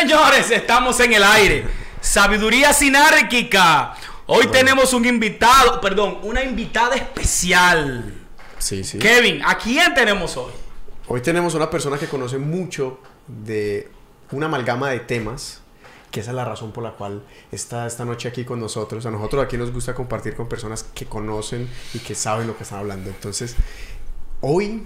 Señores, estamos en el aire. Sabiduría sinárquica. Hoy tenemos un invitado, perdón, una invitada especial. Sí, sí. Kevin, ¿a quién tenemos hoy? Hoy tenemos una persona que conoce mucho de una amalgama de temas, que esa es la razón por la cual está esta noche aquí con nosotros. A nosotros aquí nos gusta compartir con personas que conocen y que saben lo que están hablando. Entonces, hoy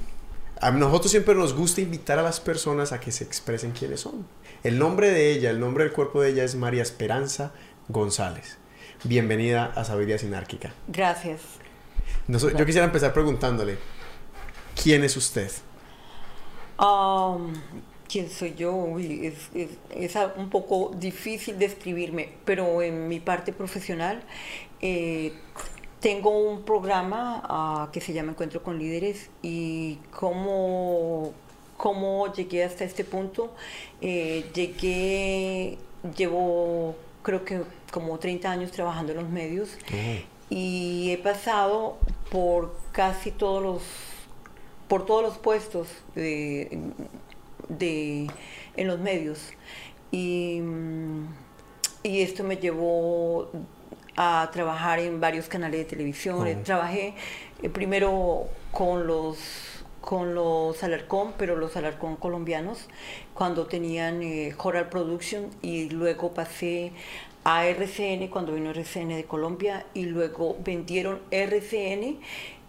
a nosotros siempre nos gusta invitar a las personas a que se expresen quiénes son. El nombre de ella, el nombre del cuerpo de ella es María Esperanza González. Bienvenida a Sabiduría Sinárquica. Gracias. Yo quisiera empezar preguntándole, ¿quién es usted? Um, ¿Quién soy yo? es, es, un poco difícil describirme, pero en mi parte profesional eh, tengo un programa ah, que se llama Encuentro con Líderes y cómo, cómo llegué hasta este punto. Eh, llegué, llevo creo que como 30 años trabajando en los medios y he pasado por casi todos los, por todos los puestos de, en los medios. Y, y esto me llevó a trabajar en varios canales de televisión. Trabajé eh, primero con los con los Alarcón, pero los Alarcón colombianos, cuando tenían eh, Choral Production y luego pasé a RCN cuando vino RCN de Colombia y luego vendieron RCN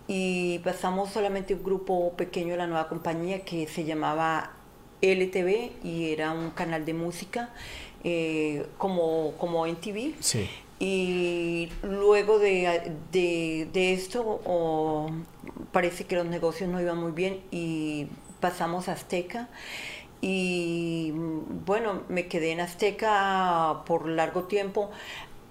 y pasamos solamente un grupo pequeño de la nueva compañía que se llamaba LTV y era un canal de música eh, como, como en TV. Sí. Y luego de, de, esto parece que los negocios no iban muy bien y pasamos a Azteca. Y bueno, me quedé en Azteca por largo tiempo.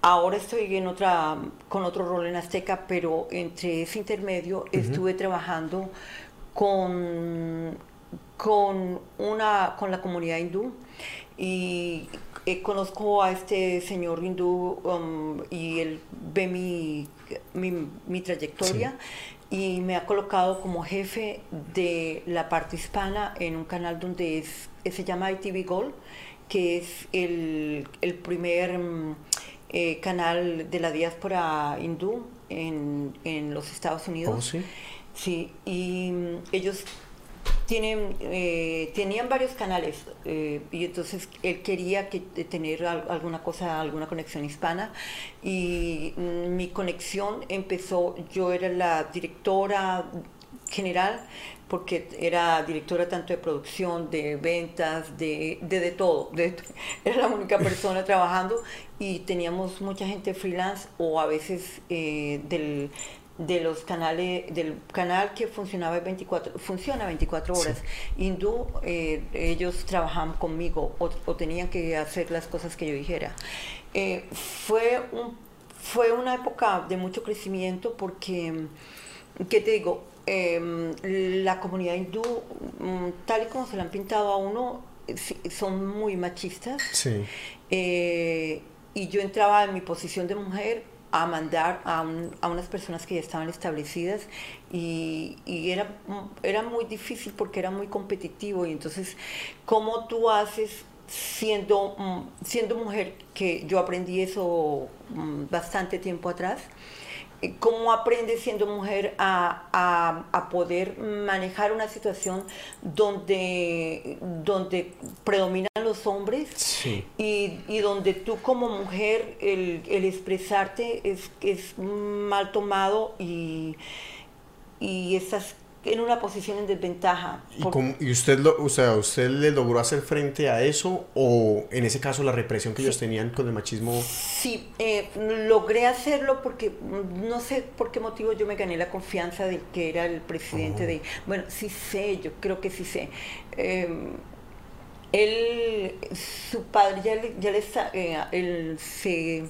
Ahora estoy en otra, con otro rol en Azteca, pero entre ese intermedio estuve trabajando con, con, una, con la comunidad hindú y eh, conozco a este señor hindú um, y él ve mi, mi, trayectoria y me ha colocado como jefe de la parte hispana en un canal donde es, se llama ITV Gold, que es el, el primer um, eh, canal de la diáspora hindú en, en los Estados Unidos. Oh, sí? Sí, y um, ellos tienen, eh, tenían varios canales eh, y entonces él quería que, eh, tener alguna cosa, alguna conexión hispana y mm, mi conexión empezó, yo era la directora general porque era directora tanto de producción, de ventas, de, de, todo. era la única persona trabajando y teníamos mucha gente freelance o a veces del, de los canales, del canal que funcionaba 24, funciona 24 horas. Hindú, eh, ellos trabajaban conmigo o, tenían que hacer las cosas que yo dijera. Eh, fue, un, fue una época de mucho crecimiento porque, ¿qué te digo? Em, la comunidad hindú, mm, tal y como se la han pintado a uno, son muy machistas. Sí. Eh, y yo entraba en mi posición de mujer a mandar a, a, unas personas que ya estaban establecidas y, y, era, era muy difícil porque era muy competitivo y entonces, ¿cómo tú haces siendo, siendo mujer, que yo aprendí eso mm, bastante tiempo atrás? ¿Cómo aprendes siendo mujer a, a, poder manejar una situación donde, donde predominan los hombres y, y, donde tú como mujer el, el expresarte es, es mal tomado y, y estás en una posición en desventaja. ¿Y, usted, lo, o sea, usted le logró hacer frente a eso o en ese caso la represión que ellos tenían con el machismo? Sí, eh, logré hacerlo porque mm, no sé por qué motivo yo me gané la confianza de que era el presidente de... Bueno, sí sé, yo creo que sí sé. Em, él, su padre ya le, ya le eh, él se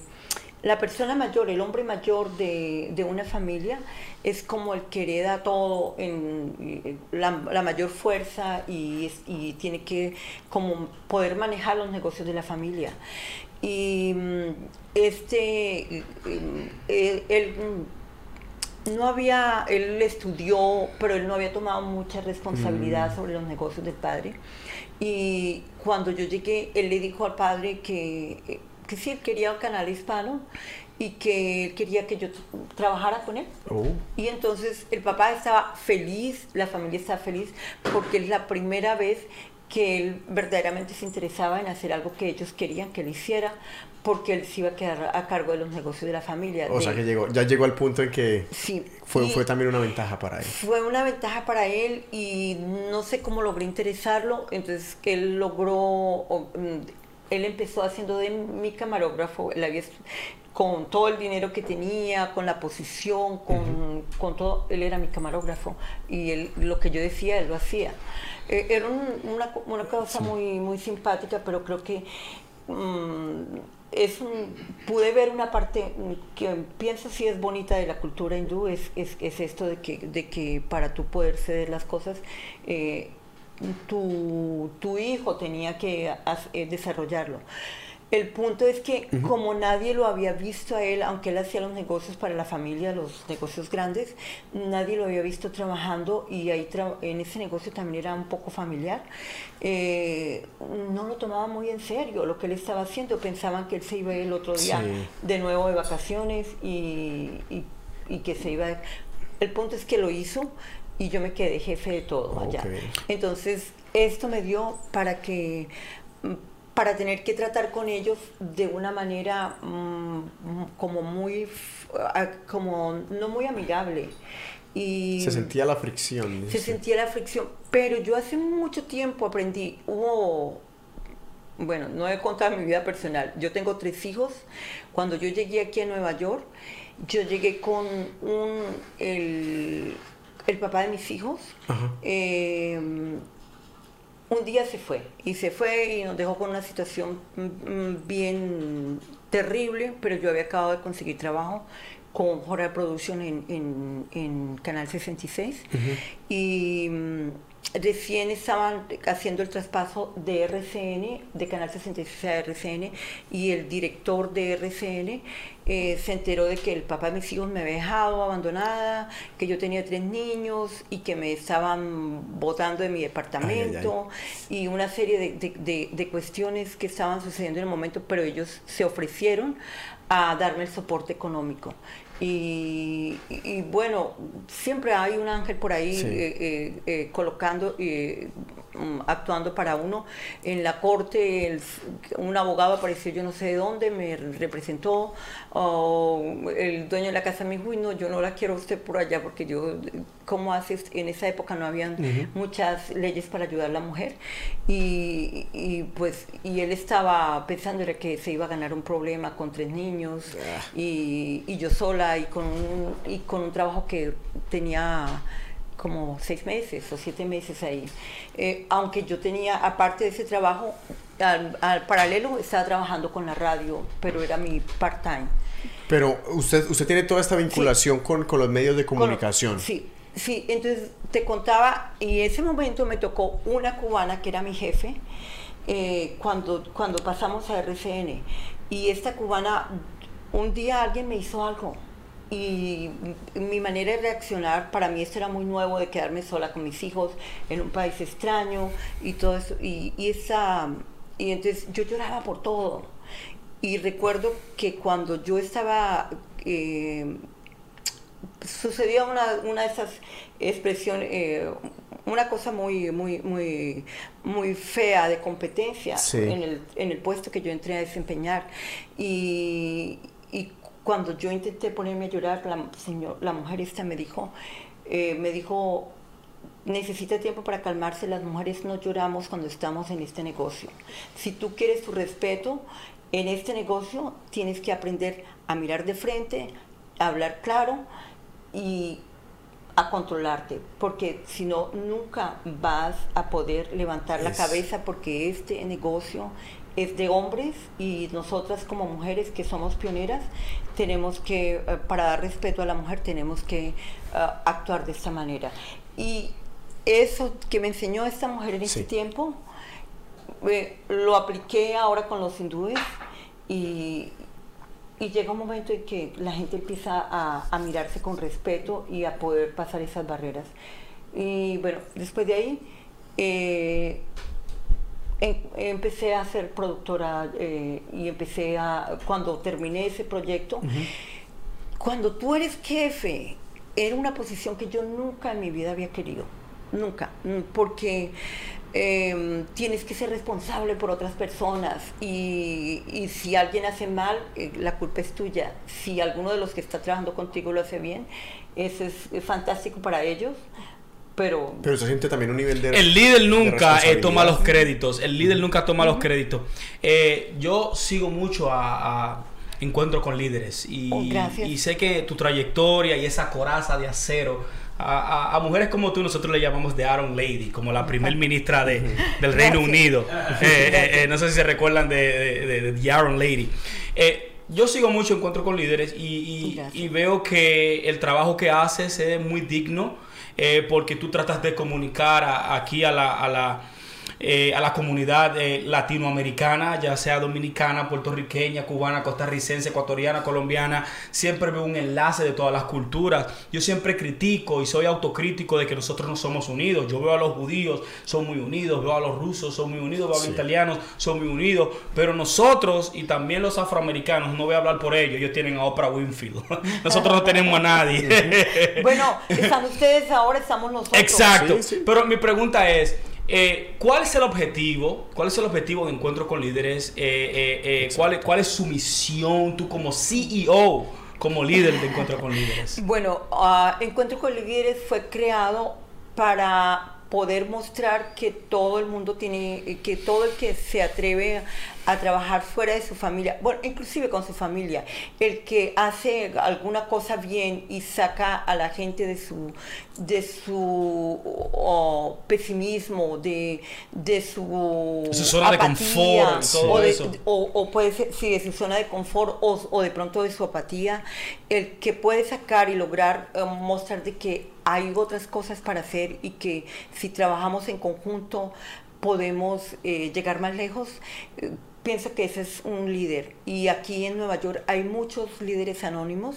la persona mayor, el hombre mayor de, una familia, es como el que hereda todo, en la, mayor fuerza y, tiene que como poder manejar los negocios de la familia. Y mm, este, mm, él, no había, él estudió, pero él no había tomado mucha responsabilidad sobre los negocios del padre. Y cuando yo llegué, él le dijo al padre que, que sí, él quería un canal hispano y que él quería que yo trabajara con él. Oh. Y entonces el papá estaba feliz, la familia estaba feliz, porque es la primera vez que él verdaderamente se interesaba en hacer algo que ellos querían que él hiciera, porque él se iba a quedar a cargo de los negocios de la familia. O de- sea que llegó, ya llegó al punto en que Sí, fue, fue también una ventaja para él. fue una ventaja para él y no sé cómo logré interesarlo, entonces que él logró, mm, él empezó haciendo de mi camarógrafo, había con todo el dinero que tenía, con la posición, con, con todo, él era mi camarógrafo y él, lo que yo decía, él lo hacía. Eh, era un- una, una cosa muy, muy simpática, pero creo que mm, es un- pude ver una parte mm, que pienso si es bonita de la cultura hindú, es, es, es esto de que, de que para tú poder ceder las cosas, eh, tu, tu hijo tenía que eh, desarrollarlo. El punto es que como nadie lo había visto a él, aunque él hacía los negocios para la familia, los negocios grandes, nadie lo había visto trabajando y ahí tra- en ese negocio también era un poco familiar. eh, no lo tomaba muy en serio lo que él estaba haciendo. Pensaban que él se iba el otro día Sí. de nuevo de vacaciones y, y- y que se iba. El punto es que lo hizo y yo me quedé jefe de todo allá. Entonces, esto me dio para que mm, para tener que tratar con ellos de una manera mm, como muy como no muy amigable y Se sentía la fricción. se sentía la fricción pero yo hace mucho tiempo aprendí hubo bueno, no he contado mi vida personal. Yo tengo tres hijos. Cuando yo llegué aquí a Nueva York, yo llegué con un, el, el papá de mis hijos. Eh, un día se fue y se fue y nos dejó con una situación mm, mm, bien terrible, pero yo había acabado de conseguir trabajo con Jorge Producción en, en- en Canal 66 y recién estaban haciendo el traspaso de RCN, de Canal 66 a RCN y el director de RCN eh, se enteró de que el papá de mis hijos me había dejado abandonada, que yo tenía tres niños y que me estaban botando de mi departamento y una serie de, de- de- de cuestiones que estaban sucediendo en el momento, pero ellos se ofrecieron a darme el soporte económico. Y, bueno, siempre hay un ángel por ahí Sí. eh, eh, eh, colocando, eh, mm, actuando para uno. En la corte, el- un abogado apareció yo no sé de dónde, me representó. el dueño de la casa me dijo, uy, no, yo no la quiero a usted por allá porque yo, ¿cómo haces? En esa época no habían muchas leyes para ayudar a la mujer. Y, y, pues, y él estaba pensando era que se iba a ganar un problema con tres niños y, y yo sola y con, un, y con un trabajo que tenía como seis meses o siete meses ahí. Eh, aunque yo tenía, aparte de ese trabajo, al, al paralelo estaba trabajando con la radio, pero era mi part-time. Pero usted, usted tiene toda esta vinculación con, con los medios de comunicación. Sí, sí, entonces te contaba, y ese momento me tocó una cubana que era mi jefe, eh, cuando, cuando pasamos a RCN, y esta cubana, un día alguien me hizo algo, y mi manera de reaccionar, para mí esto era muy nuevo, de quedarme sola con mis hijos en un país extraño, y todo eso, y, y esa, y entonces yo lloraba por todo. Y recuerdo que cuando yo estaba eh, sucedió una, una de esas expresiones, eh, una cosa muy, muy, muy, muy fea de competencia Sí. en, el, en el puesto que yo entré a desempeñar. Y, y cuando yo intenté ponerme a llorar, la, señor, la mujer esta me dijo, eh, me dijo, necesita tiempo para calmarse, las mujeres no lloramos cuando estamos en este negocio. Si tú quieres tu respeto en este negocio, tienes que aprender a mirar de frente, a hablar claro y a controlarte, porque si no, nunca vas a poder levantar la Es- cabeza porque este negocio es de hombres y nosotras como mujeres que somos pioneras tenemos que, eh, para dar respeto a la mujer, tenemos que eh, actuar de esta manera. Y eso que me enseñó esta mujer en Sí. este tiempo, eh, lo apliqué ahora con los hindúes y, y llega un momento en que la gente empieza a, a mirarse con respeto y a poder pasar esas barreras. Y bueno, después de ahí eh, empecé a ser productora eh, y empecé a, cuando terminé ese proyecto, cuando tú eres jefe, era una posición que yo nunca en mi vida había querido, nunca, mm, porque eh, tienes que ser responsable por otras personas y, y si alguien hace mal, eh, la culpa es tuya. Si alguno de los que está trabajando contigo lo hace bien, eso es, es fantástico para ellos, pero... Pero se siente también un nivel de. El líder de nunca eh, toma los créditos. El líder nunca toma los créditos. Eh, yo sigo mucho a, a encuentros con líderes y, Oh, gracias. y sé que tu trayectoria y esa coraza de acero. A, a- a mujeres como tú nosotros le llamamos de Aaron Lady, como la primer ministra de, del Reino. Unido. Eh, eh, eh, no sé si se recuerdan de, de, de- Aaron Lady. Eh, yo sigo mucho encuentros con líderes y, y- y veo que el trabajo que haces es muy digno eh, porque tú tratas de comunicar a- aquí a la, a la, eh, a la comunidad eh, latinoamericana, ya sea dominicana, puertorriqueña, cubana, costarricense, ecuatoriana, colombiana. Siempre veo un enlace de todas las culturas. Yo siempre critico y soy autocrítico de que nosotros no somos unidos. Yo veo a los judíos, son muy unidos, veo a los rusos, son muy unidos, veo a los Sí. italianos, son muy unidos. Pero nosotros y también los afroamericanos, no voy a hablar por ellos, ellos tienen a Oprah Winfield. nosotros no tenemos a nadie. Bueno, están ustedes ahora, estamos nosotros. Exacto. Sí, sí. Pero mi pregunta es, eh, ¿cuál es el objetivo? ¿Cuál es el objetivo de encuentro con líderes? Eh, eh, ¿cuál, es- ¿Cuál es su misión tú como CEO, como líder de encuentro con líderes? Bueno, ah, Encuentro con Líderes fue creado para poder mostrar que todo el mundo tiene, que todo el que se atreve a trabajar fuera de su familia, bueno, inclusive con su familia, el que hace alguna cosa bien y saca a la gente de su, de su oh, pesimismo, de, de su, Su zona de apatía, confort, todo o de- eso. o, o puede ser, sí, de su zona de confort o, o de pronto de su apatía, el que puede sacar y lograr eh, mostrar de que hay otras cosas para hacer y que si trabajamos en conjunto podemos eh, llegar más lejos. eh, Pienso que ese es un líder y aquí en Nueva York hay muchos líderes anónimos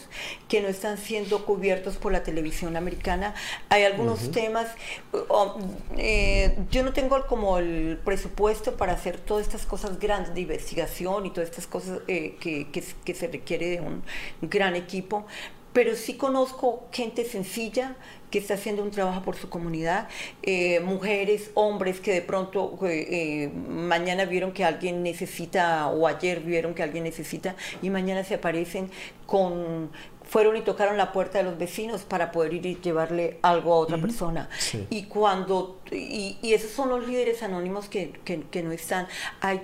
que no están siendo cubiertos por la televisión americana. Hay algunos temas, oh, eh, yo no tengo como el presupuesto para hacer todas estas cosas grandes de investigación y todas estas cosas eh, que, que- que se requiere de un gran equipo, pero sí conozco gente sencilla que está haciendo un trabajo por su comunidad, eh, mujeres, hombres que de pronto eh, eh, mañana vieron que alguien necesita o ayer vieron que alguien necesita y mañana se aparecen con fueron y tocaron la puerta de los vecinos para poder ir y llevarle algo a otra persona. Sí. Y cuando y, y esos son los líderes anónimos que, que- que no están. Hay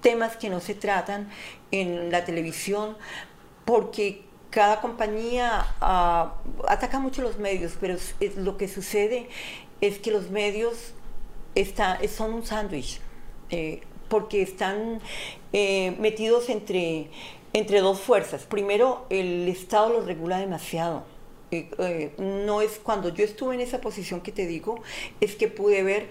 temas que no se tratan en la televisión porque cada compañía ah, ataca mucho los medios, pero lo que sucede es que los medios está, son un sándwich, eh, porque están eh, metidos entre, entre dos fuerzas. Primero, el Estado los regula demasiado. Eh, eh, no es cuando yo estuve en esa posición que te digo, es que pude ver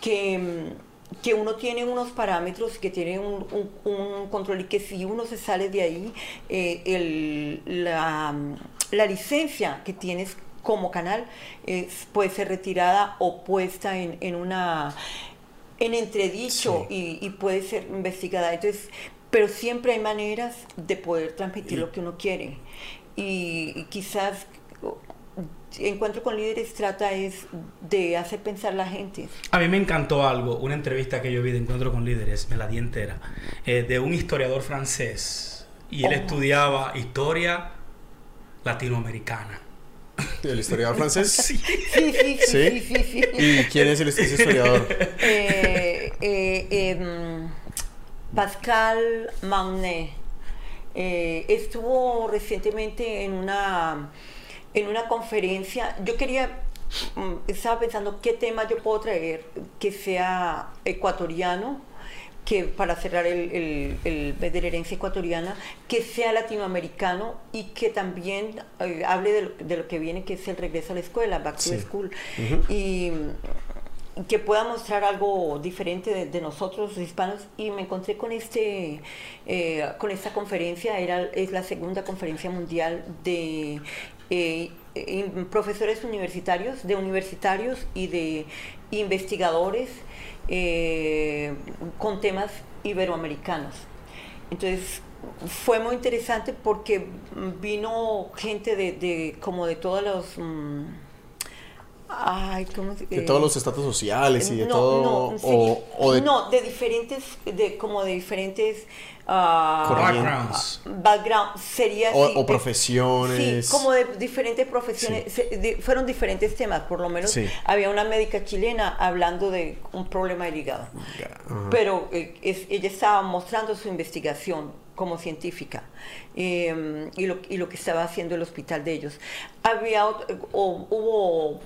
que, mm, que uno tiene unos parámetros, que tiene un, un- un control y que si uno se sale de ahí, eh, el- la, la licencia que tienes como canal eh, puede ser retirada o puesta en, en una en entredicho y, y puede ser investigada. Entonces, pero siempre hay maneras de poder transmitir lo que uno quiere. Y, quizás encuentro con líderes trata es de hacer pensar la gente. A mí me encantó algo, una entrevista que yo vi de encuentro con líderes, me la di entera, eh, de un historiador francés. Y él Oh. estudiaba historia latinoamericana. El historiador francés. Sí, sí, sí, ¿Sí? sí, sí, sí. ¿Y quién es el ese historiador? Eh, eh, em, Pascal Magnet eh, estuvo recientemente en una, en una conferencia. Yo quería, mm, estaba pensando qué tema yo puedo traer que sea ecuatoriano que para cerrar el, el, de la herencia ecuatoriana, que sea latinoamericano y que también eh, hable de lo, de lo que viene, que es el regreso a la escuela, back to school. Y que pueda mostrar algo diferente de, de nosotros los hispanos y me encontré con este eh, con esta conferencia era es la segunda conferencia mundial de eh, profesores universitarios de universitarios y de investigadores eh, con temas iberoamericanos entonces fue muy interesante porque vino gente de, de como de todos los mm, ay, ¿cómo se- De eh, todos los estatus sociales y de no, todo. no, sí, o, o de no, de diferentes, de como de diferentes Corrientes. Backgrounds. background sería O- profesiones. sí, como de diferentes profesiones, se- de- fueron diferentes temas, por lo menos Sí. había una médica chilena hablando de un problema del hígado, pero eh, es- ella estaba mostrando su investigación como científica eh, y, lo, y lo que estaba haciendo el hospital de ellos. Había o- hubo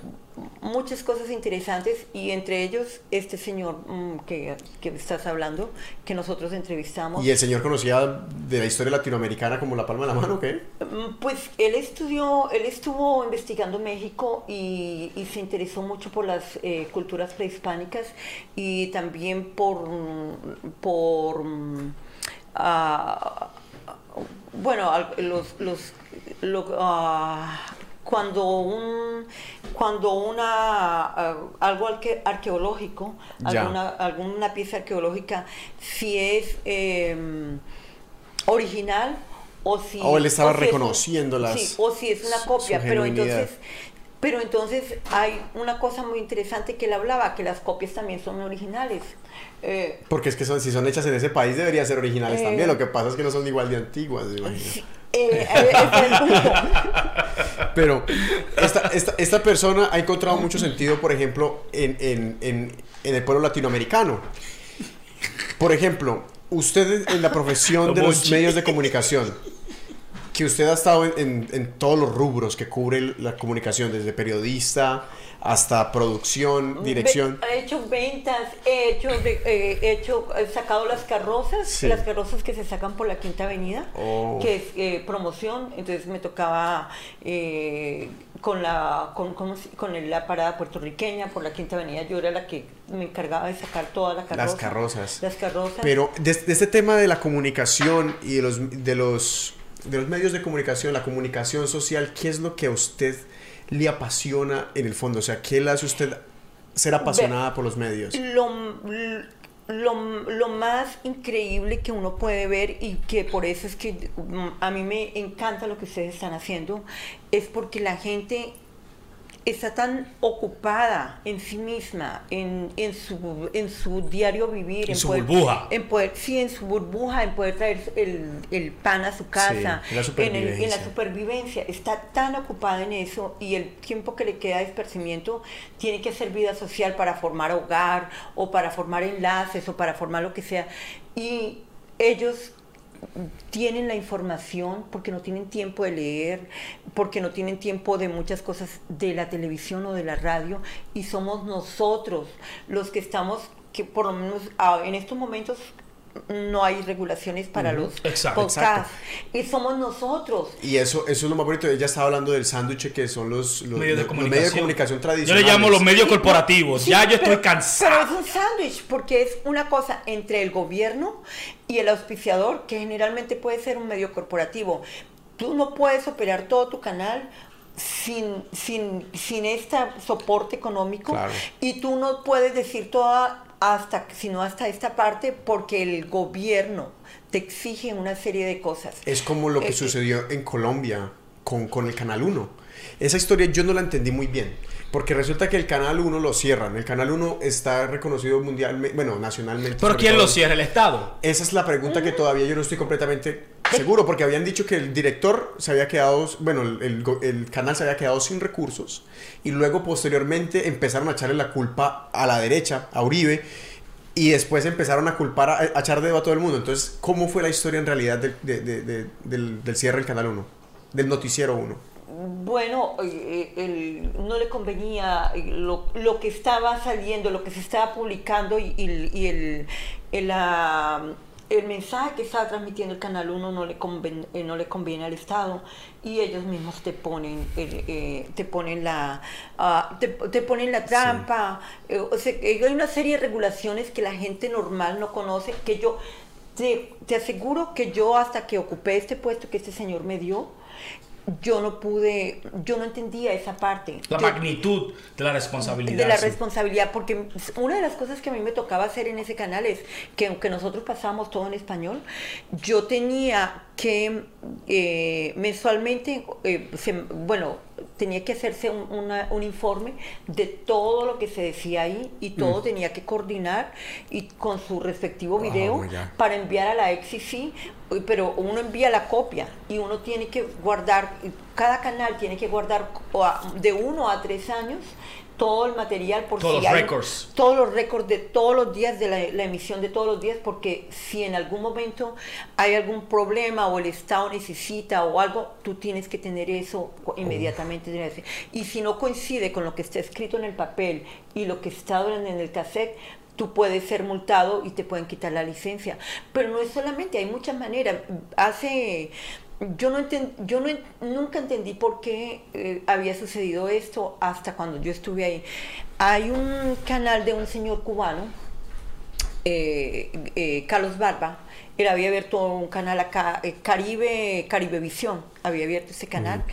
muchas cosas interesantes y entre ellos este señor mm, que, que estás hablando, que nosotros entrevistamos. ¿Y el señor conocía de la historia latinoamericana como la palma de la mano o qué? Mm, Pues él estudió, él estuvo investigando México y, y se interesó mucho por las eh, culturas prehispánicas y también por, mm, por ah, bueno, los, los, lo- ah, cuando un cuando una ah, algo arque- arqueológico, Ya. alguna, alguna pieza arqueológica, si es em, original o si O él estaba o si es reconociendo las- sí, o si es una copia, pero entonces pero entonces hay una cosa muy interesante que él hablaba, que las copias también son originales. Eh, Porque es que son, si son hechas en ese país deberían ser originales Eh. también. Lo que pasa es que no son igual de antiguas, me imagino. eh, eh, punto. Pero esta, esta, esta persona ha encontrado mucho sentido, por ejemplo, en, en, en, en el pueblo latinoamericano. Por ejemplo, usted en la profesión de los medios de comunicación, que usted ha estado en, en- en todos los rubros que cubre la comunicación, desde periodista hasta producción, dirección. He hecho ventas, he hecho, de- eh, he hecho, he sacado las carrozas, Sí. las carrozas que se sacan por la Quinta Avenida, Oh. que es eh, promoción. Entonces me tocaba eh, con la con, ¿cómo se- con la parada puertorriqueña por la Quinta Avenida. Yo era la que me encargaba de sacar toda la carroza. Las carrozas. Las carrozas. Pero de, de este tema de la comunicación y de los, de, los, de los medios de comunicación, la comunicación social, ¿qué es lo que a usted le apasiona en el fondo? O sea, ¿qué le hace usted ser apasionada por los medios? Lo, lo, lo más increíble que uno puede ver y que por eso es que mm, a mí me encanta lo que ustedes están haciendo, es porque la gente está tan ocupada en sí misma, en, en, su, en su diario vivir, En su poder- burbuja. en poder, sí, en su burbuja, en poder traer el, el pan a su casa, en la en, el- en supervivencia. la supervivencia. Está tan ocupada en eso y el tiempo que le queda de esparcimiento tiene que hacer vida social para formar hogar o para formar enlaces o para formar lo que sea. Y ellos tienen la información porque no tienen tiempo de leer, porque no tienen tiempo de muchas cosas de la televisión o de la radio y somos nosotros los que estamos, que por lo menos ah, en estos momentos no hay regulaciones para los Exacto. podcasts Exacto. y somos nosotros. Y eso, eso es lo más bonito. Ella estaba hablando del sándwich que son los, los, Medios de los comunicación. medios de comunicación Yo tradicionales. le llamo los medios corporativos. Sí, ya yo pero- estoy cansado. Pero es un sándwich porque es una cosa entre el gobierno y el auspiciador que generalmente puede ser un medio corporativo. Tú no puedes operar todo tu canal sin, sin, sin este soporte económico Claro. y tú no puedes decir toda hasta sino hasta esta parte porque el gobierno te exige una serie de cosas. Es como lo que Eh, sucedió en Colombia con, con el Canal 1. Esa historia yo no la entendí muy bien. Porque resulta que el Canal 1 lo cierran. El Canal 1 está reconocido mundialmente, bueno, nacionalmente. Pero sobre ¿quién todo. lo cierra? ¿El Estado? Esa es la pregunta que todavía yo no estoy completamente seguro, porque habían dicho que el director se había quedado, bueno, el, canal se había quedado sin recursos y luego posteriormente empezaron a echarle la culpa a la derecha, a Uribe, y después empezaron a culpar, a, echar dedo a todo el mundo. Entonces, ¿cómo fue la historia en realidad del, de- de- de- del, cierre del Canal 1? Del Noticiero 1. Bueno, eh, el- no le convenía eh, lo, que estaba saliendo, lo que se estaba publicando y, el, ah, el mensaje que está transmitiendo el Canal 1 no le, conven- eh, no le conviene al Estado y ellos mismos te ponen, el, eh, te ponen la ah, te, te ponen la trampa. eh, o sea, que hay una serie de regulaciones que la gente normal no conoce, que yo te, te aseguro que yo hasta que ocupé este puesto que este señor me dio, yo no pude, yo no entendía esa parte. La Yo- magnitud de la responsabilidad. de la sí. responsabilidad, porque una de las cosas que a mí me tocaba hacer en ese canal es que aunque nosotros pasábamos todo en español, yo tenía que eh, mensualmente, eh, se- bueno, tenía que hacerse un, una- un informe de todo lo que se decía ahí y todo tenía que coordinar y con su respectivo Oh video God. para enviar a la XCC, pero uno envía la copia y uno tiene que guardar, cada canal tiene que guardar de uno a tres años todo el material por Todos si los récords. todos los récords de todos los días de la, la emisión de todos los días porque si en algún momento hay algún problema o el estado necesita o algo tú tienes que tener eso inmediatamente y si no coincide con lo que está escrito en el papel y lo que está en el cassette tú puedes ser multado y te pueden quitar la licencia. Pero no es solamente hay muchas maneras. Hace yo no enten- yo no nunca entendí por qué eh, había sucedido esto hasta cuando yo estuve ahí. Hay un canal de un señor cubano, eh, eh, Carlos Barba, él había abierto un canal acá, Caribe, Caribevisión, había abierto ese canal.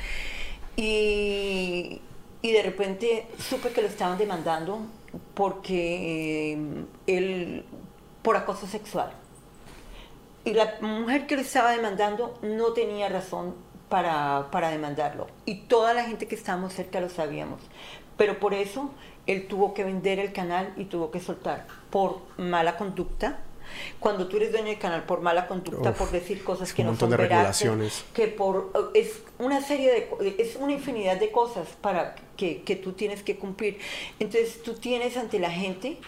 Y, y de repente supe que lo estaban demandando porque eh, él, por acoso sexual. Y la mujer que lo estaba demandando no tenía razón para, para demandarlo. Y toda la gente que estábamos cerca lo sabíamos. Pero por eso él tuvo que vender el canal y tuvo que soltar por mala conducta. Cuando tú eres dueño del canal por mala conducta, Uf, por decir cosas que un no montón son de veraces, regulaciones. que por es una serie de es una infinidad de cosas para que, que tú tienes que cumplir entonces tú tienes ante la gente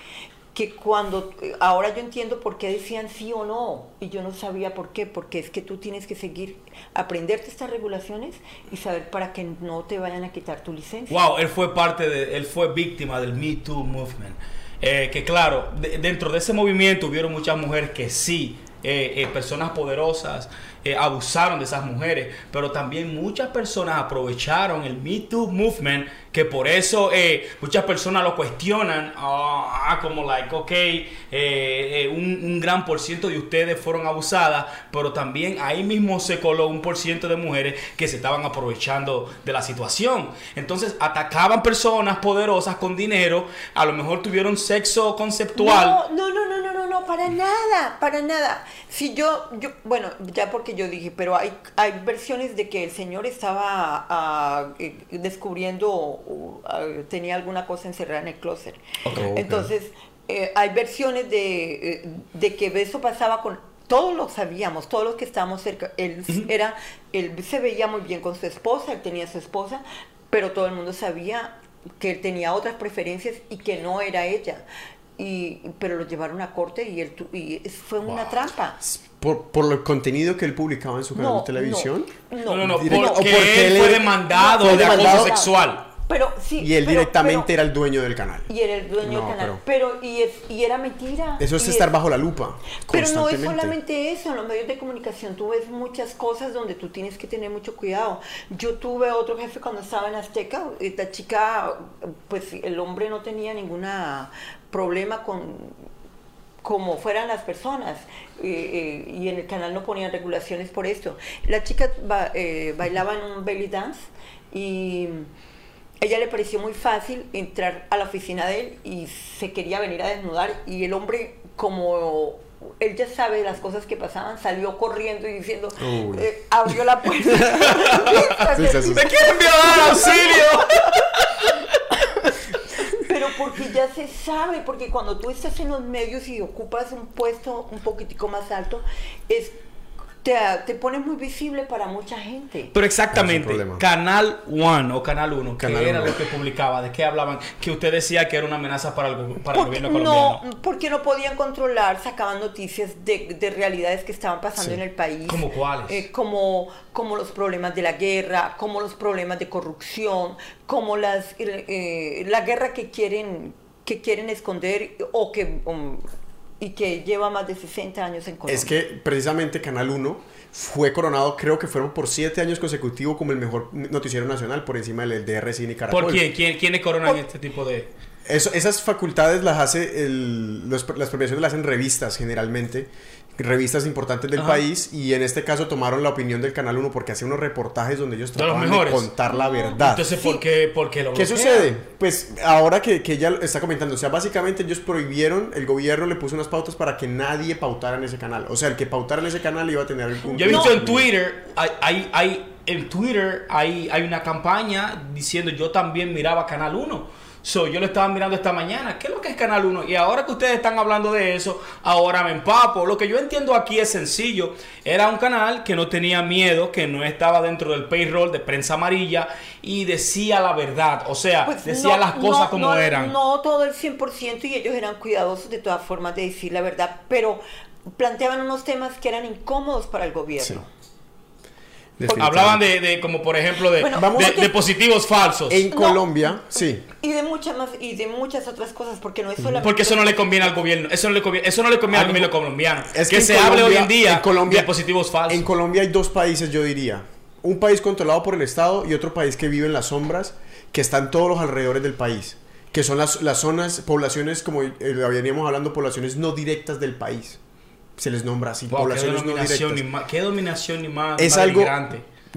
que cuando ahora yo entiendo por qué decían sí o no y yo no sabía por qué porque es que tú tienes que seguir aprenderte estas regulaciones y saber para que no te vayan a quitar tu licencia Wow, él fue parte de, él fue víctima del Me Too movement. Eh, que claro, de- dentro de ese movimiento hubieron muchas mujeres que sí, eh, eh, personas poderosas eh, abusaron de esas mujeres, pero también muchas personas aprovecharon el Me Too movement, que por eso eh, muchas personas lo cuestionan, ah, ah, como like, ok, eh, eh, un, gran por ciento de ustedes fueron abusadas, pero también ahí mismo se coló un por ciento de mujeres que se estaban aprovechando de la situación. Entonces atacaban personas poderosas con dinero, a lo mejor tuvieron sexo conceptual. No, no, no, no, no, no, no, para nada, para nada. Si yo, yo, bueno, ya porque yo dije, pero hay, hay versiones de que el señor estaba ah, eh, descubriendo, o, ah, tenía alguna cosa encerrada en el closet. Entonces, eh, hay versiones de, eh, de que eso pasaba con todos lo sabíamos, todos los que estábamos cerca. Él era, él se veía muy bien con su esposa, él tenía su esposa, pero todo el mundo sabía que él tenía otras preferencias y que no era ella. Y, pero lo llevaron a corte y él tu- y fue una Wow. trampa. Por, por el contenido que él publicaba en su canal No, de televisión. No, No, no, porque, o porque él fue demandado fue de demandado- acoso sexual. Pero sí. Y él pero- directamente pero- era el dueño del canal. Y era el dueño No, del canal. Pero, y, es, y era mentira. Eso es estar bajo la lupa. Pero no es solamente eso, en los medios de comunicación tú ves muchas cosas donde tú tienes que tener mucho cuidado. Yo tuve otro jefe cuando estaba en Azteca, esta chica, pues el hombre no tenía ninguna problema con como fueran las personas eh, eh, y en el canal no ponían regulaciones por esto. La chica ba- eh, bailaba en un belly dance y ella le pareció muy fácil entrar a la oficina de él y se quería venir a desnudar y el hombre como él ya sabe las cosas que pasaban, salió corriendo y diciendo, eh, abrió la puerta. ¡Me quieren violar, auxilio! Pero porque ya se sabe, porque cuando tú estás en los medios y ocupas un puesto un poquitico más alto, es te, te pones muy visible para mucha gente. Pero No exactamente. Canal One o Canal 1, que Canal era Uno. lo que publicaba, de qué hablaban, que usted decía que era una amenaza para el, para el gobierno no, colombiano. porque no podían controlar, sacaban noticias de, de realidades que estaban pasando Sí. en el país. ¿Cómo cuáles? Eh, como, como los problemas de la guerra, como los problemas de corrupción, como las, eh, eh, la guerra que quieren, que quieren esconder o que... um, y, que lleva más de 60 años en Colombia. Es que precisamente Canal 1 fue coronado, creo que fueron por siete años consecutivos como el mejor noticiero nacional por encima del DR Cine y Caracol. ¿Por quién? ¿Quién, quiénes coronan este tipo de...? Eso, esas facultades las hace, el, los, las premiaciones las hacen revistas generalmente, revistas importantes del Ajá. país, y en este caso tomaron la opinión del Canal 1 porque hacía unos reportajes donde ellos trataban de, contar la verdad. Entonces, ¿por qué, por qué lo ¿Qué bloquean? sucede? Pues ahora que, que ella está comentando, o sea, básicamente ellos prohibieron, el gobierno le puso unas pautas para que nadie pautara en ese canal. O sea, el que pautara en ese canal iba a tener algún... Yo he visto en Twitter, hay, hay, hay- en Twitter hay, hay una campaña diciendo yo también miraba Canal 1. So, yo lo estaba mirando esta mañana. ¿Qué es lo que es Canal 1? Y ahora que ustedes están hablando de eso, ahora me empapo. Lo que yo entiendo aquí es sencillo. Era un canal que no tenía miedo, que no estaba dentro del payroll de prensa amarilla y decía la verdad. O sea, Pues decía no- las cosas no- como no- eran. No todo el 100% y ellos eran cuidadosos de todas formas de decir la verdad, pero planteaban unos temas que eran incómodos para el gobierno. Definitivamente. Hablaban de, de, como por ejemplo, de, Bueno, vamos de- a que- de positivos falsos. En No. Colombia, sí. Y de muchas más y de muchas otras cosas, porque no es solamente Porque eso no le conviene al gobierno. Eso no le conviene, eso no le conviene al gobierno colombiano. Es que, se hable hoy Colombia- en día en Colombia- de positivos falsos. En Colombia hay dos países, yo diría. Un país controlado por el Estado y otro país que vive en las sombras, que están todos los alrededores del país. Que son las, las zonas, poblaciones, como eh, veníamos hablando, poblaciones no directas del país. Se les nombra así, Wow, qué poblaciones no dominación, ni directas. qué dominación ni más. Es algo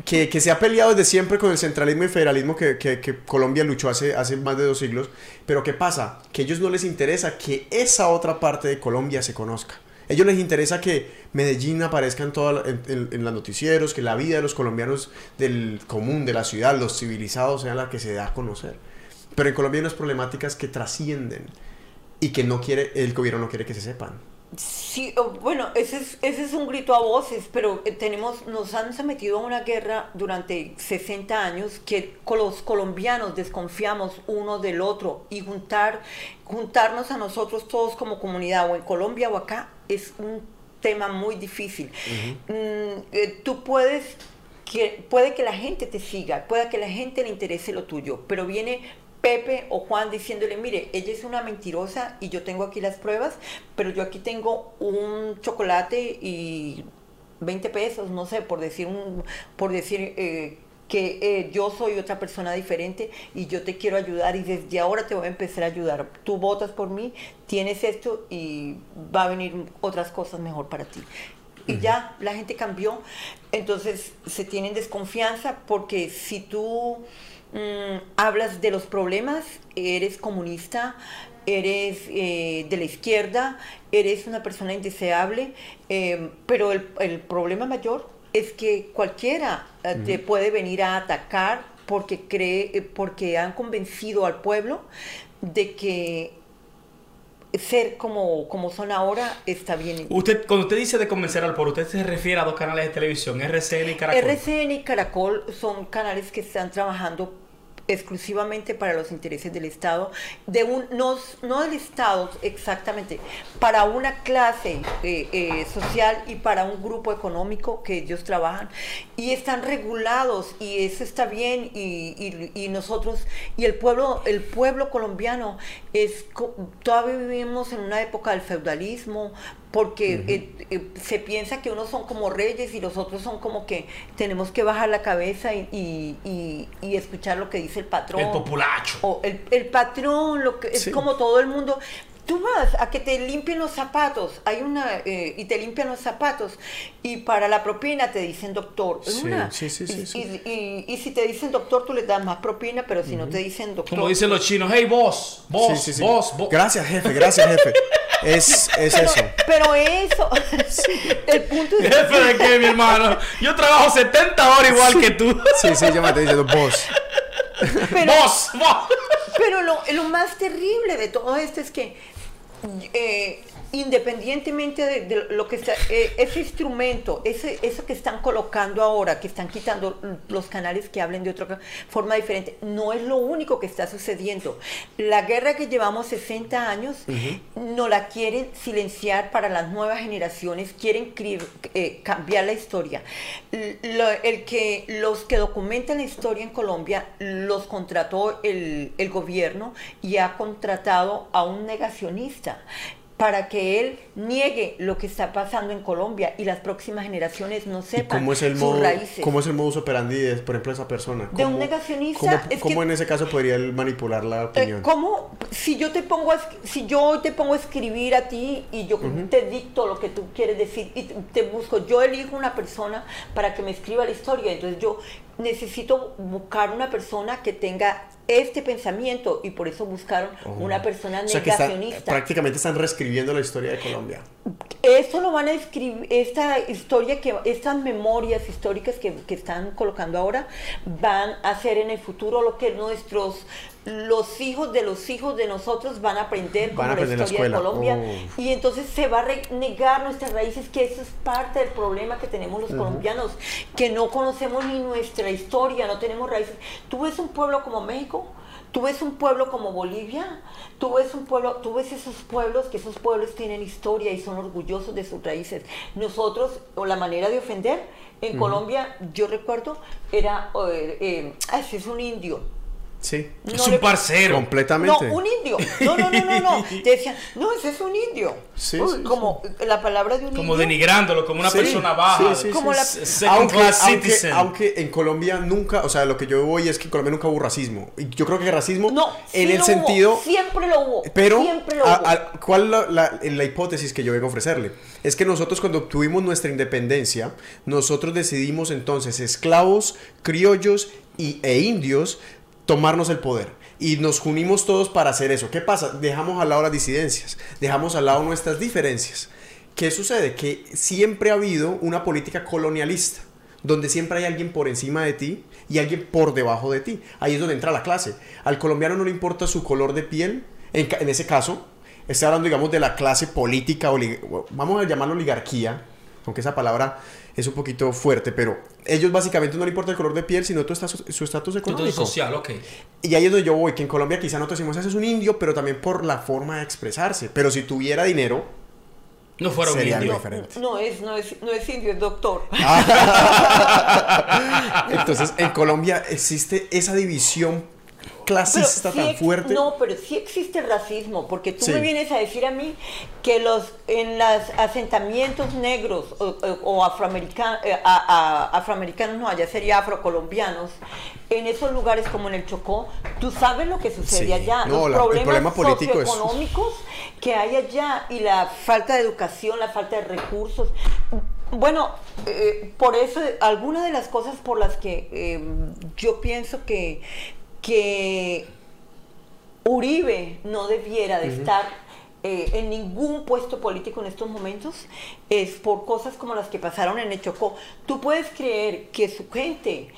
que, que se ha peleado desde siempre con el centralismo y federalismo que, que- que Colombia luchó hace, hace más de dos siglos. Pero ¿qué pasa? Que a ellos no les interesa que esa otra parte de Colombia se conozca. A ellos les interesa que Medellín aparezca en, toda en, en- en los noticieros, que la vida de los colombianos del común, de la ciudad, los civilizados, sea la que se da a conocer. Pero en Colombia hay unas problemáticas que trascienden y que no quiere, el gobierno no quiere que se sepan. Sí, o- bueno, ese es, ese es un grito a voces, pero eh, tenemos, nos han sometido a una guerra durante 60 años que los colombianos desconfiamos uno del otro y juntar, juntarnos a nosotros todos como comunidad o en Colombia o acá es un tema muy difícil. Mm, eh, tú puedes que puede que la gente te siga, puede que la gente le interese lo tuyo, pero viene Pepe o Juan diciéndole, mire, ella es una mentirosa y yo tengo aquí las pruebas, pero yo aquí tengo un chocolate y 20 pesos, no sé, por decir un, por decir eh, que eh, yo soy otra persona diferente y yo te quiero ayudar y desde ahora te voy a empezar a ayudar. Tú votas por mí, tienes esto y va a venir otras cosas mejor para ti y ya la gente cambió. Entonces se tienen desconfianza porque si tú mm, hablas de los problemas, eres comunista, eres eh, de la izquierda, eres una persona indeseable, eh, pero el, el problema mayor es que cualquiera eh, te puede venir a atacar porque cree, eh, porque han convencido al pueblo de que ser como, como son ahora está bien. Usted, cuando usted dice de convencer al pueblo, usted se refiere a dos canales de televisión, RCN y Caracol. RCN y Caracol son canales que están trabajando exclusivamente para los intereses del Estado, de un, no, no del Estado exactamente, para una clase eh, eh, social y para un grupo económico que ellos trabajan. Y están regulados y eso está bien y, y- y nosotros y el pueblo el pueblo colombiano es todavía vivimos en una época del feudalismo porque eh, eh, se piensa que unos son como reyes y los otros son como que tenemos que bajar la cabeza y, y- y- y escuchar lo que dice el patrón. El populacho. O el, el patrón, lo que es como todo el mundo. Tú vas a que te limpien los zapatos, hay una eh, y te limpian los zapatos y para la propina te dicen doctor. Es Sí, una- sí, sí, sí, y, sí. y- y- y si te dicen doctor, tú les das más propina, pero si no te dicen doctor, Como dicen los chinos, hey boss, boss, Sí, sí, sí. boss, boss. Gracias, jefe, gracias, jefe. Es, es pero, eso. pero eso, el punto es Jefe de qué, mi hermano. Yo trabajo 70 horas igual que tú. Sí, sí, yo me estoy diciendo boss. pero, boss, boss. Pero lo, lo más terrible de todo esto es que eh, independientemente de, de lo que está, eh, ese instrumento, ese, eso que están colocando ahora, que están quitando los canales que hablen de otra forma diferente, no es lo único que está sucediendo. La guerra que llevamos 60 años no la quieren silenciar para las nuevas generaciones, quieren eh, cambiar la historia. Lo- el que los que documentan la historia en Colombia los contrató el, el gobierno y ha contratado a un negacionista. Para que él niegue lo que está pasando en Colombia y las próximas generaciones no ¿Y sepan cómo es el sus modo, raíces. cómo es el modus operandi de, por ejemplo, esa persona? De un ¿Cómo- negacionista, ¿Cómo, es cómo que- en ese caso podría él manipular la Eh, opinión? ¿Cómo? Si yo te pongo, a si yo hoy te pongo a escribir a ti y yo te dicto lo que tú quieres decir y te busco, yo elijo una persona para que me escriba la historia, entonces yo necesito buscar una persona que tenga este pensamiento y por eso buscaron una persona o sea que están- negacionista. prácticamente están reescribiendo la historia de Colombia. Esto lo van a escribir, esta historia, que estas memorias históricas que, que están colocando ahora, van a ser en el futuro lo que nuestros, los hijos de los hijos de nosotros van a aprender Van a como la historia de. Colombia. Oh. Y entonces se va a negar nuestras raíces, que eso es parte del problema que tenemos los colombianos, que no conocemos ni nuestra historia, no tenemos raíces. Tú ves un pueblo como México, Tú ves un pueblo como Bolivia, tú ves un pueblo, tú ves esos pueblos, que esos pueblos tienen historia y son orgullosos de sus raíces. Nosotros, o la manera de ofender, en Colombia, yo recuerdo, era, eh, eh, "Ah, ese es un indio. Sí. No es un le- parcero. Completamente. No, un indio. No, no, no, no, no. Te decían, no, ese es un indio. Sí, Uy, sí, como la palabra de un Como indio. denigrándolo, como una Sí, persona baja. sí, sí, Como la- second Aunque, class aunque, citizen. aunque en Colombia nunca, o sea, lo que yo voy es que en Colombia nunca hubo racismo. Y yo creo que racismo No, en sí el lo sentido... hubo, siempre lo hubo. Pero, siempre lo hubo. a- ¿cuál es la, la- la hipótesis que yo vengo a ofrecerle? Es que nosotros cuando obtuvimos nuestra independencia, nosotros decidimos entonces, esclavos, criollos y, e indios, tomarnos el poder. Y nos unimos todos para hacer eso. ¿Qué pasa? Dejamos al lado las disidencias, dejamos al lado nuestras diferencias. ¿Qué sucede? Que siempre ha habido una política colonialista, donde siempre hay alguien por encima de ti y alguien por debajo de ti. Ahí es donde entra la clase. Al colombiano no le importa su color de piel, en, en ese caso, estoy hablando, digamos, de la clase política, vamos a llamarlo oligarquía, aunque esa palabra es un poquito fuerte, pero ellos básicamente no le importa el color de piel, sino tu estatus- su estatus económico. Social, ok. Y ahí es donde yo voy, que en Colombia quizá nosotros decimos, ese es un indio, pero también por la forma de expresarse. Pero si tuviera dinero, No fuera un Sería indio. diferente. No es, no es, no es indio, es doctor. entonces en Colombia existe esa división clasista sí tan fuerte. No, pero sí existe racismo, porque tú Sí. me vienes a decir a mí que los en los asentamientos negros o, o- o afroamericanos, afroamericanos no, allá sería afrocolombianos, en esos lugares como en el Chocó, tú sabes lo que sucede Sí. allá, No, los la- problemas problema político es- socioeconómicos que hay allá y la falta de educación, la falta de recursos. Bueno, eh, por eso algunas de las cosas por las que eh, yo pienso que, que Uribe no debiera de estar eh, en ningún puesto político en estos momentos es por cosas como las que pasaron en el Chocó. Tú puedes creer que su gente,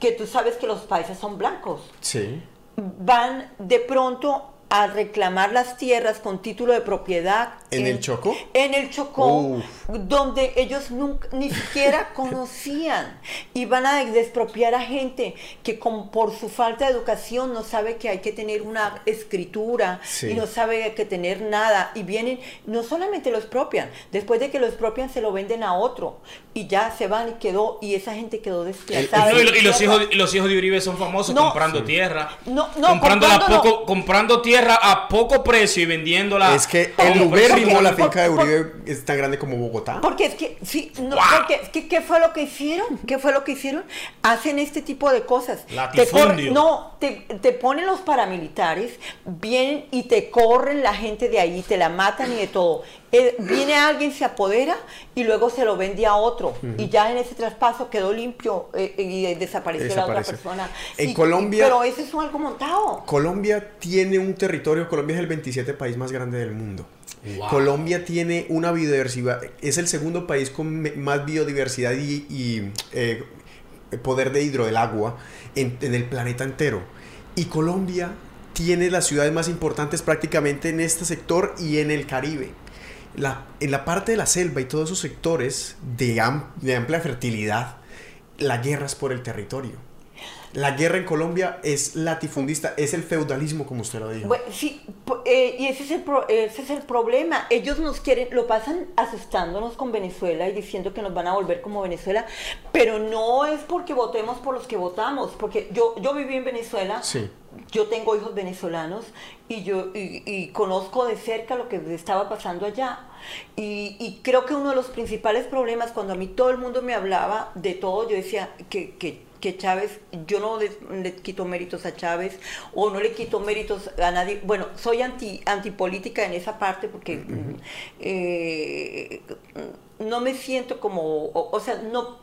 que tú sabes que los países son blancos, Sí. van de pronto a reclamar las tierras con título de propiedad. ¿En el Chocó? En el Chocó, Uf. donde ellos nunca, ni siquiera conocían. Y van a despropiar a gente que con, por su falta de educación no sabe que hay que tener una escritura Sí. y no sabe que tener nada. Y vienen, no solamente lo expropian, después de que lo expropian se lo venden a otro. Y ya se van y quedó, y esa gente quedó desplazada. Y, lo- y los hijos, y los hijos de Uribe son famosos No. comprando tierra. No, no, a comprando no. poco, comprando tierra a poco precio y vendiéndola. Es que a el un ubérrimo, la finca de por- Uribe es tan grande como Bogotá. Porque es que, sí, no, porque es que, ¿qué fue lo que hicieron? ¿Qué fue lo que hicieron? Hacen este tipo de cosas. Te corren- no, te, te ponen los paramilitares, vienen y te corren la gente de ahí, te la matan y de todo. Eh, viene alguien, se apodera y luego se lo vende a otro. Y ya en ese traspaso quedó limpio eh, y desapareció la otra persona. En Y- Colombia- Pero ese es algo montado. Colombia tiene un territorio, Colombia es el 27 país más grande del mundo. Colombia tiene una biodiversidad, es el segundo país con más biodiversidad y, eh, poder de hidro del agua en, el planeta entero. Y Colombia tiene las ciudades más importantes prácticamente en este sector y en el Caribe. En la parte de la selva y todos esos sectores de, de amplia fertilidad, la guerra es por el territorio. La guerra en Colombia es latifundista, es el feudalismo, como usted lo dijo. Bueno, sí, eh, y ese es, el ese es el problema. Ellos nos quieren, lo pasan asustándonos con Venezuela y diciendo que nos van a volver como Venezuela, pero no es porque votemos por los que votamos, porque yo, yo viví en Venezuela. Yo tengo hijos venezolanos y yo y, conozco de cerca lo que estaba pasando allá. Y, y, creo que uno de los principales problemas, cuando a mí todo el mundo me hablaba de todo, yo decía que, que que Chávez, yo no le, quito méritos a Chávez o no le quito méritos a nadie. Bueno, soy anti antipolítica en esa parte porque eh, no me siento como, o, sea, no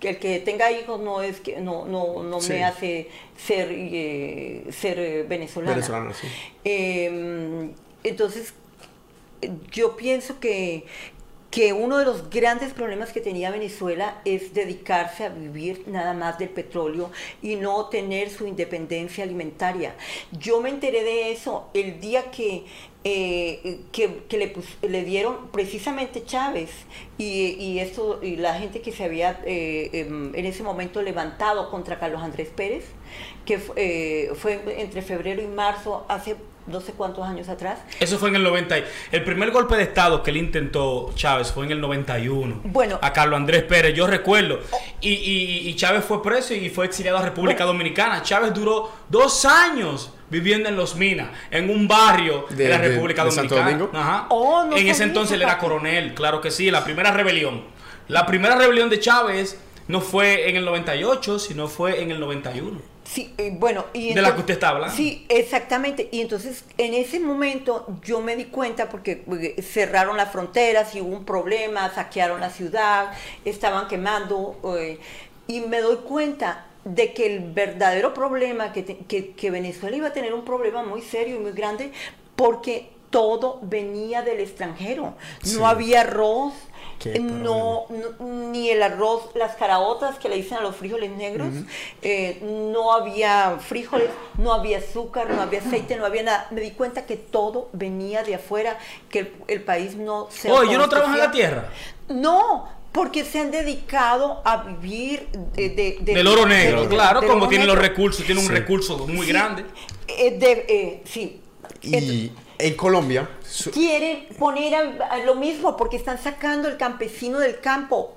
el que tenga hijos no es que no no, no me hace ser eh, ser venezolana. sí. Em, entonces yo pienso que, que uno de los grandes problemas que tenía Venezuela es dedicarse a vivir nada más del petróleo y no tener su independencia alimentaria. Yo me enteré de eso el día que, eh, que, le, le, dieron precisamente Chávez y, y, esto, y la gente que se había eh, em, en ese momento levantado contra Carlos Andrés Pérez, que eh, fue entre febrero y marzo hace no sé cuántos años atrás. Eso fue en el 90. El primer golpe de Estado que él intentó Chávez fue en el 91. Bueno. A Carlos Andrés Pérez, yo recuerdo. Y, y, Chávez fue preso y fue exiliado a República Dominicana. Chávez duró dos años viviendo en Los Minas, en un barrio de, la República Dominicana. Ajá. Oh, en ese entonces él era coronel, claro que sí, la primera rebelión. La primera rebelión de Chávez no fue en el 98, sino fue en el 91. Sí, eh, bueno, y de la que usted está hablando. Sí, exactamente. Y entonces en ese momento yo me di cuenta porque eh, cerraron las fronteras y hubo un problema, saquearon la ciudad, estaban quemando eh, y me doy cuenta de que el verdadero problema, que, que Venezuela iba a tener un problema muy serio y muy grande porque todo venía del extranjero. No había arroz, no, ni el arroz, las caraotas que le dicen a los frijoles negros, eh, no había frijoles, no había azúcar, no había aceite, no había nada. Me di cuenta que todo venía de afuera, que el, país no se... Oh, ¿yo no trabajo en la tierra? No, porque se han dedicado a vivir de, del oro negro, claro, como tienen los recursos, tienen un recurso muy grande. Eh, eh, sí. Y en Colombia. Quieren poner lo mismo porque están sacando el campesino del campo.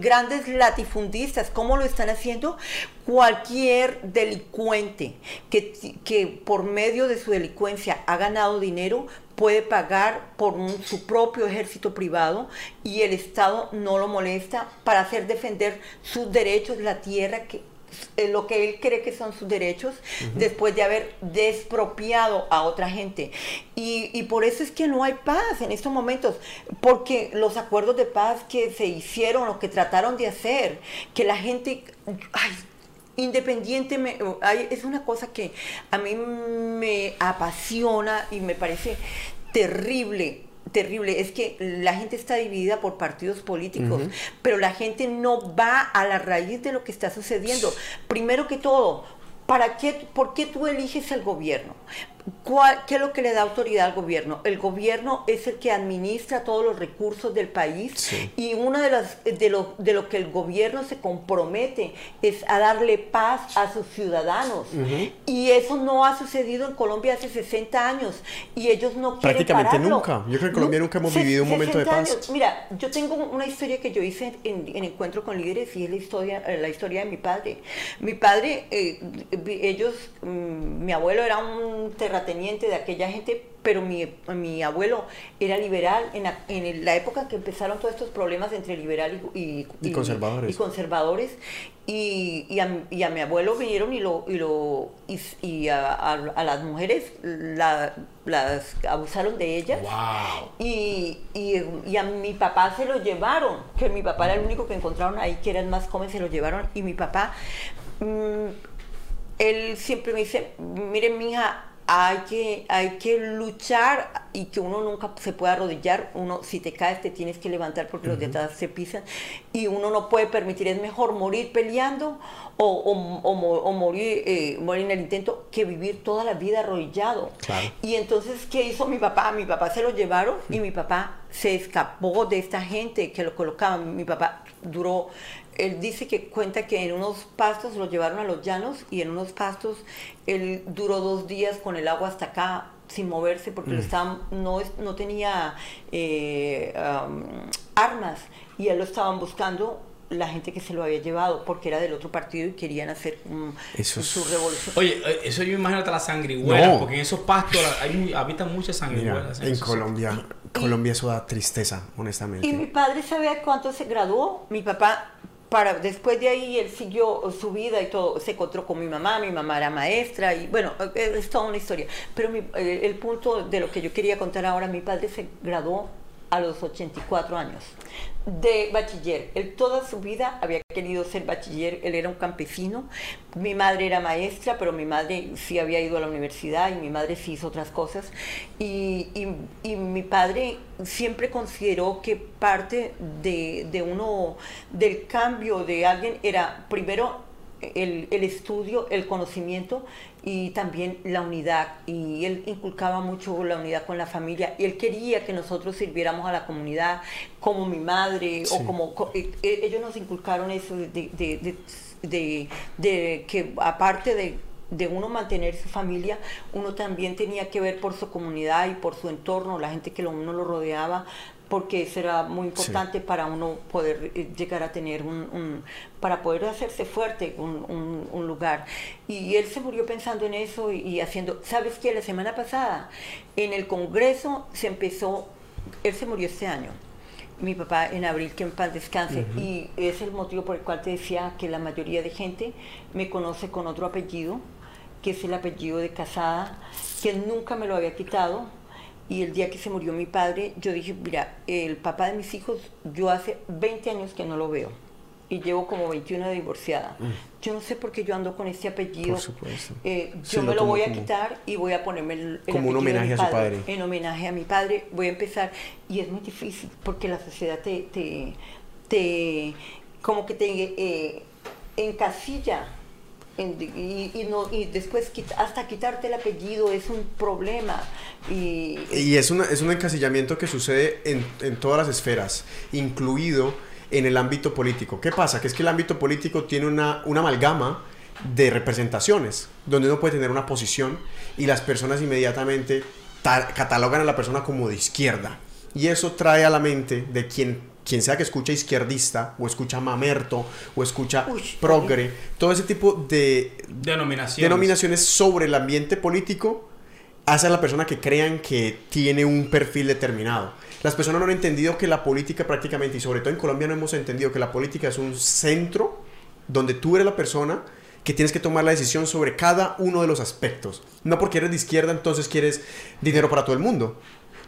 Grandes latifundistas, ¿cómo lo están haciendo? Cualquier delincuente que, que por medio de su delincuencia ha ganado dinero puede pagar por su propio ejército privado y el Estado no lo molesta para hacer defender sus derechos, la tierra que lo que él cree que son sus derechos después de haber despropiado a otra gente. Y, por eso es que no hay paz en estos momentos, porque los acuerdos de paz que se hicieron o que trataron de hacer, que la gente... Ay, independientemente, es una cosa que a mí me apasiona y me parece terrible terrible es que la gente está dividida por partidos políticos, pero la gente no va a la raíz de lo que está sucediendo. Primero que todo, ¿para qué, ¿por qué tú eliges el gobierno? ¿Qué es lo que le da autoridad al gobierno? El gobierno es el que administra todos los recursos del país y una de las de lo, de lo que el gobierno se compromete es a darle paz a sus ciudadanos. Y eso no ha sucedido en Colombia hace 60 años y ellos no quieren Prácticamente nunca. Yo creo que en Colombia nunca hemos vivido un momento de paz. Mira, yo tengo una historia que yo hice en, Encuentro con Líderes y es la historia, la historia de mi padre. Mi padre, eh, ellos, mm, mi abuelo era un terrateniente de aquella gente, pero mi, mi abuelo era liberal en la, en la, época que empezaron todos estos problemas entre liberal y, y, conservadores. Y, conservadores. Y, a, mi abuelo vinieron y lo y lo y, a, las mujeres las abusaron de ellas. Y, a mi papá se lo llevaron, que mi papá era el único que encontraron ahí que era el más joven, se lo llevaron. Y mi papá, mm, él siempre me dice, miren, mija, hay que, hay que luchar y que uno nunca se puede arrodillar. Uno, si te caes, te tienes que levantar porque los de atrás se pisan. Y uno no puede permitir, es mejor morir peleando o, morir, eh, morir en el intento que vivir toda la vida arrodillado. Y entonces, ¿qué hizo mi papá? Mi papá se lo llevaron y mi papá se escapó de esta gente que lo colocaban. Mi papá duró él dice que cuenta que en unos pastos lo llevaron a los llanos y en unos pastos él duró dos días con el agua hasta acá sin moverse porque lo estaban, no, no tenía eh, um, armas y él lo estaban buscando la gente que se lo había llevado porque era del otro partido y querían hacer um, Eso es- su revolución. Oye, eh, eso yo me imagino hasta la sanguijuela, No. porque en esos pastos hay, habitan muchas Mira, sanguijuelas. en esos- Colombia, Colombia eso da tristeza, honestamente. Y mi padre sabía cuánto se graduó. Mi papá, para después de ahí, él siguió su vida y todo. Se encontró con mi mamá, mi mamá era maestra y bueno, eh, es toda una historia. Pero mi- eh, el punto de lo que yo quería contar ahora, mi padre se graduó a los 84 años de bachiller. Él toda su vida había querido ser bachiller, él era un campesino. Mi madre era maestra, pero mi madre sí había ido a la universidad y mi madre sí hizo otras cosas. Y, y- y mi padre siempre consideró que parte de, de uno, del cambio de alguien era primero el, el estudio, el conocimiento y también la unidad. Y él inculcaba mucho la unidad con la familia. Y él quería que nosotros sirviéramos a la comunidad como mi madre Sí. o como... co- eh, eh, ellos nos inculcaron eso de, de- de- de- de que aparte de de uno mantener su familia, uno también tenía que ver por su comunidad y por su entorno, la gente que lo- uno lo rodeaba, porque eso era muy importante para uno poder eh, llegar a tener un, un- para poder hacerse fuerte un, un- un lugar. Y él se murió pensando en eso y, y haciendo, ¿sabes qué? La semana pasada en el Congreso se empezó, él se murió este año. Mi papá en abril, que en paz descanse, y es el motivo por el cual te decía que la mayoría de gente me conoce con otro apellido, que es el apellido de casada, que nunca me lo había quitado. Y el día que se murió mi padre, yo dije, mira, el papá de mis hijos, yo hace 20 años que no lo veo. Y llevo como 21 de divorciada. Yo no sé por qué yo ando con este apellido. Por supuesto. Eh, yo me lo voy a como- quitar y voy a ponerme el, el Como un apellido de homenaje mi a su padre. En homenaje a mi padre voy a empezar. Y es muy difícil porque la sociedad te, te, te como que te eh, encasilla. Y, y no, y después hasta quitarte el apellido es un problema. Y, Y es, una- es un encasillamiento que sucede en, en todas las esferas, incluido en el ámbito político. ¿Qué pasa? Que es que el ámbito político tiene una, una amalgama de representaciones, donde uno puede tener una posición y las personas inmediatamente ta- catalogan a la persona como de izquierda. Y eso trae a la mente de quien, quien sea que escucha izquierdista, o escucha mamerto, o escucha Uy, progre, todo ese tipo de, Denominaciones. denominaciones sobre el ambiente político hace a la persona que crean que tiene un perfil determinado. Las personas no han entendido que la política prácticamente, y sobre todo en Colombia no hemos entendido que la política es un centro donde tú eres la persona que tienes que tomar la decisión sobre cada uno de los aspectos. No porque eres de izquierda entonces quieres dinero para todo el mundo.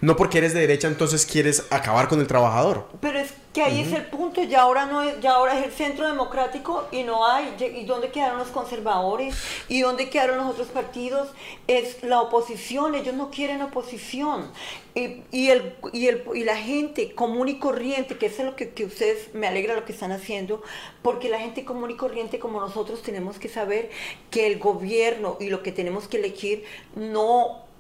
No porque eres de derecha entonces quieres acabar con el trabajador. Pero es que ahí es el punto, ya ahora no es, ya ahora es el centro democrático y no hay, ¿y dónde quedaron los conservadores? ¿Y dónde quedaron los otros partidos? Es la oposición, ellos no quieren oposición. Y, y el, y, el, y la gente común y corriente, que eso es lo que, que ustedes, me alegra lo que están haciendo, porque la gente común y corriente como nosotros tenemos que saber que el gobierno y lo que tenemos que elegir no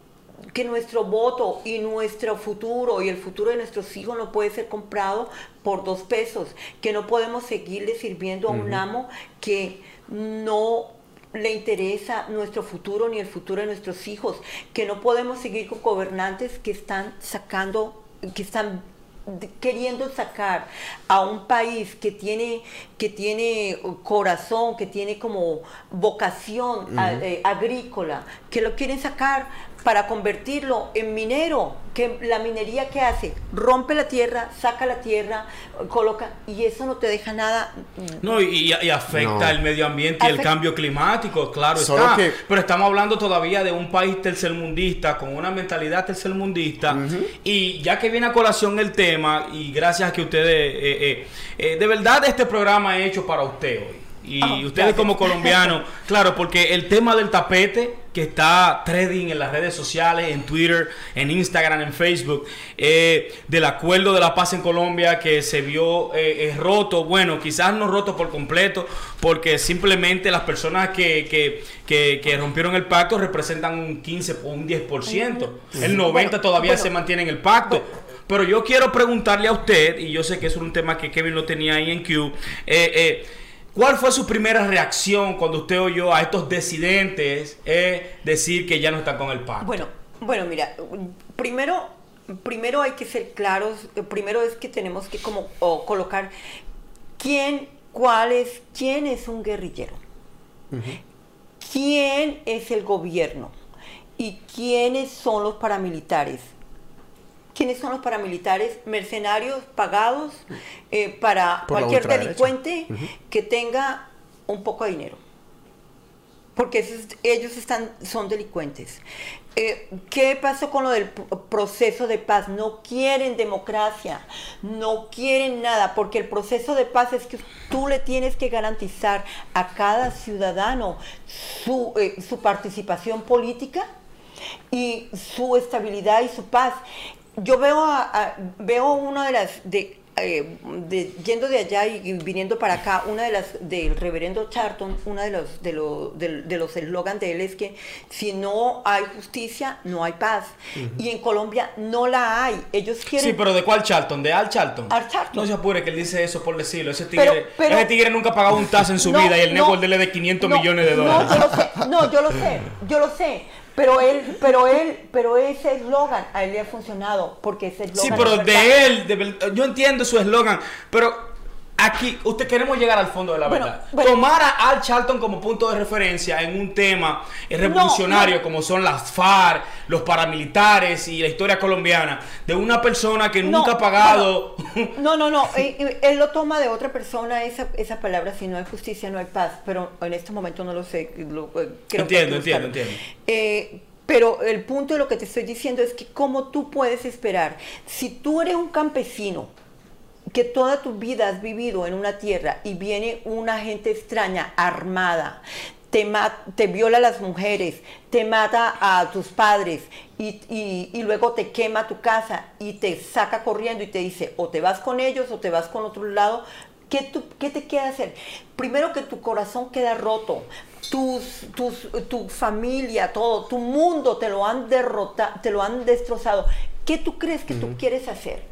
que nuestro voto y nuestro futuro y el futuro de nuestros hijos no puede ser comprado por dos pesos, que no podemos seguirle sirviendo a un amo que no le interesa nuestro futuro ni el futuro de nuestros hijos, que no podemos seguir con gobernantes que están sacando, que están queriendo sacar a un país que tiene que tiene corazón, que tiene como vocación a- eh, agrícola, que lo quieren sacar para convertirlo en minero, que la minería que hace, rompe la tierra, saca la tierra, coloca y eso no te deja nada. No, y, y afecta No. el medio ambiente y el cambio climático, claro Solo está. que- Pero estamos hablando todavía de un país tercermundista, con una mentalidad tercermundista. Y ya que viene a colación el tema, y gracias a que ustedes, eh, eh, eh, de verdad este programa es hecho para usted hoy. Y Ah, ustedes gracias. como colombianos, claro, porque el tema del tapete que está trading en las redes sociales, en Twitter, en Instagram, en Facebook, eh, del acuerdo de la paz en Colombia que se vio eh, roto, bueno, quizás no roto por completo, porque simplemente las personas que, que, que, que rompieron el pacto representan un 15 o un 10%. El 90% Bueno, todavía bueno. se mantiene en el pacto. Pero yo quiero preguntarle a usted, y yo sé que es un tema que Kevin lo tenía ahí en Q, eh, eh, ¿cuál fue su primera reacción cuando usted oyó a estos decidentes eh, decir que ya no están con el pacto? Bueno, Bueno, mira, primero, primero hay que ser claros, primero es que tenemos que como colocar quién, cuál es, quién es un guerrillero, quién es el gobierno y quiénes son los paramilitares. ¿Quiénes son los paramilitares? Mercenarios pagados eh, para Por cualquier delincuente que tenga un poco de dinero. Porque esos- ellos están, son delincuentes. Eh, ¿Qué pasó con lo del proceso de paz? No quieren democracia, no quieren nada, porque el proceso de paz es que tú le tienes que garantizar a cada ciudadano su, eh, su participación política y su estabilidad y su paz. Yo veo, a- a- veo una de las, de, eh, de- yendo de allá y, y viniendo para acá, una de las, del reverendo Charlton, una de los, de, los de, de los eslogans de él es que si no hay justicia, no hay paz. Y en Colombia no la hay. Ellos quieren... Sí, pero ¿de cuál Charlton? ¿De Al Charlton? Al Charlton. No se apure que él dice eso por decirlo. Ese tigre, Pero- pero- ese tigre nunca ha pagado un tax en su No, vida y el no, network de él es de 500 no, millones de dólares. No, yo lo sé, no, yo lo sé, yo lo sé. Pero él, pero él, pero ese eslogan a él le ha funcionado porque ese eslogan. Sí, pero de él, de yo entiendo su eslogan, pero aquí usted queremos llegar al fondo de la Bueno, verdad. bueno. Tomar a Al Charlton como punto de referencia en un tema eh, revolucionario no. como son las FARC, los paramilitares y la historia colombiana, de una persona que No, nunca ha pagado. No, no, no. eh, eh, Él lo toma de otra persona esa, esa palabra. Si no hay justicia, no hay paz. Pero en este momento no lo sé. lo- creo Entiendo, que entiendo, entiendo. Eh, pero el punto de lo que te estoy diciendo es que cómo tú puedes esperar. Si tú eres un campesino que toda tu vida has vivido en una tierra y viene una gente extraña, armada, te, te viola a las mujeres, te mata a tus padres y, y- y luego te quema tu casa y te saca corriendo y te dice o te vas con ellos o te vas con otro lado, ¿qué, tú- qué te queda hacer? Primero que tu corazón queda roto. Tus, tus- tu familia, todo, tu mundo te lo han derrotado, te lo han destrozado. ¿Qué tú crees que tú quieres hacer?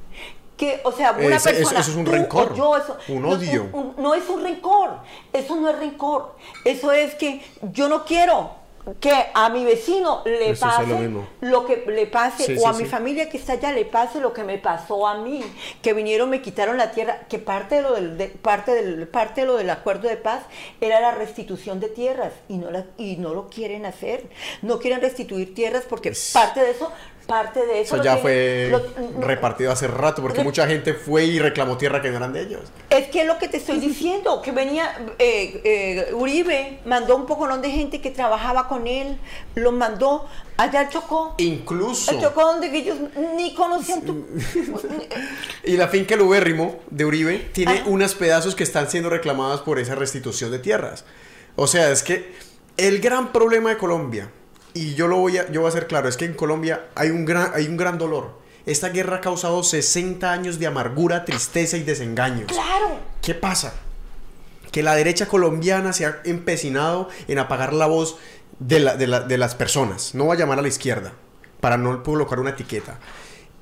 Que, o sea, una persona. eso es un tú rencor, yo, eso- un no, odio. un- no es un rencor, eso no es rencor. Eso es que yo no quiero que a mi vecino le Eso pase lo que le pase Sí, o a mi sí. familia que está allá le pase lo que me pasó a mí, que vinieron me quitaron la tierra, que parte de lo del de- parte del parte de lo del acuerdo de paz era la restitución de tierras y no la, y no lo quieren hacer. No quieren restituir tierras porque parte de eso parte de eso Eso lo ya fue lo- repartido hace rato porque mucha gente fue y reclamó tierra que no eran de ellos. Es que es lo que te estoy diciendo, que venía, eh, eh, Uribe mandó un poco de gente que trabajaba con él, los mandó allá al Chocó. Incluso. El Chocó donde ellos ni conocían tu... Y la finca El Ubérrimo de Uribe tiene Ajá. unos pedazos que están siendo reclamados por esa restitución de tierras. O sea, es que el gran problema de Colombia, y yo lo voy a, yo voy a ser claro, es que en Colombia hay un gran, hay un gran dolor. Esta guerra ha causado 60 años de amargura, tristeza y desengaños. Claro. ¿Qué pasa? Que la derecha colombiana se ha empecinado en apagar la voz de, la- de la- de las personas. No va a llamar a la izquierda, para no colocar una etiqueta.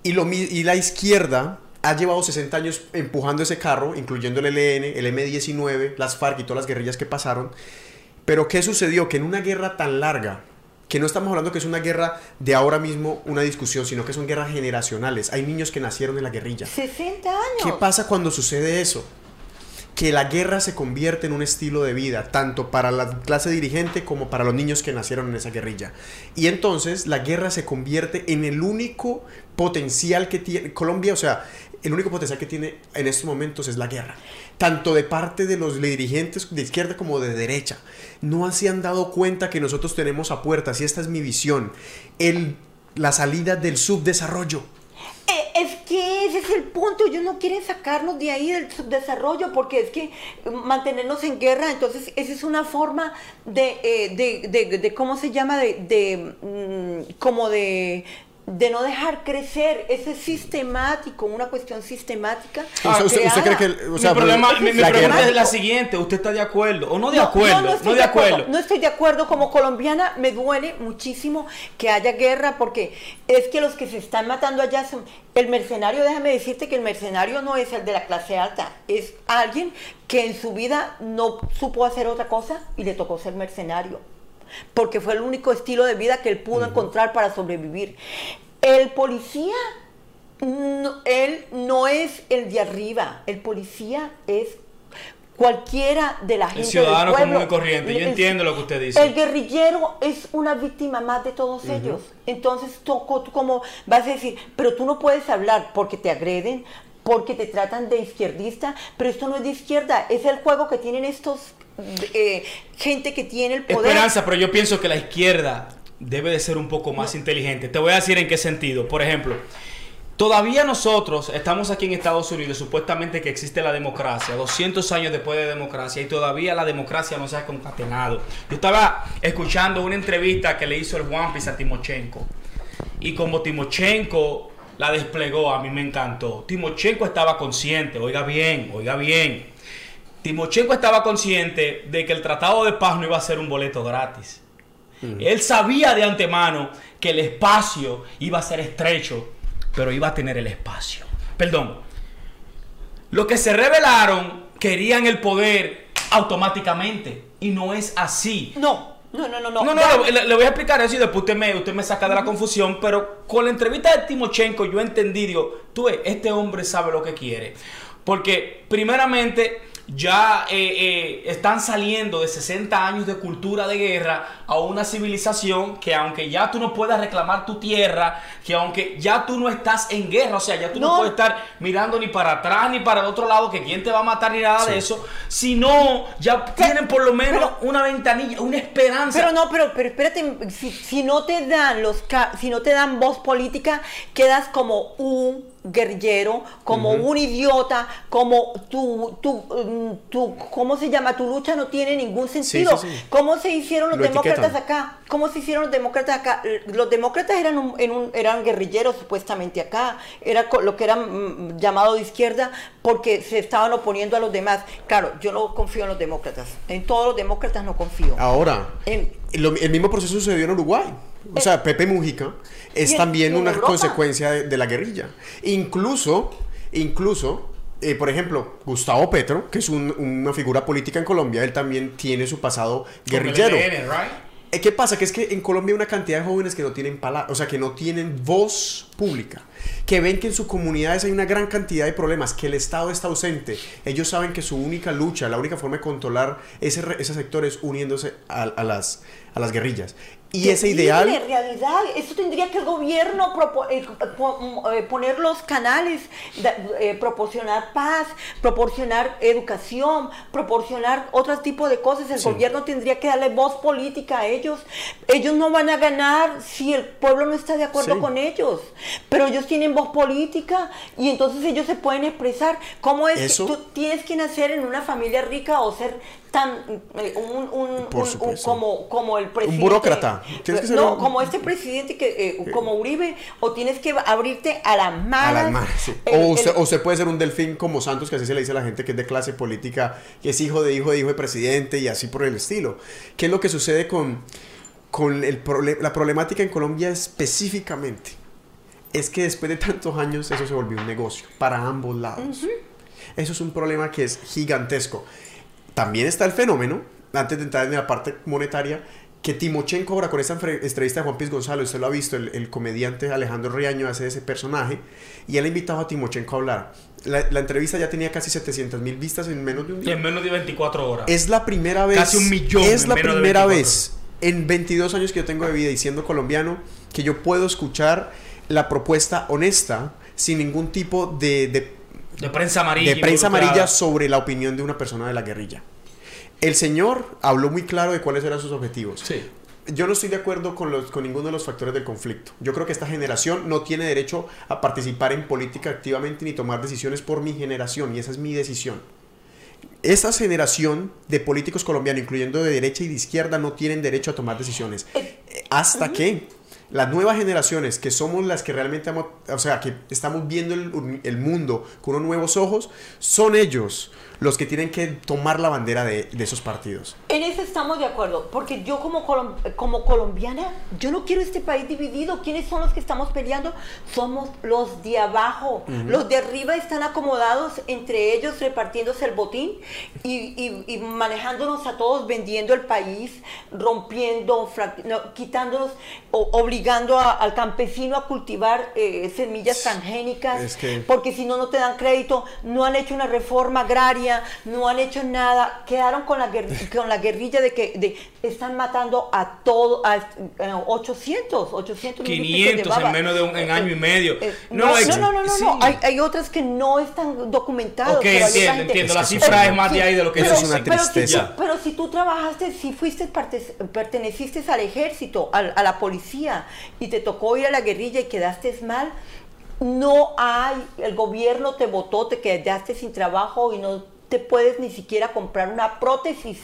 Y, lo, y la izquierda ha llevado 60 años empujando ese carro, incluyendo el ELN, el M-19, las FARC y todas las guerrillas que pasaron. Pero ¿qué sucedió? Que en una guerra tan larga, que no estamos hablando que es una guerra de ahora mismo, una discusión, sino que son guerras generacionales. Hay niños que nacieron en la guerrilla. 60 años. ¿Qué pasa cuando sucede eso? Que la guerra se convierte en un estilo de vida, tanto para la clase dirigente como para los niños que nacieron en esa guerrilla. Y entonces la guerra se convierte en el único potencial que tiene Colombia, o sea, el único potencial que tiene en estos momentos es la guerra. Tanto de parte de los dirigentes de izquierda como de derecha. No se han dado cuenta que nosotros tenemos a puertas, y esta es mi visión, el, la salida del subdesarrollo. Eh, Es que ese es el punto, ellos no quieren sacarnos de ahí del subdesarrollo porque es que mantenernos en guerra, entonces esa es una forma de, eh, de- de- ¿cómo se llama? De, de, mm, como de, de no dejar crecer, eso es sistemático, una cuestión sistemática. O sea, usted, usted cree creada. que, o sea, mi problema, mi, mi pregunta es la siguiente, ¿usted está de acuerdo o no de No, acuerdo? No, no estoy de acuerdo. No estoy de acuerdo. Como colombiana me duele muchísimo que haya guerra porque es que los que se están matando allá son... El mercenario, déjame decirte que el mercenario no es el de la clase alta, es alguien que en su vida no supo hacer otra cosa y le tocó ser mercenario. Porque fue el único estilo de vida que él pudo encontrar para sobrevivir. El policía, él no es el de arriba, el policía es cualquiera de la gente. El ciudadano común y corriente, yo entiendo lo que usted dice. El guerrillero es una víctima más de todos ellos. Entonces, tú, tú como vas a decir, pero tú no puedes hablar porque te agreden, porque te tratan de izquierdista, pero esto no es de izquierda, es el juego que tienen estos eh, gente que tiene el poder. Esperanza, pero yo pienso que la izquierda debe de ser un poco más inteligente. Te voy a decir en qué sentido. Por ejemplo, todavía nosotros estamos aquí en Estados Unidos, supuestamente que existe la democracia, 200 años después de democracia, y todavía la democracia no se ha concatenado. Yo estaba escuchando una entrevista que le hizo el Juan a Timochenko. Y como Timochenko la desplegó, a mí me encantó. Timochenko estaba consciente, oiga bien, oiga bien. Timochenko estaba consciente de que el tratado de paz no iba a ser un boleto gratis. Él sabía de antemano que el espacio iba a ser estrecho, pero iba a tener el espacio. Perdón. Los que se rebelaron querían el poder automáticamente y no es así. No. No, no, no, no. No, no, le, voy a explicar eso y después usted me, usted me saca de la confusión, pero con la entrevista de Timochenko yo entendí, digo, tú ves, este hombre sabe lo que quiere. Porque primeramente ya eh, eh, están saliendo de 60 años de cultura de guerra a una civilización que aunque ya tú no puedas reclamar tu tierra, que aunque ya tú no estás en guerra, o sea, ya tú no, puedes estar mirando ni para atrás ni para el otro lado, que quién te va a matar ni nada de eso, sino ya tienen por lo menos una ventanilla, una esperanza. Pero no, pero, pero espérate, si, si no te dan los si no te dan voz política, quedas como un guerrillero, como un idiota, como tu, tu, mm, tu, ¿cómo se llama? Tu lucha no tiene ningún sentido. ¿Cómo se hicieron los demócratas acá? ¿Cómo se hicieron los demócratas acá? Los demócratas eran, en un, eran guerrilleros supuestamente acá, era lo que eran mm, llamado de izquierda porque se estaban oponiendo a los demás. Claro, yo no confío en los demócratas, en todos los demócratas no confío. Ahora, el mismo proceso sucedió en Uruguay. O sea, Pepe Mujica es también una consecuencia de, la guerrilla. Incluso, incluso, eh, por ejemplo, Gustavo Petro, que es una figura política en Colombia, él también tiene su pasado guerrillero. Eh, ¿Qué pasa? Que es que en Colombia hay una cantidad de jóvenes que no tienen palabra, o sea, que no tienen voz pública, que ven que en sus comunidades hay una gran cantidad de problemas, que el Estado está ausente. Ellos saben que su única lucha, la única forma de controlar ese, ese sector es uniéndose a, las, a las guerrillas. Y ese ideal... En realidad, eso tendría que el gobierno eh, eh, poner los canales, eh, proporcionar paz, proporcionar educación, proporcionar otro tipo de cosas. El gobierno tendría que darle voz política a ellos. Ellos no van a ganar si el pueblo no está de acuerdo con ellos, pero ellos tienen voz política y entonces ellos se pueden expresar. ¿Cómo es que tú tienes que nacer en una familia rica o ser tan eh, un, un, como, como el presidente. Un burócrata. no, como este presidente que eh, como Uribe, o tienes que abrirte a las malas. o, se, puede ser un delfín como Santos, que así se le dice a la gente que es de clase política, que es hijo de hijo de hijo de presidente y así por el estilo. ¿Qué es lo que sucede con, con el la problemática en Colombia específicamente? Es que después de tantos años eso se volvió un negocio para ambos lados. Eso es un problema que es gigantesco. También está el fenómeno, antes de entrar en la parte monetaria, que Timochenko ahora con esta entrevista de Juan Piz Gonzalo, usted lo ha visto, el, comediante Alejandro Riaño hace ese personaje, y él ha invitado a Timochenko a hablar. La, entrevista ya tenía casi 700 mil vistas en menos de un día. en menos de 24 horas. Es la primera vez. Casi un millón. Es la primera vez en 22 años que yo tengo de vida y siendo colombiano que yo puedo escuchar la propuesta honesta sin ningún tipo de de prensa amarilla. De prensa amarilla sobre la opinión de una persona de la guerrilla. El señor habló muy claro de cuáles eran sus objetivos. Sí. Yo no estoy de acuerdo con, los, con ninguno de los factores del conflicto. Yo creo que esta generación no tiene derecho a participar en política activamente ni tomar decisiones por mi generación, y esa es mi decisión. Esa generación de políticos colombianos, incluyendo de derecha y de izquierda, no tienen derecho a tomar decisiones. Eh, ¿Hasta qué? Las nuevas generaciones, que somos las que realmente, o sea, que estamos viendo el, mundo con unos nuevos ojos, son ellos los que tienen que tomar la bandera de, de esos partidos. En eso estamos de acuerdo, porque yo como, como colombiana, yo no quiero este país dividido. ¿Quiénes son los que estamos peleando? Somos los de abajo. Los de arriba están acomodados entre ellos, repartiéndose el botín y, manejándonos a todos, vendiendo el país, rompiendo, quitándonos, obligando al campesino a cultivar eh, semillas transgénicas, porque si no, no te dan crédito. No han hecho una reforma agraria, no han hecho nada. Quedaron con la, con la guerrilla de que están matando a todo, a 800, 800 500 en menos de un año y medio. Eh, no, no, no, no, Hay, hay, otras que no están documentadas. Ok, entiendo, entiendo. La cifra es más de ahí de lo que es una tristeza. Pero si, tú trabajaste, si fuiste, perteneciste al ejército, a, a la policía, y te tocó ir a la guerrilla y quedaste mal, no hay, el gobierno te votó, te quedaste sin trabajo y no te puedes ni siquiera comprar una prótesis.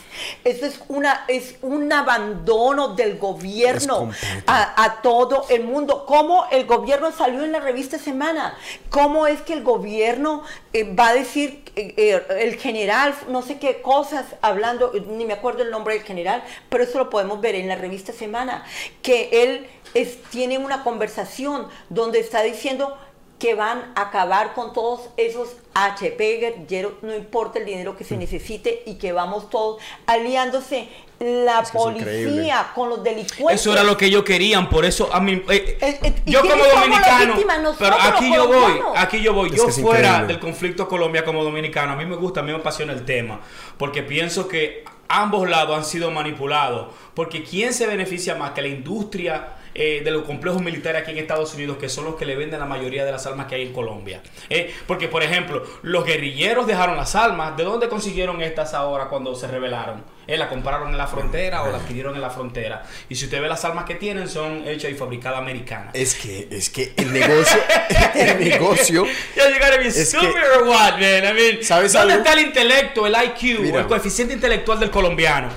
Eso es, una, es un abandono del gobierno a, todo el mundo. ¿Cómo el gobierno salió en la revista Semana? ¿Cómo es que el gobierno eh, va a decir, eh, eh, el general, no sé qué cosas, hablando, ni me acuerdo el nombre del general, pero eso lo podemos ver en la revista Semana, que él es, tiene una conversación donde está diciendo que van a acabar con todos esos HP guerrilleros, no importa el dinero que se necesite y que vamos todos aliándose. La policía con los delincuentes. Eso era lo que ellos querían, por eso a mí eh, eh, eh, yo como dominicano, pero aquí yo voy, aquí yo voy, yo fuera del conflicto Colombia como dominicano, a mí me gusta, a mí me apasiona el tema, porque pienso que ambos lados han sido manipulados, porque quién se beneficia más que la industria eh, de los complejos militares aquí en Estados Unidos, que son los que le venden la mayoría de las armas que hay en Colombia. Eh, porque, por ejemplo, los guerrilleros dejaron las armas. ¿De dónde consiguieron estas ahora cuando se rebelaron? Eh, ¿La compraron en la frontera o la adquirieron en la frontera? Y si usted ve las armas que tienen, son hechas y fabricadas americanas. Es que, es que el negocio, el negocio... Ya llegaré bien super what, man? I mean, ¿Sabes ¿Dónde está el intelecto, el IQ, el coeficiente intelectual del colombiano?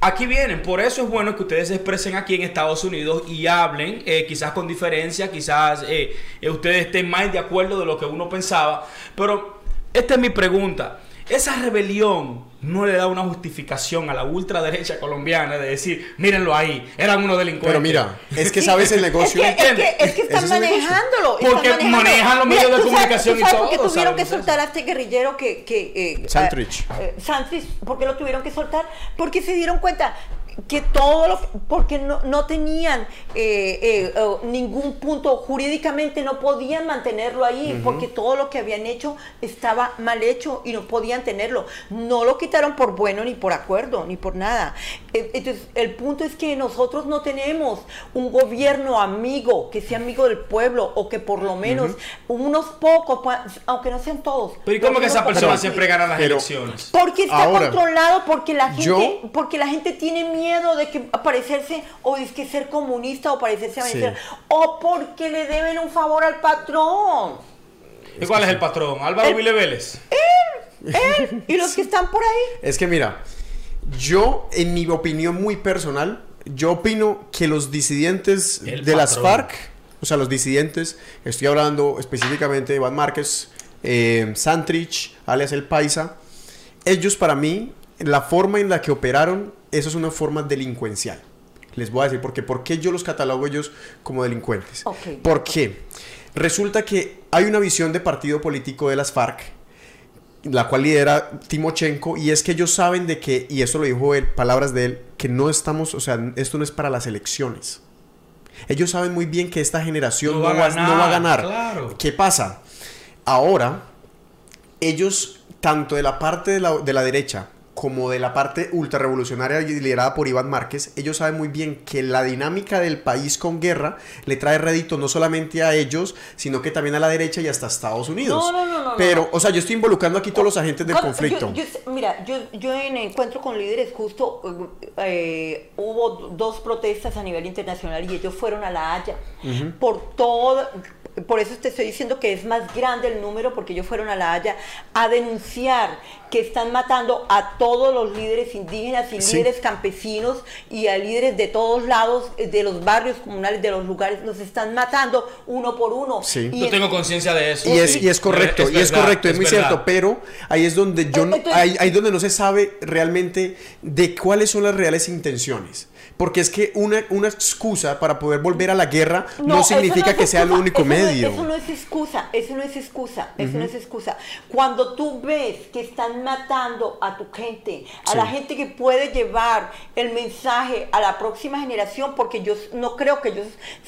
Aquí vienen, por eso es bueno que ustedes se expresen aquí en Estados Unidos y hablen, eh, quizás con diferencia, quizás eh, eh, ustedes estén más de acuerdo de lo que uno pensaba, pero esta es mi pregunta. Esa rebelión no le da una justificación a la ultraderecha colombiana de decir, mírenlo ahí, eran unos delincuentes. Pero mira, es que sabes el negocio. es, que, es, que, están manejándolo. Porque manejan los medios de comunicación y todo. Porque tuvieron que soltar a este guerrillero que... que eh, Santrich. Eh, Santrich, ¿por qué lo tuvieron que soltar? Porque se dieron cuenta, que todo lo, porque no, no tenían eh, eh, ningún punto jurídicamente no podían mantenerlo ahí porque todo lo que habían hecho estaba mal hecho y no podían tenerlo. No lo quitaron por bueno ni por acuerdo ni por nada. E, entonces el punto es que nosotros no tenemos un gobierno amigo que sea amigo del pueblo o que por lo menos unos pocos aunque no sean todos pero y cómo que esa persona siempre gana las elecciones porque está controlado porque la gente porque la gente tiene miedo de que aparecerse o es que ser comunista o parecerse a o porque le deben un favor al patrón. ¿Y cuál es el patrón? Álvaro Vile Vélez. Él, él y los que están por ahí. Es que mira, yo en mi opinión muy personal, yo opino que los disidentes de las FARC, o sea, los disidentes, estoy hablando específicamente de Iván Márquez, eh, Santrich, alias El Paisa, ellos para mí, la forma en la que operaron eso es una forma delincuencial. Les voy a decir por qué. ¿Por qué yo los catalogo ellos como delincuentes? ¿Por qué? Resulta que hay una visión de partido político de las FARC, la cual lidera Timochenko, y es que ellos saben de que, y eso lo dijo él, palabras de él, que no estamos, o sea, esto no es para las elecciones. Ellos saben muy bien que esta generación no, va, a ganar. ¿Qué pasa? Ahora, ellos, tanto de la parte de la, de la derecha como de la parte ultrarrevolucionaria liderada por Iván Márquez, ellos saben muy bien que la dinámica del país con guerra le trae rédito no solamente a ellos, sino que también a la derecha y hasta Estados Unidos. No, no, no, no Pero, o sea, yo estoy involucrando aquí todos los agentes del conflicto. mira, yo, yo en encuentro con líderes justo eh, hubo dos protestas a nivel internacional y ellos fueron a La Haya por todo por eso te estoy diciendo que es más grande el número, porque ellos fueron a La Haya a denunciar que están matando a todos los líderes indígenas y líderes campesinos y a líderes de todos lados, eh, de los barrios comunales, de los lugares, los están matando uno por uno. Sí. Y Yo en- tengo conciencia de eso. Y es, sí. y es correcto, Es y es verdad, correcto, es, muy verdad. cierto, pero ahí es donde yo no- ahí, ahí donde no se sabe realmente de cuáles son las reales intenciones. Porque es que una, una excusa para poder volver a la guerra no, significa que sea el único eso no es- medio. eso no es excusa, eso no es excusa, eso no es excusa. Cuando tú ves que están matando a tu gente, a Sí. la gente que puede llevar el mensaje a la próxima generación, porque yo no creo que ellos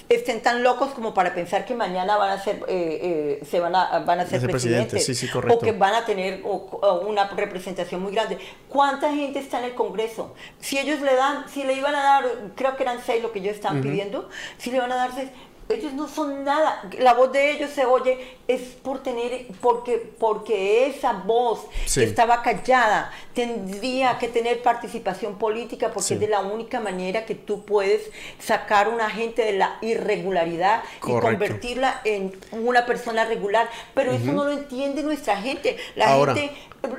estén tan locos como para pensar que mañana van a ser, eh, eh, se van a, van a ser presidentes, presidentes, sí, sí, correcto. o que van a tener o- o una representación muy grande. ¿Cuánta gente está en el Congreso? Si ellos le dan, si le iban a dar, creo que eran seis lo que ellos estaban pidiendo, si le van a dar seis, ellos no son nada. La voz de ellos se oye es por tener, porque, porque esa voz Sí. que estaba callada tendría que tener participación política porque Sí. es de la única manera que tú puedes sacar a una gente de la irregularidad y convertirla en una persona regular. Pero eso no lo entiende nuestra gente. La Ahora. gente,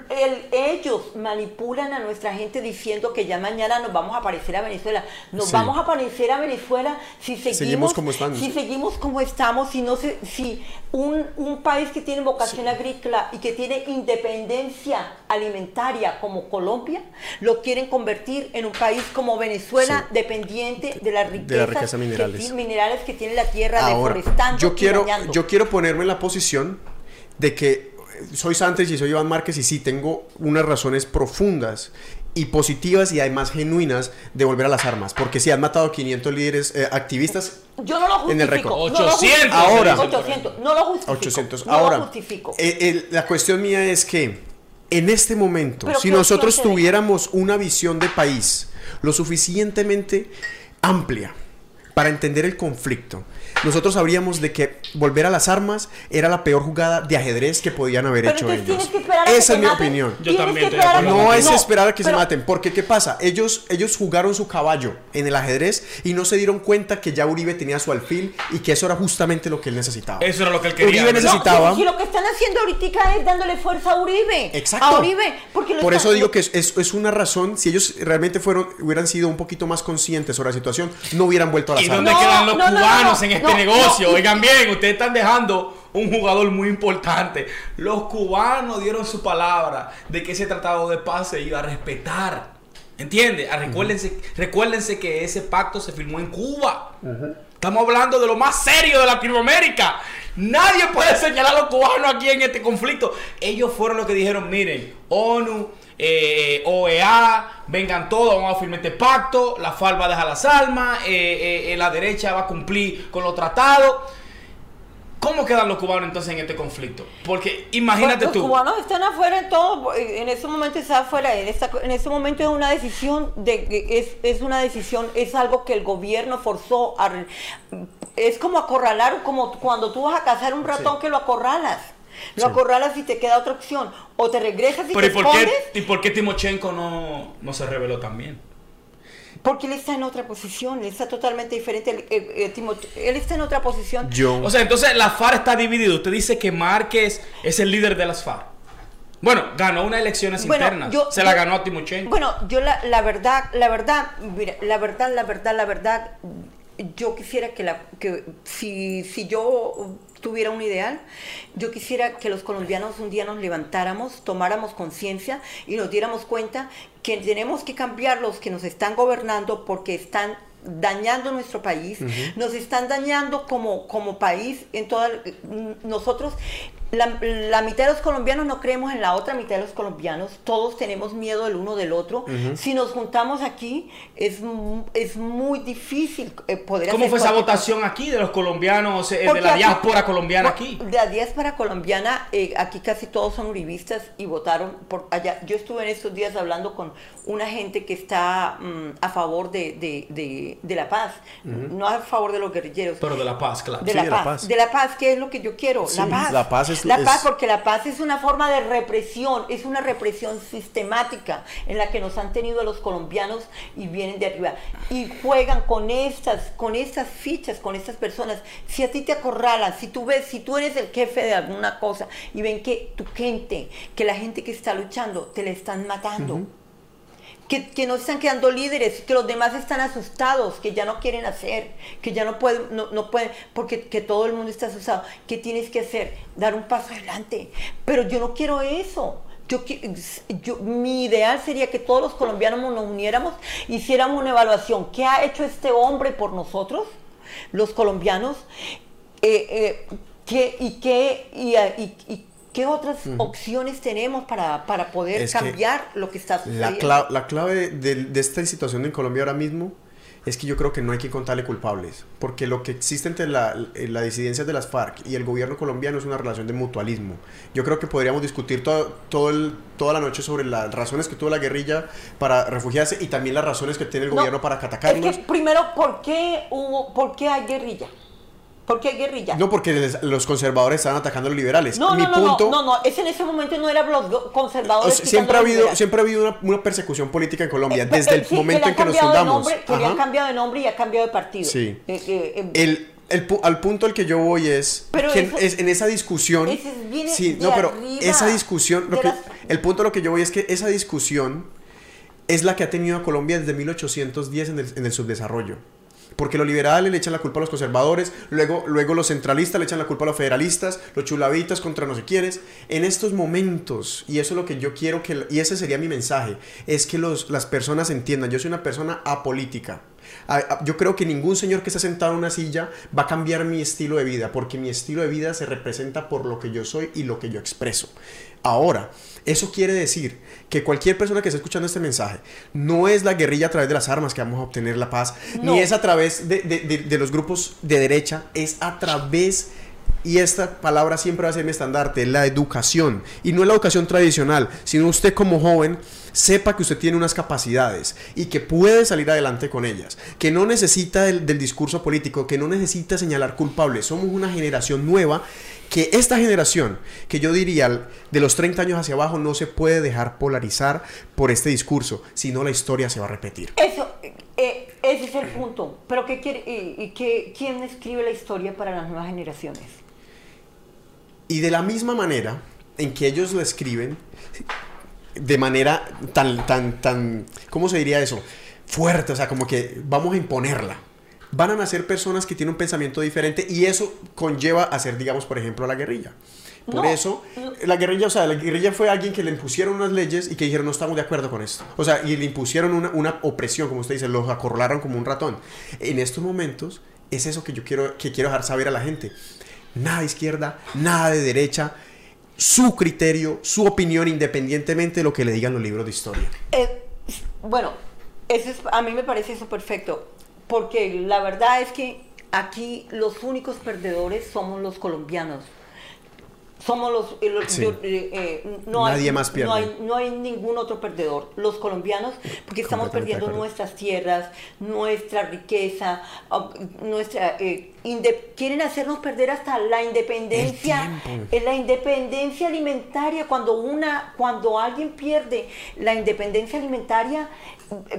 el- ellos manipulan a nuestra gente diciendo que ya mañana nos vamos a parecer a Venezuela. Nos Sí. vamos a parecer a Venezuela si seguimos, Seguimos como si seguimos como estamos, si no se, si un, un país que tiene vocación agrícola y que tiene independencia alimentaria como Colombia, lo quieren convertir en un país como Venezuela, Sí. dependiente de De la riqueza que minerales. ti- minerales que tiene la tierra, Ahora, deforestando yo quiero, dañando. yo quiero ponerme en la posición de que soy Santos y soy Iván Márquez y sí tengo unas razones profundas y positivas y además genuinas de volver a las armas. Porque si han matado 500 líderes eh, activistas, Yo no lo justifico. en el récord. no lo 800, justifico. Ahora. 800. No lo justifico. 800. No Ahora, lo justifico. eh, la cuestión mía es que en este momento, Pero si ¿qué nosotros tuviéramos una visión de país lo suficientemente amplia para entender el conflicto, nosotros sabríamos de que volver a las armas era la peor jugada de ajedrez que podían haber Pero hecho ellos. tienes que esperar a que Esa es mi maten. opinión. Yo también que esperar a No es esperar a que se pero- maten, porque ¿qué pasa? Ellos, ellos jugaron su caballo en el ajedrez y no se dieron cuenta que ya Uribe tenía su alfil y que eso era justamente lo que él necesitaba. Eso era lo que él quería. Uribe ¿verdad? No, necesitaba- si lo que están haciendo ahorita es dándole fuerza a Uribe. Exacto. A Uribe. Porque Por eso digo que es, es- es una razón, si ellos realmente fueron, hubieran sido un poquito más conscientes sobre la situación, no hubieran vuelto a las ¿Y armas. dónde No, quedan los no, no, cubanos no, en este no, negocio? Oigan bien, ustedes están dejando un jugador muy importante. Los cubanos dieron su palabra de que ese tratado de paz se iba a respetar. ¿Entiendes? Ah, recuérdense, recuérdense que ese pacto se firmó en Cuba. Estamos hablando de lo más serio de Latinoamérica. Nadie puede señalar a los cubanos aquí en este conflicto. Ellos fueron los que dijeron, miren, ONU, eh, OEA, vengan todos, vamos a firmar este pacto, la FARC va a dejar las armas, eh, eh, eh, la derecha va a cumplir con los tratados. ¿Cómo quedan los cubanos entonces en este conflicto? Porque imagínate los tú. cubanos están afuera en todo, en ese momento está afuera, en, esta, en ese momento es una decisión de es, es una decisión, es algo que el gobierno forzó a es como acorralar, como cuando tú vas a cazar un ratón que lo acorralas. Lo Sí. acorralas y te queda otra opción. O te regresas y Pero ¿y te por, escondes. qué, ¿y por qué Timochenko no, no se reveló también? Porque él está en otra posición, él está totalmente diferente. Él, está en otra posición. Yo, O sea, entonces la FARC está dividida. Usted dice que Márquez es el líder de las FARC. Bueno, ganó unas elecciones Bueno, internas. yo- Se la yo- ganó a Timochenko. Bueno, yo la, la verdad, la verdad, mira, la verdad, la verdad, la verdad, yo quisiera que la, que si, si yo tuviera un ideal, yo quisiera que los colombianos un día nos levantáramos, tomáramos conciencia y nos diéramos cuenta que tenemos que cambiar los que nos están gobernando porque están dañando nuestro país, nos están dañando como, como país en toda nosotros la, la mitad de los colombianos no creemos en la otra mitad de los colombianos, todos tenemos miedo el uno del otro. Si nos juntamos aquí, es, es muy difícil eh, poder ¿Cómo hacer fue esa votación aquí de los colombianos, eh, de la aquí- diáspora colombiana aquí? De la diáspora colombiana, eh, aquí casi todos son uribistas y votaron por allá. Yo estuve en estos días hablando con una gente que está mm, a favor de, de- de- de la paz, no a favor de los guerrilleros. Pero de la paz, claro. De, Sí, la de la paz, paz. de la paz, ¿qué es lo que yo quiero? Sí, la paz. la paz es- La es- paz, porque la paz es una forma de represión, es una represión sistemática en la que nos han tenido a los colombianos y vienen de arriba. Y juegan con estas, con estas fichas, con estas personas. Si a ti te acorralan, si tú ves, si tú eres el jefe de alguna cosa y ven que tu gente, que la gente que está luchando, te la están matando. Que, que no están quedando líderes, que los demás están asustados, que ya no quieren hacer, que ya no pueden, no, no pueden, porque que todo el mundo está asustado. ¿Qué tienes que hacer? Dar un paso adelante. Pero yo no quiero eso. Yo, mi ideal sería que todos los colombianos nos uniéramos, hiciéramos una evaluación. ¿Qué ha hecho este hombre por nosotros, los colombianos? Eh, eh, ¿qué, ¿Y qué, y, y, ¿Qué otras opciones tenemos para, para poder cambiar lo que está sucediendo? La, la clave de, de, esta situación en Colombia ahora mismo es que yo creo que no hay que contarle culpables, porque lo que existe entre la, la disidencia de las FARC y el gobierno colombiano es una relación de mutualismo. Yo creo que podríamos discutir todo, todo el, toda la noche sobre las razones que tuvo la guerrilla para refugiarse y también las razones que tiene el gobierno para atacarnos. Es que primero, ¿por qué, hubo, ¿por qué hay guerrilla? ¿Por qué guerrilla? No, porque los conservadores estaban atacando a los liberales. No, no, no, no, no, es en ese momento no eran los conservadores. siempre, ha habido, siempre ha habido una, persecución política en Colombia, eh, desde el momento en que nos fundamos. De nombre, que ha cambiado de nombre y ha cambiado de partido. Sí. Eh, eh, el, el, al punto al que yo voy es que es, en esa discusión. sí, no, pero esa discusión. Lo que, El punto a lo que yo voy es que esa discusión es la que ha tenido a Colombia desde 1810 en el, en el subdesarrollo. Porque los liberales le echan la culpa a los conservadores, luego, luego los centralistas le echan la culpa a los federalistas, los chulavitas contra no sé quiénes. En estos momentos, y eso es lo que yo quiero que, y ese sería mi mensaje, es que los, las personas entiendan, yo soy una persona apolítica. Yo creo que ningún señor que está sentado en una silla va a cambiar mi estilo de vida, porque mi estilo de vida se representa por lo que yo soy y lo que yo expreso. Ahora, eso quiere decir que cualquier persona que esté escuchando este mensaje no es la guerrilla a través de las armas que vamos a obtener la paz, ni es a través de, de, los grupos de derecha, es a través y esta palabra siempre va a ser mi estandarte, la educación. Y no es la educación tradicional, sino usted como joven sepa que usted tiene unas capacidades y que puede salir adelante con ellas, que no necesita del, del discurso político, que no necesita señalar culpables. Somos una generación nueva que esta generación, que yo diría de los 30 años hacia abajo, no se puede dejar polarizar por este discurso, si no la historia se va a repetir. Eso, eh, ese es el punto. Pero ¿qué quiere, y, qué, ¿quién escribe la historia para las nuevas generaciones? Y de la misma manera en que ellos lo escriben, de manera tan, tan, tan, ¿cómo se diría eso? Fuerte, o sea, como que vamos a imponerla van a nacer personas que tienen un pensamiento diferente y eso conlleva a ser, digamos, por ejemplo, la guerrilla. Por eso, la guerrilla, o sea, la guerrilla fue alguien que le impusieron unas leyes y que dijeron no estamos de acuerdo con esto. O sea, y le impusieron una, una opresión, como usted dice, los acorralaron como un ratón. En estos momentos, es eso que yo quiero, que quiero dejar saber a la gente. Nada de izquierda, nada de derecha, su criterio, su opinión, independientemente de lo que le digan los libros de historia. Eh, bueno, eso es, a mí me parece eso perfecto porque la verdad es que aquí los únicos perdedores somos los colombianos. Somos los... Eh, eh, eh, no Nadie hay, más pierde. No hay, no hay, ningún otro perdedor. Los colombianos, porque estamos perdiendo nuestras tierras, nuestra riqueza, nuestra... quieren hacernos perder hasta la independencia. La independencia alimentaria, cuando, una, cuando alguien pierde la independencia alimentaria,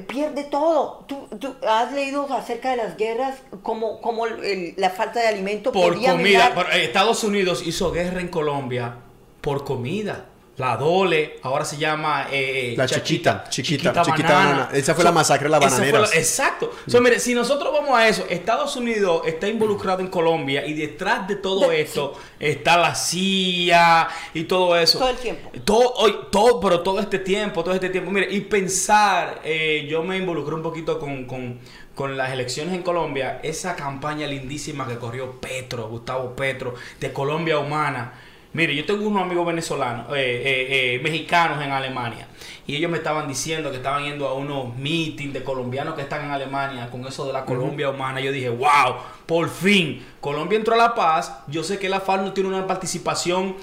pierde todo. ¿Tú, has leído acerca de las guerras, como, como la falta de alimento por comida. Estados Unidos hizo guerra en Colombia por comida. La Dole, ahora se llama eh, la chiquita, chiquita, chiquita, banana. Esa fue la masacre de la bananera. exacto. Mm. mire, si nosotros vamos a eso, Estados Unidos está involucrado en Colombia y detrás de todo esto está la CIA y todo eso. Todo el tiempo. Todo, hoy, todo, pero todo este tiempo, todo este tiempo. Mire, y pensar, eh, yo me involucré un poquito con, con, con las elecciones en Colombia, esa campaña lindísima que corrió Petro, Gustavo Petro, de Colombia Humana Mire, yo tengo unos amigos venezolanos, eh, eh, eh, mexicanos en Alemania, y ellos me estaban diciendo que estaban yendo a unos meetings de colombianos que están en Alemania con eso de la Colombia humana. Yo dije, wow, por fin, Colombia entró a la paz. Yo sé que la FARC no tiene una participación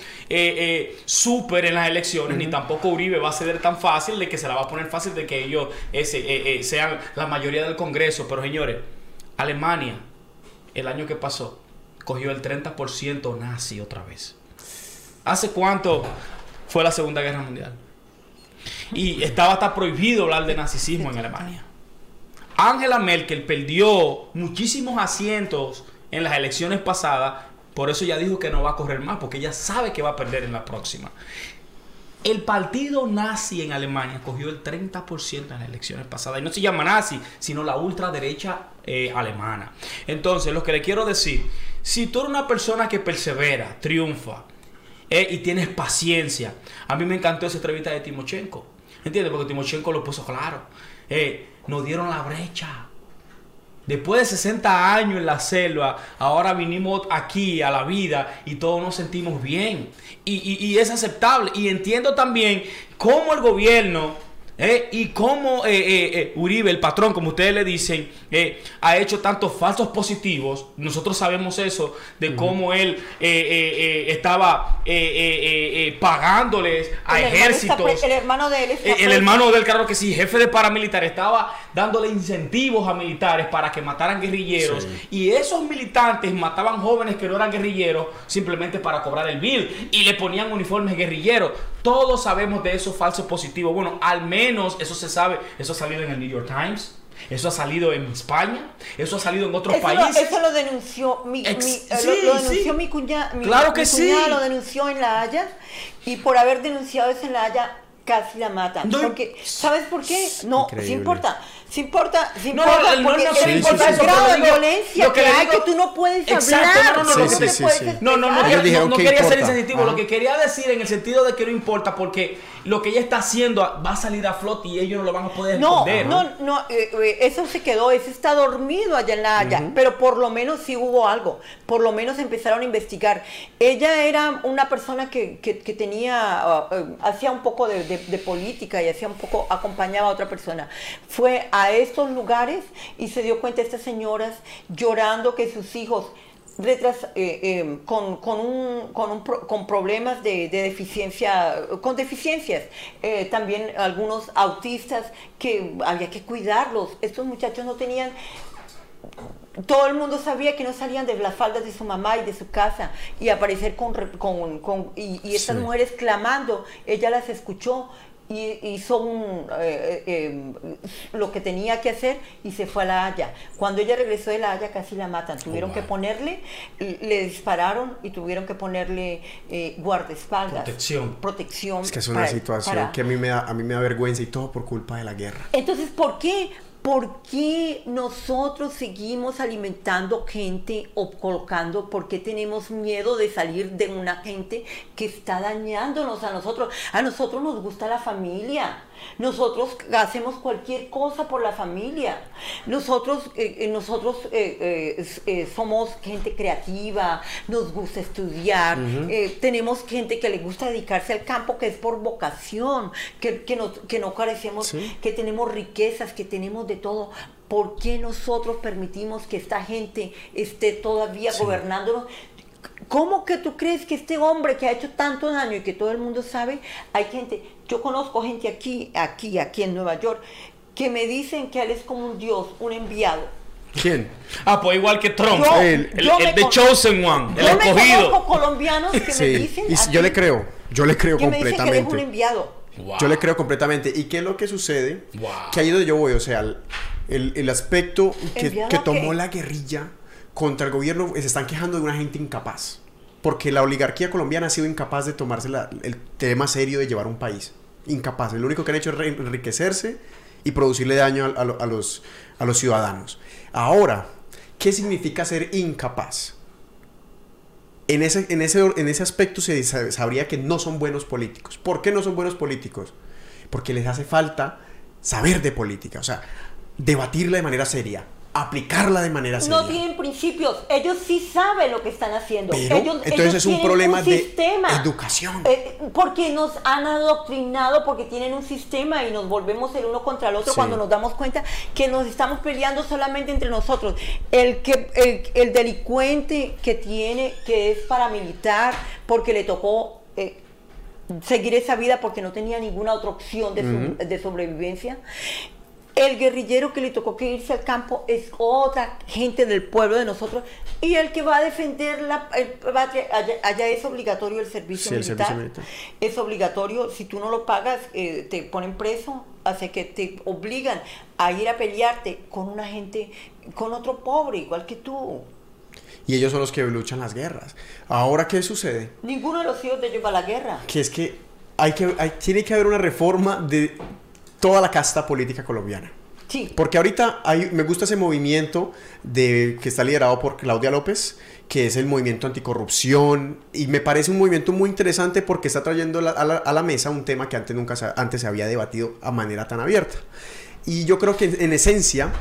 súper en las elecciones, ni tampoco Uribe va a ceder tan fácil de que se la va a poner fácil de que ellos ese, sean la mayoría del Congreso. Pero señores, Alemania, el año que pasó, cogió el 30% nazi otra vez. ¿Hace cuánto fue la Segunda Guerra Mundial? Y estaba hasta prohibido hablar de nazismo en Alemania. Angela Merkel perdió muchísimos asientos en las elecciones pasadas, por eso ya dijo que no va a correr más, porque ella sabe que va a perder en la próxima. El partido nazi en Alemania cogió el 30% en las elecciones pasadas. Y no se llama nazi, sino la ultraderecha eh, alemana. Entonces, lo que le quiero decir, si tú eres una persona que persevera, triunfa eh, y tienes paciencia, a mí me encantó esa entrevista de Timochenko. ¿Entiendes? Porque Timochenko lo puso claro. Eh, nos dieron la brecha. Después de 60 años en la selva, ahora vinimos aquí a la vida y todos nos sentimos bien. Y, y es aceptable. Y entiendo también cómo el gobierno eh, y cómo eh, eh, Uribe, el patrón, como ustedes le dicen, ha hecho tantos falsos positivos. Nosotros sabemos eso, de cómo él estaba pagándoles a ejércitos. el hermano de él El hermano de él, claro que sí, jefe de paramilitar, estaba dándole incentivos a militares para que mataran guerrilleros. Y esos militantes mataban jóvenes que no eran guerrilleros simplemente para cobrar el bill. Y le ponían uniformes guerrilleros. Todos sabemos de esos falsos positivos. Bueno, al menos eso se sabe. Eso ha salido en el New York Times. Eso ha salido en España, eso ha salido en otros países. eso lo denunció mi, mi lo, denunció mi cuñada. Claro que sí. lo denunció en La Haya y por haber denunciado eso en La Haya casi la matan. porque, ¿Sabes por qué? No, sí importa. Sí importa, sí no, importa, no, porque no, no, importa el grado de violencia que, hay, que tú no puedes hablar. No, no, no, no, no, no, quería ser insensitivo. Lo que quería decir en el sentido de que no importa, porque lo que ella está haciendo va a salir a flote y ellos no lo van a poder esconder. No, no, no, eh, eh, eso se quedó, eso está dormido allá en la Haya, pero por lo menos sí hubo algo, por lo menos empezaron a investigar. Ella era una persona que, que, tenía, uh, uh, hacía un poco de, de, política y hacía un poco, acompañaba a otra persona. Fue a estos lugares y se dio cuenta estas señoras llorando que sus hijos letras eh, eh, con, con, un, con, un, con, problemas de, deficiencia, con deficiencias, eh, también algunos autistas que había que cuidarlos. Estos muchachos no tenían todo el mundo sabía que no salían de las faldas de su mamá y de su casa y aparecer con, con, con y, estas mujeres clamando, ella las escuchó y hizo eh, eh, lo que tenía que hacer y se fue a La Haya. Cuando ella regresó de La Haya casi la matan. Tuvieron oh, que ponerle, le dispararon y tuvieron que ponerle eh, guardaespaldas. Protección. Protección. Es que es una situación que a mí, me da, a mí me da vergüenza y todo por culpa de la guerra. Entonces, ¿por qué? ¿Por qué nosotros seguimos alimentando gente o colocando? ¿Por qué tenemos miedo de salir de una gente que está dañándonos a nosotros? A nosotros nos gusta la familia. Nosotros hacemos cualquier cosa por la familia. Nosotros, eh, eh, nosotros eh, somos gente creativa, nos gusta estudiar, tenemos gente que le gusta dedicarse al campo, que es por vocación, que, que, no carecemos, que tenemos riquezas, que tenemos de todo. ¿Por qué nosotros permitimos que esta gente esté todavía gobernándonos? ¿Cómo que tú crees que este hombre que ha hecho tanto daño y que todo el mundo sabe, hay gente, yo conozco gente aquí, aquí, aquí en Nueva York, que me dicen que él es como un dios, un enviado. ¿Quién? Ah, pues igual que Trump, el, el, Chosen One, el yo escogido. Me conozco colombianos que me dicen. Y yo le creo, yo le creo completamente. Me dicen que un enviado. Yo le creo completamente. ¿Y qué es lo que sucede? Que ahí es donde yo voy, o sea, el, el aspecto que, que tomó la guerrilla contra el gobierno se están quejando de una gente incapaz. Porque la oligarquía colombiana ha sido incapaz de tomarse el tema serio de llevar un país. Incapaz. Lo único que han hecho es enriquecerse y producirle daño a, los, ciudadanos. Ahora, ¿qué significa ser incapaz? En ese, en ese aspecto se sabría que no son buenos políticos. ¿Por qué no son buenos políticos? Porque les hace falta saber de política, o sea, debatirla de manera seria, aplicarla de manera seria. No tienen principios. Ellos sí saben lo que están haciendo. ellos, entonces es un problema de educación. Eh, porque nos han adoctrinado, porque tienen un sistema y nos volvemos el uno contra el otro cuando nos damos cuenta que nos estamos peleando solamente entre nosotros. El, que, el, delincuente que tiene, que es paramilitar, porque le tocó... Eh, seguir esa vida porque no tenía ninguna otra opción de, de sobrevivencia el guerrillero que le tocó que irse al campo es otra gente del pueblo de nosotros. Y el que va a defender la patria, allá, es obligatorio el servicio, militar. Es obligatorio, si tú no lo pagas, eh, te ponen preso, hace que te obligan a ir a pelearte con una gente, con otro pobre, igual que tú. Y ellos son los que luchan las guerras. Ahora, ¿qué sucede? Ninguno de los hijos de ellos va a la guerra. Que es que hay que, hay- tiene que haber una reforma de toda la casta política colombiana. Sí. Porque ahorita hay, me gusta ese movimiento de, que está liderado por Claudia López, que es el movimiento anticorrupción, y me parece un movimiento muy interesante porque está trayendo la- a, la, a la mesa un tema que antes nunca se, antes se había debatido a manera tan abierta. Y yo creo que en, en esencia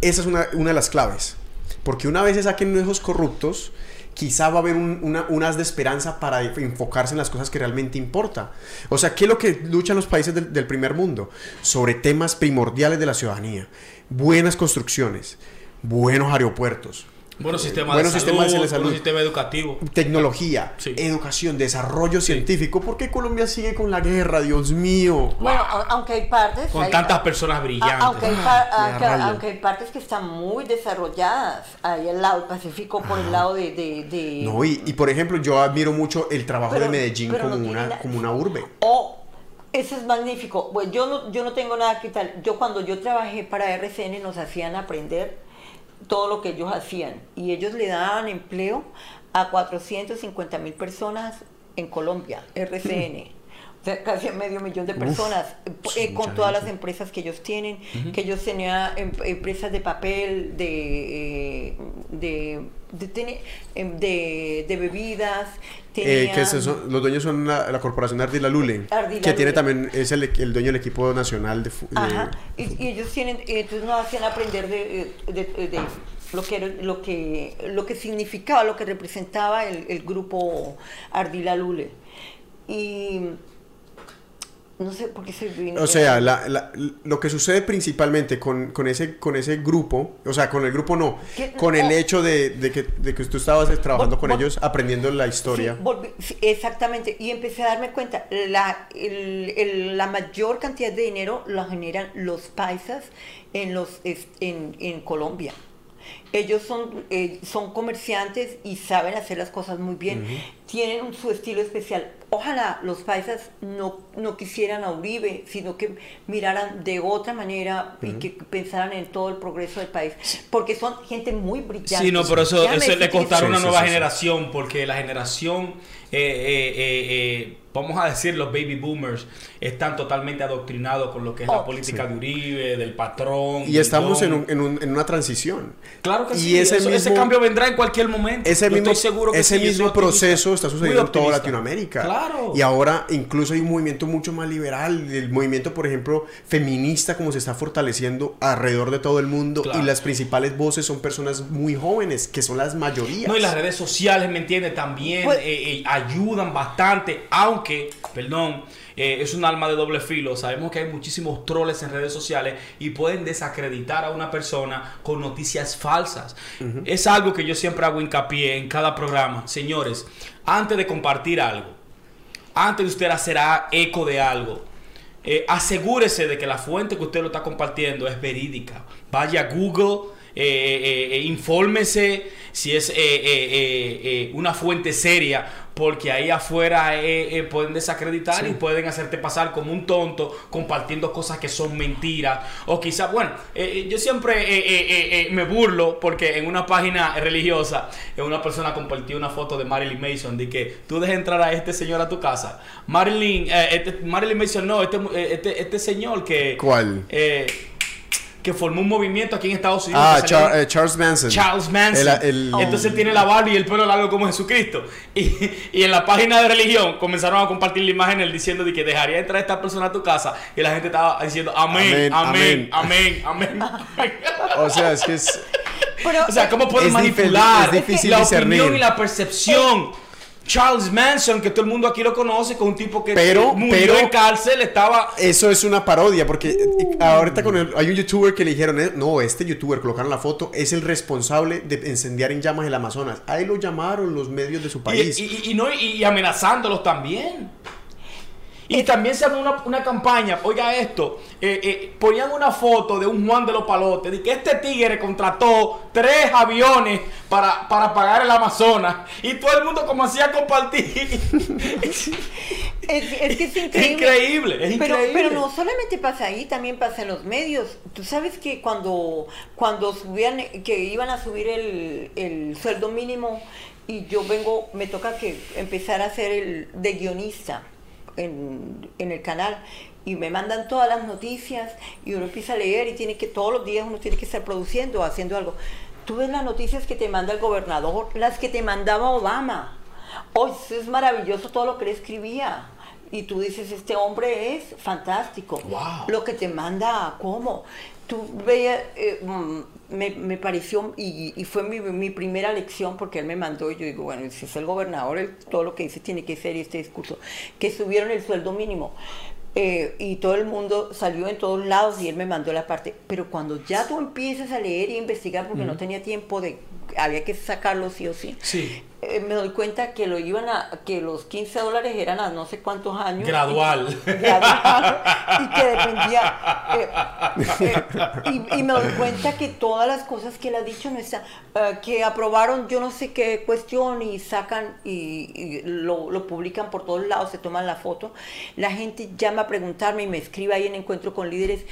esa es una, una de las claves, porque una vez se saquen esos corruptos, quizá va a haber un- unas de esperanza para enfocarse en las cosas que realmente importa. O sea, ¿qué es lo que luchan los países del, del primer mundo? Sobre temas primordiales de la ciudadanía. Buenas construcciones, buenos aeropuertos, Buenos sistemas Buenos de sistemas salud, de salud. buen sistema educativo. tecnología, Sí. educación, desarrollo científico. ¿Por qué Colombia sigue con la guerra? Dios mío. Bueno, a- aunque hay partes... Con hay- tantas personas a- brillantes. Aunque hay, par- Ah, aunque, hay partes que están muy desarrolladas, ahí al lado del Pacífico, por el lado de... de, de- No, y, y por ejemplo, yo admiro mucho el trabajo Pero- de Medellín como, no una, como una urbe. Oh, eso es magnífico. Bueno, yo no, yo no tengo nada que tal. Yo cuando yo trabajé para RCN nos hacían aprender todo lo que ellos hacían y ellos le daban empleo a 450 mil personas en Colombia, RCN. Casi medio millón de personas, eh, sí, con todas las empresas que ellos tienen, que ellos tenían em- empresas de papel, de, eh, de, de, teni- em, de- de bebidas, Eh, que eso, los dueños son la, la corporación Ardila Lule, Ardila que tiene también, es el, el dueño del equipo nacional de, Ajá, y, y ellos tienen, entonces nos hacían aprender de, lo que era- lo que lo que significaba, lo que representaba el, el grupo Ardila Lule. Y no sé por qué se vino. O sea, la- la- lo que sucede principalmente con, con ese, con ese grupo, o sea, con el grupo no, ¿Qué? con el hecho de, de que, de que tú estabas trabajando Vol- con vol- ellos, aprendiendo la historia. Sí, volví- sí, exactamente, y empecé a darme cuenta, la, el- el- la mayor cantidad de dinero la generan los paisas en, los, en, en Colombia. Ellos son, eh, son comerciantes y saben hacer las cosas muy bien. Tienen un- su estilo especial. Ojalá los paisas no, no quisieran a Uribe, sino que miraran de otra manera y que pensaran en todo el progreso del país. Porque son gente muy brillante. Sí, no, pero eso, eso le Sí, una sí, nueva sí, sí. generación, porque la generación, eh, eh, eh, eh, vamos a decir, los baby boomers, están totalmente adoctrinados con lo que es la Oh, política sí. de Uribe, del patrón. Y estamos en, un- en, un- en una transición. Claro que y sí, ese eso- ese cambio vendrá en cualquier momento. Ese Yo mismo, estoy seguro que ese sí, mismo proceso está sucediendo en toda. Latinoamérica. Claro. Y ahora incluso hay un movimiento mucho más liberal, el movimiento, por ejemplo, feminista, como se está fortaleciendo alrededor de todo el mundo. Claro. Y las principales voces son personas muy jóvenes, que son las mayorías. No, y las redes sociales, ¿me entiendes? También Pues- eh, eh, ayudan bastante, aunque, perdón, eh, es un alma de doble filo. Sabemos que hay muchísimos troles en redes sociales y pueden desacreditar a una persona con noticias falsas. Es algo que yo siempre hago hincapié en cada programa. Señores, antes de compartir algo, antes de usted hacer eco de algo, eh, asegúrese de que la fuente que usted lo está compartiendo es verídica. Vaya a Google, eh, eh, eh, infórmese si es eh, eh, eh, eh, una fuente seria, porque ahí afuera eh, eh, pueden desacreditar y pueden hacerte pasar como un tonto compartiendo cosas que son mentiras. O quizás, bueno, eh, eh, yo siempre eh, eh, eh, eh, me burlo porque en una página religiosa eh, una persona compartió una foto de Marilyn Mason de que tú dejas entrar a este señor a tu casa. Marilyn, eh, este- Marilyn Mason no, este, eh, este, este señor que... ¿Cuál? eh, que formó un movimiento aquí en Estados Unidos. Ah, salió- Char- eh, Charles Manson. Charles Manson. El- el- Entonces él tiene la barba y el pelo largo como Jesucristo. Y, y en la página de religión comenzaron a compartir la imagen él diciendo de que dejaría entrar a esta persona a tu casa. Y la gente estaba diciendo amén, amén, amén, amén. amén. O sea, es que es... Pero, o sea, ¿cómo pueden Es difícil- manipular es difícil la discernir. opinión y la percepción? Charles Manson, que todo el mundo aquí lo conoce, con un tipo que Pero- murió pero- en cárcel, estaba Eso es una parodia, porque eh, ahorita con el- hay un youtuber que le dijeron, eh, no, este youtuber, colocaron la foto, es el responsable de incendiar en llamas el Amazonas. Ahí lo llamaron los medios de su país. y- y- y no, y amenazándolos también. Y también se armó una, una campaña, oiga esto, eh, eh, ponían una foto de un Juan de los Palotes, de que este tigre contrató tres aviones para, para pagar el Amazonas, y todo el mundo como hacía compartir. Es, es que es increíble, es Pero, increíble. pero no solamente pasa ahí, también pasa en los medios. Tú sabes que cuando, cuando subían, que iban a subir el, el sueldo mínimo y yo vengo, me toca que empezar a ser el de guionista en, en el canal y me mandan todas las noticias y uno empieza a leer y tiene que todos los días uno tiene que estar produciendo, haciendo algo. Tú ves las noticias que te manda el gobernador, las que te mandaba Obama. Hoy es maravilloso todo lo que él escribía. Y tú dices, este hombre es fantástico. Wow. Lo que te manda, ¿cómo? Tú veías, eh, mm, me, me pareció, y, y fue mi, mi primera lección porque él me mandó, y yo digo, bueno, si es el gobernador, él- todo lo que dice tiene que ser este discurso, que subieron el sueldo mínimo. Eh, y todo el mundo salió en todos lados y él me mandó la parte. Pero cuando ya tú empiezas a leer y investigar, porque no tenía tiempo de, había que sacarlo sí o sí, Sí. eh, me doy cuenta que lo iban a, que los 15 dólares eran a no sé cuántos años. Gradual. Y, gradual, y que dependía. eh, eh, y, y me doy cuenta que todas las cosas que él ha dicho no están. que aprobaron yo no sé qué cuestión y sacan y, y lo, lo publican por todos lados, se toman la foto. La gente llama a preguntarme y me escribe ahí en Encuentro con Líderes,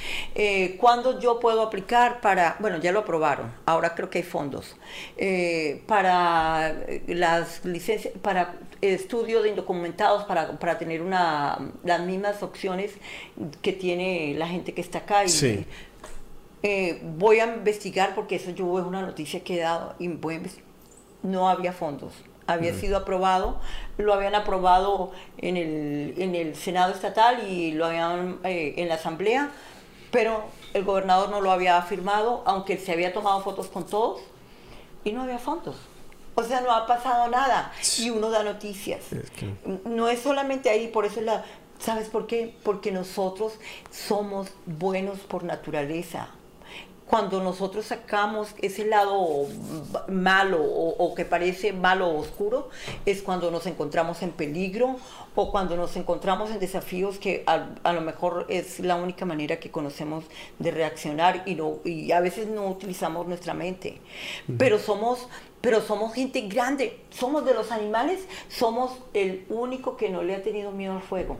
¿cuándo yo puedo aplicar para, bueno, ya lo aprobaron, ahora creo que hay fondos, eh, para eh, las licencias, para estudio de indocumentados, para, para tener una, las mismas opciones que tiene la gente que está acá. Y, Sí. eh, voy a investigar porque eso yo es una noticia que he dado y voy a no había fondos. Había sido aprobado, lo habían aprobado en el, en el Senado estatal y lo habían eh, en la Asamblea, pero el gobernador no lo había firmado, aunque se había tomado fotos con todos y no había fondos. O sea, no ha pasado nada y uno da noticias. Es que- No es solamente ahí, por eso es la... ¿Sabes por qué? Porque nosotros somos buenos por naturaleza. Cuando nosotros sacamos ese lado malo o, o que parece malo o oscuro, es cuando nos encontramos en peligro o cuando nos encontramos en desafíos que a, a lo mejor es la única manera que conocemos de reaccionar y, no, y a veces no utilizamos nuestra mente. Pero somos pero somos gente grande, somos de los animales, somos el único que no le ha tenido miedo al fuego.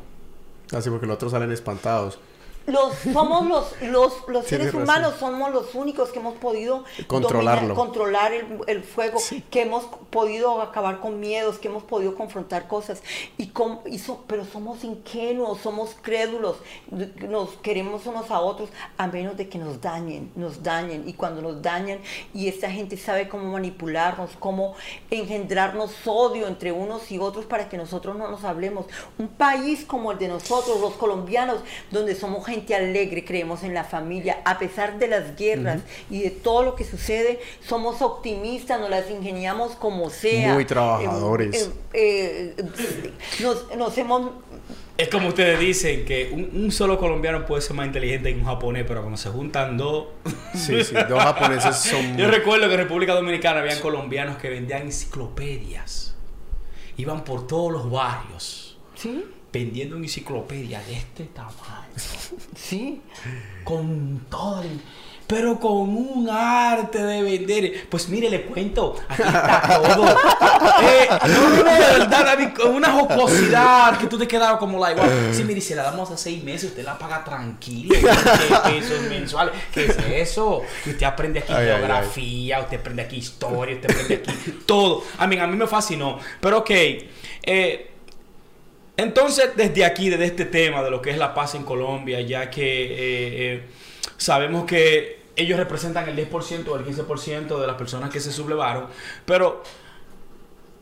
Así porque los otros salen espantados. Los, somos los, los, los seres razón. humanos, somos los únicos que hemos podido Controlarlo. dominar- controlar el, el fuego, que hemos podido acabar con miedos, que hemos podido confrontar cosas. Y com- y so- pero somos ingenuos, somos crédulos, nos queremos unos a otros, a menos de que nos dañen, nos dañen. Y cuando nos dañan, y esta gente sabe cómo manipularnos, cómo engendrarnos odio entre unos y otros para que nosotros no nos hablemos. Un país como el de nosotros, los colombianos, donde somos gente alegre, creemos en la familia, a pesar de las guerras y de todo lo que sucede, somos optimistas, nos las ingeniamos como sea. Muy trabajadores. Eh, eh, eh, nos, nos hemos... Es como ustedes dicen que un, un solo colombiano puede ser más inteligente que un japonés, pero cuando se juntan dos. Sí, sí, dos japoneses son... Yo recuerdo que en República Dominicana habían colombianos que vendían enciclopedias. Iban por todos los barrios Sí, vendiendo enciclopedias de este tamaño. sí. Con todo el- Pero con un arte de vender. Pues mire, le cuento. Aquí está todo. Eh, no, no, no, de verdad, David, con una jocosidad que tú te quedabas como la igual. Sí, mire, si la damos a seis meses, usted la paga tranquila. 20 pesos mensuales. ¿Qué es eso? Y usted aprende aquí Ay, ay, ay. geografía, usted aprende aquí historia, usted aprende aquí todo. A mí, a mí me fascinó. Pero ok. eh, entonces, desde aquí, desde este tema de lo que es la paz en Colombia, ya que eh, eh, sabemos que ellos representan el 10% o el 15% de las personas que se sublevaron, pero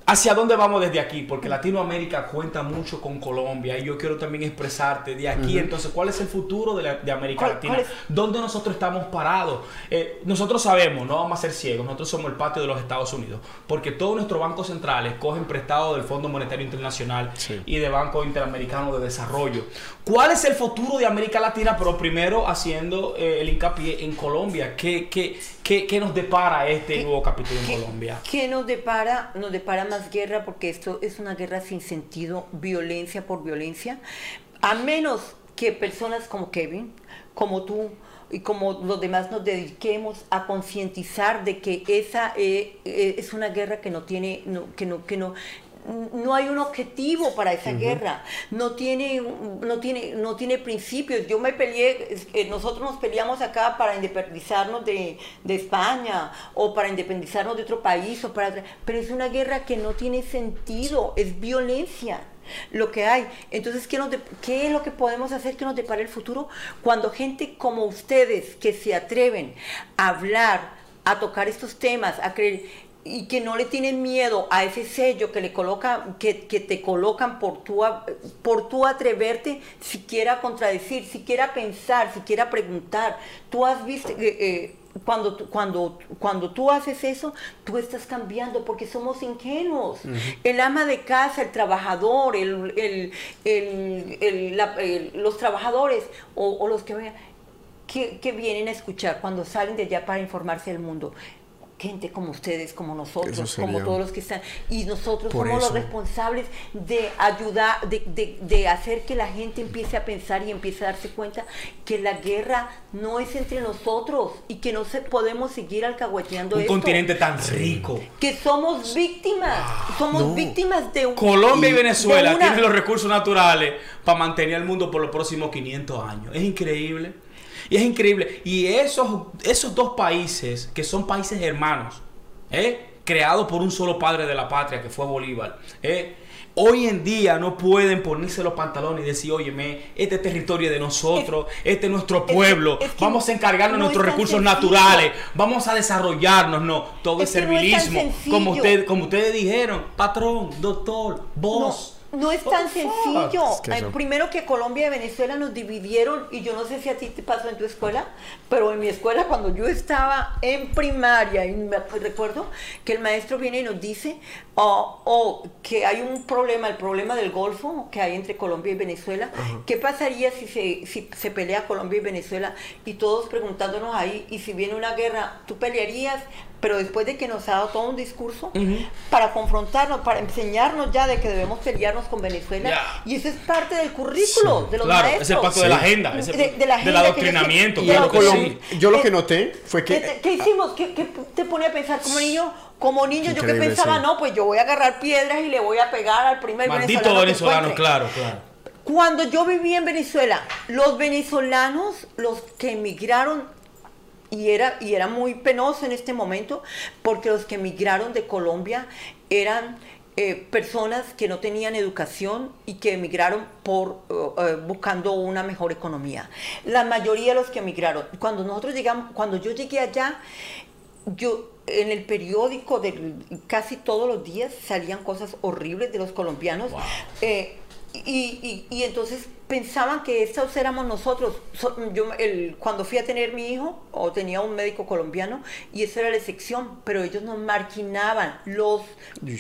¿hacia dónde vamos desde aquí? Porque Latinoamérica cuenta mucho con Colombia y yo quiero también expresarte de aquí. Entonces, ¿cuál es el futuro de, la- de América ¿Cuál- Latina? ¿Dónde nosotros estamos parados? Eh, nosotros sabemos, no vamos a ser ciegos, nosotros somos el patio de los Estados Unidos, porque todos nuestros bancos centrales cogen prestado del Fondo Monetario Internacional Sí. y de Banco Interamericano de Desarrollo. ¿Cuál es el futuro de América Latina? Pero primero haciendo eh, el hincapié en Colombia. ¿Qué, qué, qué, qué nos depara este ¿Qué- nuevo capítulo en ¿Qué- Colombia? ¿Qué nos depara? Nos depara más guerra porque esto es una guerra sin sentido, violencia por violencia. A menos que personas como Kevin, como tú y como los demás nos dediquemos a concientizar de que esa eh, eh, es una guerra que no tiene, no- que no, que no, no hay un objetivo para esa guerra, no tiene, no, tiene, no tiene principios. Yo me peleé, nosotros nos peleamos acá para independizarnos de, de España o para independizarnos de otro país, o para, pero es una guerra que no tiene sentido, es violencia. lo que hay. Entonces, ¿qué, nos de- ¿qué es lo que podemos hacer que nos depare el futuro? Cuando gente como ustedes que se atreven a hablar, a tocar estos temas, a creer y que no le tienen miedo a ese sello que le coloca, que, que te colocan por tu, a- por tu atreverte, siquiera a contradecir, siquiera pensar, siquiera preguntar. Tú has visto, eh, eh, cuando, tú- cuando, cuando tú haces eso, tú estás cambiando porque somos ingenuos. El ama de casa, el trabajador, el, el- el- la- los trabajadores o, o los que, que, que vienen a escuchar cuando salen de allá para informarse del mundo. Gente como ustedes, como nosotros, como todos los que están. Y nosotros Por somos los responsables de ayudar, de, de- de hacer que la gente empiece a pensar y empiece a darse cuenta que la guerra no es entre nosotros y que no se podemos seguir alcahueteando Un esto. continente tan rico. Que somos víctimas, somos No. víctimas de un... Colombia y Venezuela una- tienen los recursos naturales para mantener al mundo por los próximos 500 años. Es increíble. Y es increíble. Y esos, esos dos países, que son países hermanos, ¿eh? creados por un solo padre de la patria, que fue Bolívar, ¿eh? hoy en día no pueden ponerse los pantalones y decir, óyeme, este territorio es de nosotros, este es nuestro pueblo, es que vamos a encargarnos de no nuestros recursos sencillo. naturales, vamos a desarrollarnos, no, todo es, no servilismo, como, usted, como ustedes dijeron, patrón, doctor, vos. No, no es tan sencillo. Es que eso- Primero que Colombia y Venezuela nos dividieron, y yo no sé si a ti te pasó en tu escuela, pero en mi escuela cuando yo estaba en primaria, y me recuerdo que el maestro viene y nos dice oh, oh, que hay un problema, el problema del Golfo que hay entre Colombia y Venezuela. ¿Qué pasaría si se, si se pelea Colombia y Venezuela? Y todos preguntándonos ahí, y si viene una guerra, ¿tú pelearías? Pero después de que nos ha dado todo un discurso para confrontarnos, para enseñarnos ya de que debemos pelearnos con Venezuela. Y eso es parte del currículo Sí. de los Claro, maestros. ese es parte de la agenda, ese- De- de la del agenda que adoctrinamiento, yo- claro que Colom- sí. yo lo Eh, que noté fue ¿Qué, que qué hicimos? ¿Qué, qué te pone a pensar como niño? Como niño, yo que pensaba, no, pues yo voy a agarrar piedras y le voy a pegar al primer Maldito venezolano. venezolano, claro, claro. Cuando yo viví en Venezuela, los venezolanos, los que emigraron, y era, y era muy penoso en este momento, porque los que emigraron de Colombia eran eh, personas que no tenían educación y que emigraron por, eh, eh, buscando una mejor economía. La mayoría de los que emigraron, cuando nosotros llegamos, cuando yo llegué allá, yo en el periódico de casi todos los días salían cosas horribles de los colombianos Wow. eh, y, y- y entonces pensaban que estos éramos nosotros. So- yo, el- cuando fui a tener mi hijo, o tenía un médico colombiano, y esa era la excepción, pero ellos nos marginaban, los,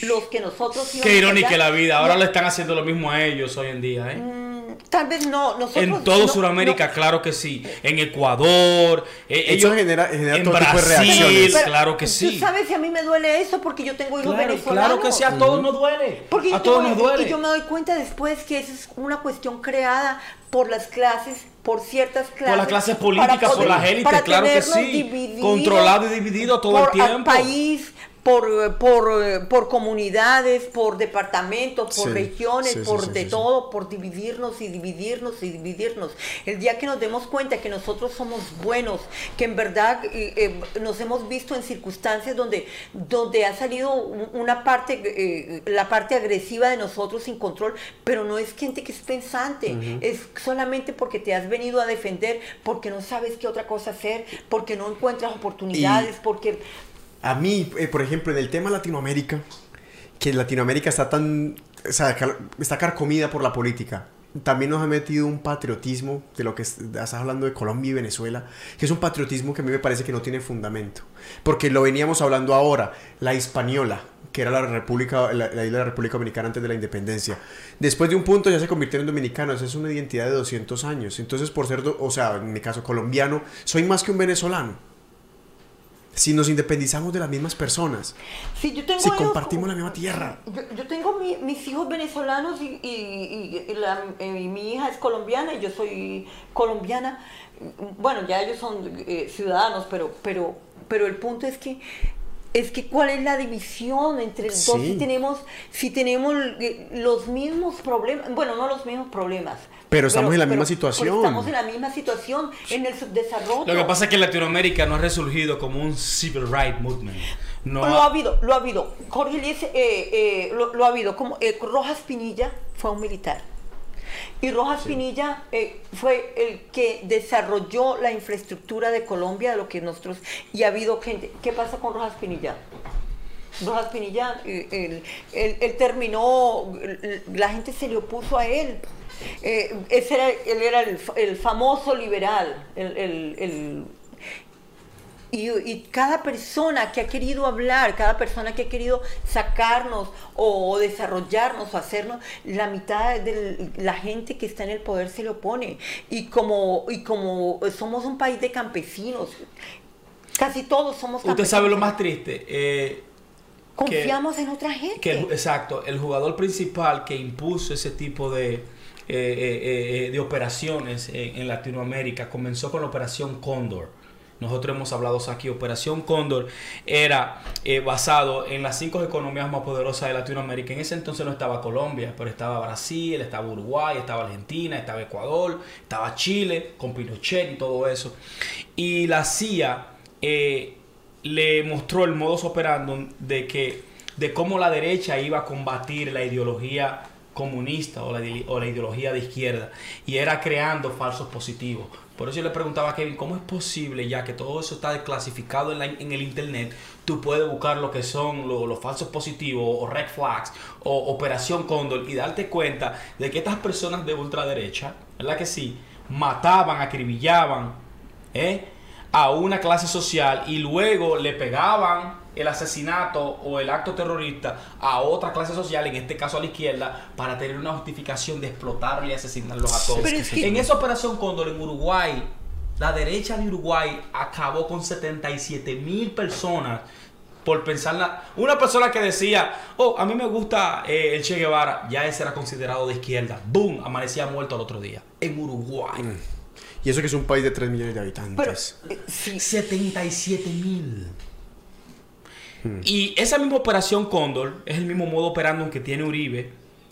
los que nosotros íbamos Qué irónica la vida. Ahora No, le están haciendo lo mismo a ellos hoy en día, ¿eh? mm, Tal vez no, nosotros... En todo no- Sudamérica, no- claro que sí. En Ecuador, eh, Eso ellos, genera- genera en todo tipo de Brasil, reacciones. Pero, claro que ¿tú sí. sabes si a mí me duele eso? Porque yo tengo hijos Claro, venezolanos. claro que sí, a todos nos duele. Porque a todos nos duele. Y yo me doy cuenta después que eso es una cuestión creada por las clases, por ciertas clases. Por las clases políticas, por las élites, claro que sí. Controlado y dividido todo el al tiempo. país, por, por, por comunidades, por departamentos, por Sí, regiones, sí, por sí, de todo, por dividirnos y dividirnos y dividirnos. El día que nos demos cuenta que nosotros somos buenos, que en verdad eh, eh, nos hemos visto en circunstancias donde, donde ha salido un- una parte, eh, la parte agresiva de nosotros sin control, pero no es gente que es pensante, es solamente porque te has venido a defender, porque no sabes qué otra cosa hacer, porque no encuentras oportunidades, porque... A mí, eh, por ejemplo, en el tema Latinoamérica, que Latinoamérica está tan, o sea, está carcomida por la política. También nos ha metido un patriotismo de lo que es- estás hablando de Colombia y Venezuela, que es un patriotismo que a mí me parece que no tiene fundamento. Porque lo veníamos hablando ahora, la Hispaniola, que era la República, la, la isla de la República Dominicana antes de la independencia. Después de un punto ya se convirtieron en dominicanos, es una identidad de 200 años. Entonces, por ser, o sea, en mi caso colombiano, soy más que un venezolano. Si nos independizamos de las mismas personas, Si, yo tengo si hijos compartimos como- la misma tierra. Yo, yo tengo mi- mis hijos venezolanos y, y- y la- eh, y mi hija es colombiana y yo soy colombiana. Bueno, ya ellos son eh, ciudadanos, pero, pero, pero el punto es que es que cuál es la división entre los dos si tenemos si tenemos eh, los mismos problemas, bueno, no los mismos problemas. Pero estamos en la misma situación. Estamos en la misma situación, en el subdesarrollo. Lo que pasa es que Latinoamérica no ha resurgido como un civil rights movement. No lo ha habido, lo ha habido. Jorge Eliezer, eh, eh, lo, lo ha habido. Como, eh, Rojas Pinilla fue un militar. Y Rojas Pinilla eh, fue el que desarrolló la infraestructura de Colombia, de lo que nosotros... Y ha habido gente... ¿Qué pasa con Rojas Pinilla? Rojas Pinilla, eh, él, él- él terminó, la gente se le opuso a él. Eh, ese era, él era el, fa- el famoso liberal, el, el- el- y, y cada persona que ha querido hablar, cada persona que ha querido sacarnos o, desarrollarnos o hacernos, la mitad de la gente que está en el poder se le opone. Y como, y como somos un país de campesinos, casi todos somos Usted campesinos. sabe lo más triste. eh, Confiamos en otra gente. que exacto, el jugador principal que impuso ese tipo de, eh, eh, eh, de operaciones en, Latinoamérica comenzó con la operación Cóndor. Nosotros hemos hablado aquí, Operación Cóndor era basado en las cinco economías más poderosas de Latinoamérica. En ese entonces no estaba Colombia, pero estaba Brasil, estaba Uruguay, estaba Argentina, estaba Ecuador, estaba Chile, con Pinochet y todo eso. Y la CIA le mostró el modus operandi de que de cómo la derecha iba a combatir la ideología comunista o la, o la ideología de izquierda y era creando falsos positivos. Por eso yo le preguntaba a Kevin, ¿cómo es posible ya que todo eso está desclasificado en, la- en el internet? Tú puedes buscar lo que son lo- los falsos positivos o red flags o Operación Cóndor y darte cuenta de que estas personas de ultraderecha, ¿verdad que sí? Mataban, acribillaban, ¿eh? a una clase social y luego le pegaban el asesinato o el acto terrorista a otra clase social, en este caso a la izquierda, para tener una justificación de explotarle y asesinarlos a todos. Pero es que- En esa operación Cóndor en Uruguay, la derecha de Uruguay acabó con 77 mil personas por pensar la- una persona que decía, oh, a mí me gusta eh, el Che Guevara, ya ese era considerado de izquierda. Boom, amanecía muerto al otro día. En Uruguay. Y eso que es un país de 3 millones de Pero, habitantes. eh, sí, 77 mil. Y esa misma operación Cóndor es el mismo modo operando que tiene Uribe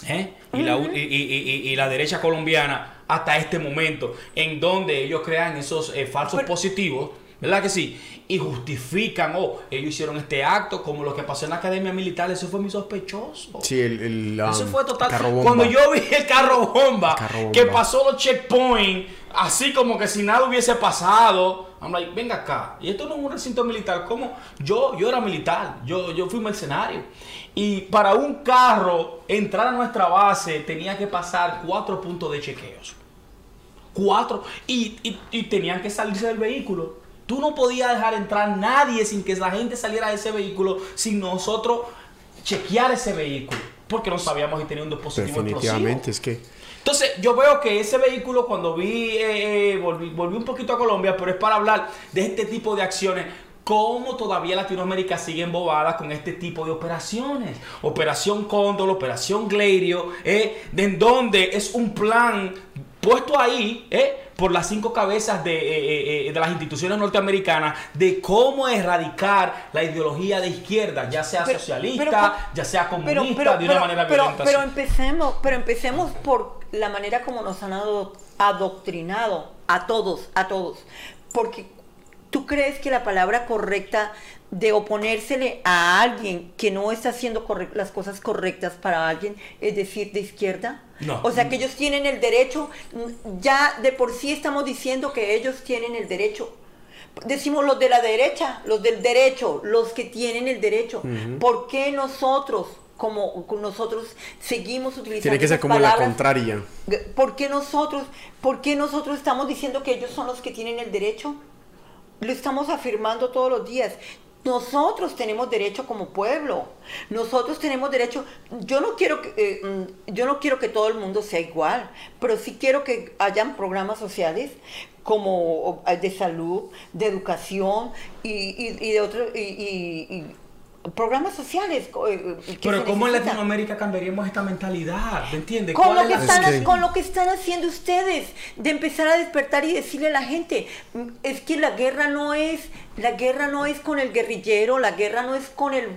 ¿eh? y, la, y- y- y- y la derecha colombiana hasta este momento, en donde ellos crean esos eh, falsos Pero- positivos, ¿verdad que sí? Y justifican, oh, ellos hicieron este acto, como lo que pasó en la academia militar, eso fue muy sospechoso. Sí, el, el, la- Eso fue total. Cuando yo vi el carro bomba, Carro bomba. que pasó los checkpoints, así como que si nada hubiese pasado, I'm like, venga acá. Y esto no es un recinto militar. ¿Cómo? Yo, yo era militar, yo, yo fui mercenario. Y para un carro entrar a nuestra base tenía que pasar cuatro puntos de chequeos. Cuatro. Y, y- y tenían que salirse del vehículo. Tú no podías dejar entrar nadie sin que la gente saliera de ese vehículo sin nosotros chequear ese vehículo. Porque no sabíamos si tenía un dispositivo Definitivamente, explosivo. es que... Entonces, yo veo que ese vehículo, cuando vi, eh, eh, volví, volví un poquito a Colombia, pero es para hablar de este tipo de acciones. Cómo todavía Latinoamérica sigue embobada con este tipo de operaciones. Operación Cóndor, Operación Gladio, eh, de en donde es un plan puesto ahí eh, por las cinco cabezas de, eh, eh, de las instituciones norteamericanas de cómo erradicar la ideología de izquierda, ya sea Pero- socialista, pero- ya sea comunista, pero, de una manera pero- violenta. pero empecemos, pero empecemos por la manera como nos han ado- adoctrinado a todos, a todos. Porque tú crees que la palabra correcta de oponérsele a alguien que no está haciendo las cosas correctas para alguien es decir de izquierda. No. O sea que ellos tienen el derecho, mm, ya de por sí estamos diciendo que ellos tienen el derecho decimos los de la derecha, los del derecho, los que tienen el derecho. ¿Por qué nosotros, como nosotros, seguimos utilizando Tiene que ser como la palabras? contraria. ¿Por qué nosotros, por qué nosotros estamos diciendo que ellos son los que tienen el derecho? Lo estamos afirmando todos los días. Nosotros tenemos derecho como pueblo. Nosotros tenemos derecho. Yo no quiero que eh, mm, yo no quiero que todo el mundo sea igual, pero sí quiero que hayan programas sociales como de salud, de educación y, y- y de y- y programas sociales. eh, que Pero ¿cómo en. Latinoamérica cambiaríamos esta mentalidad? ¿Me entiendes? Con ¿Cuál lo, que la- están, con lo que están haciendo ustedes, de empezar a despertar y decirle a la gente, "Mm, es que la guerra no es, la guerra no es con el guerrillero, la guerra no es con el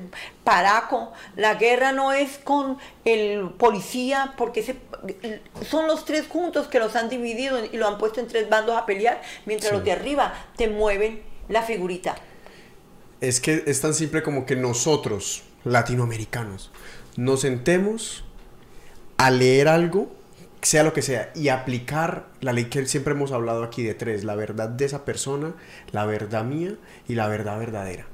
paraco, la guerra no es con el policía, porque se- son los tres juntos que los han dividido y lo han puesto en tres bandos a pelear, mientras Sí. los de arriba te mueven la figurita. Es que es tan simple como que nosotros, latinoamericanos, nos sentemos a leer algo, sea lo que sea, y aplicar la ley que siempre hemos hablado aquí de tres, la verdad de esa persona, la verdad mía y la verdad verdadera.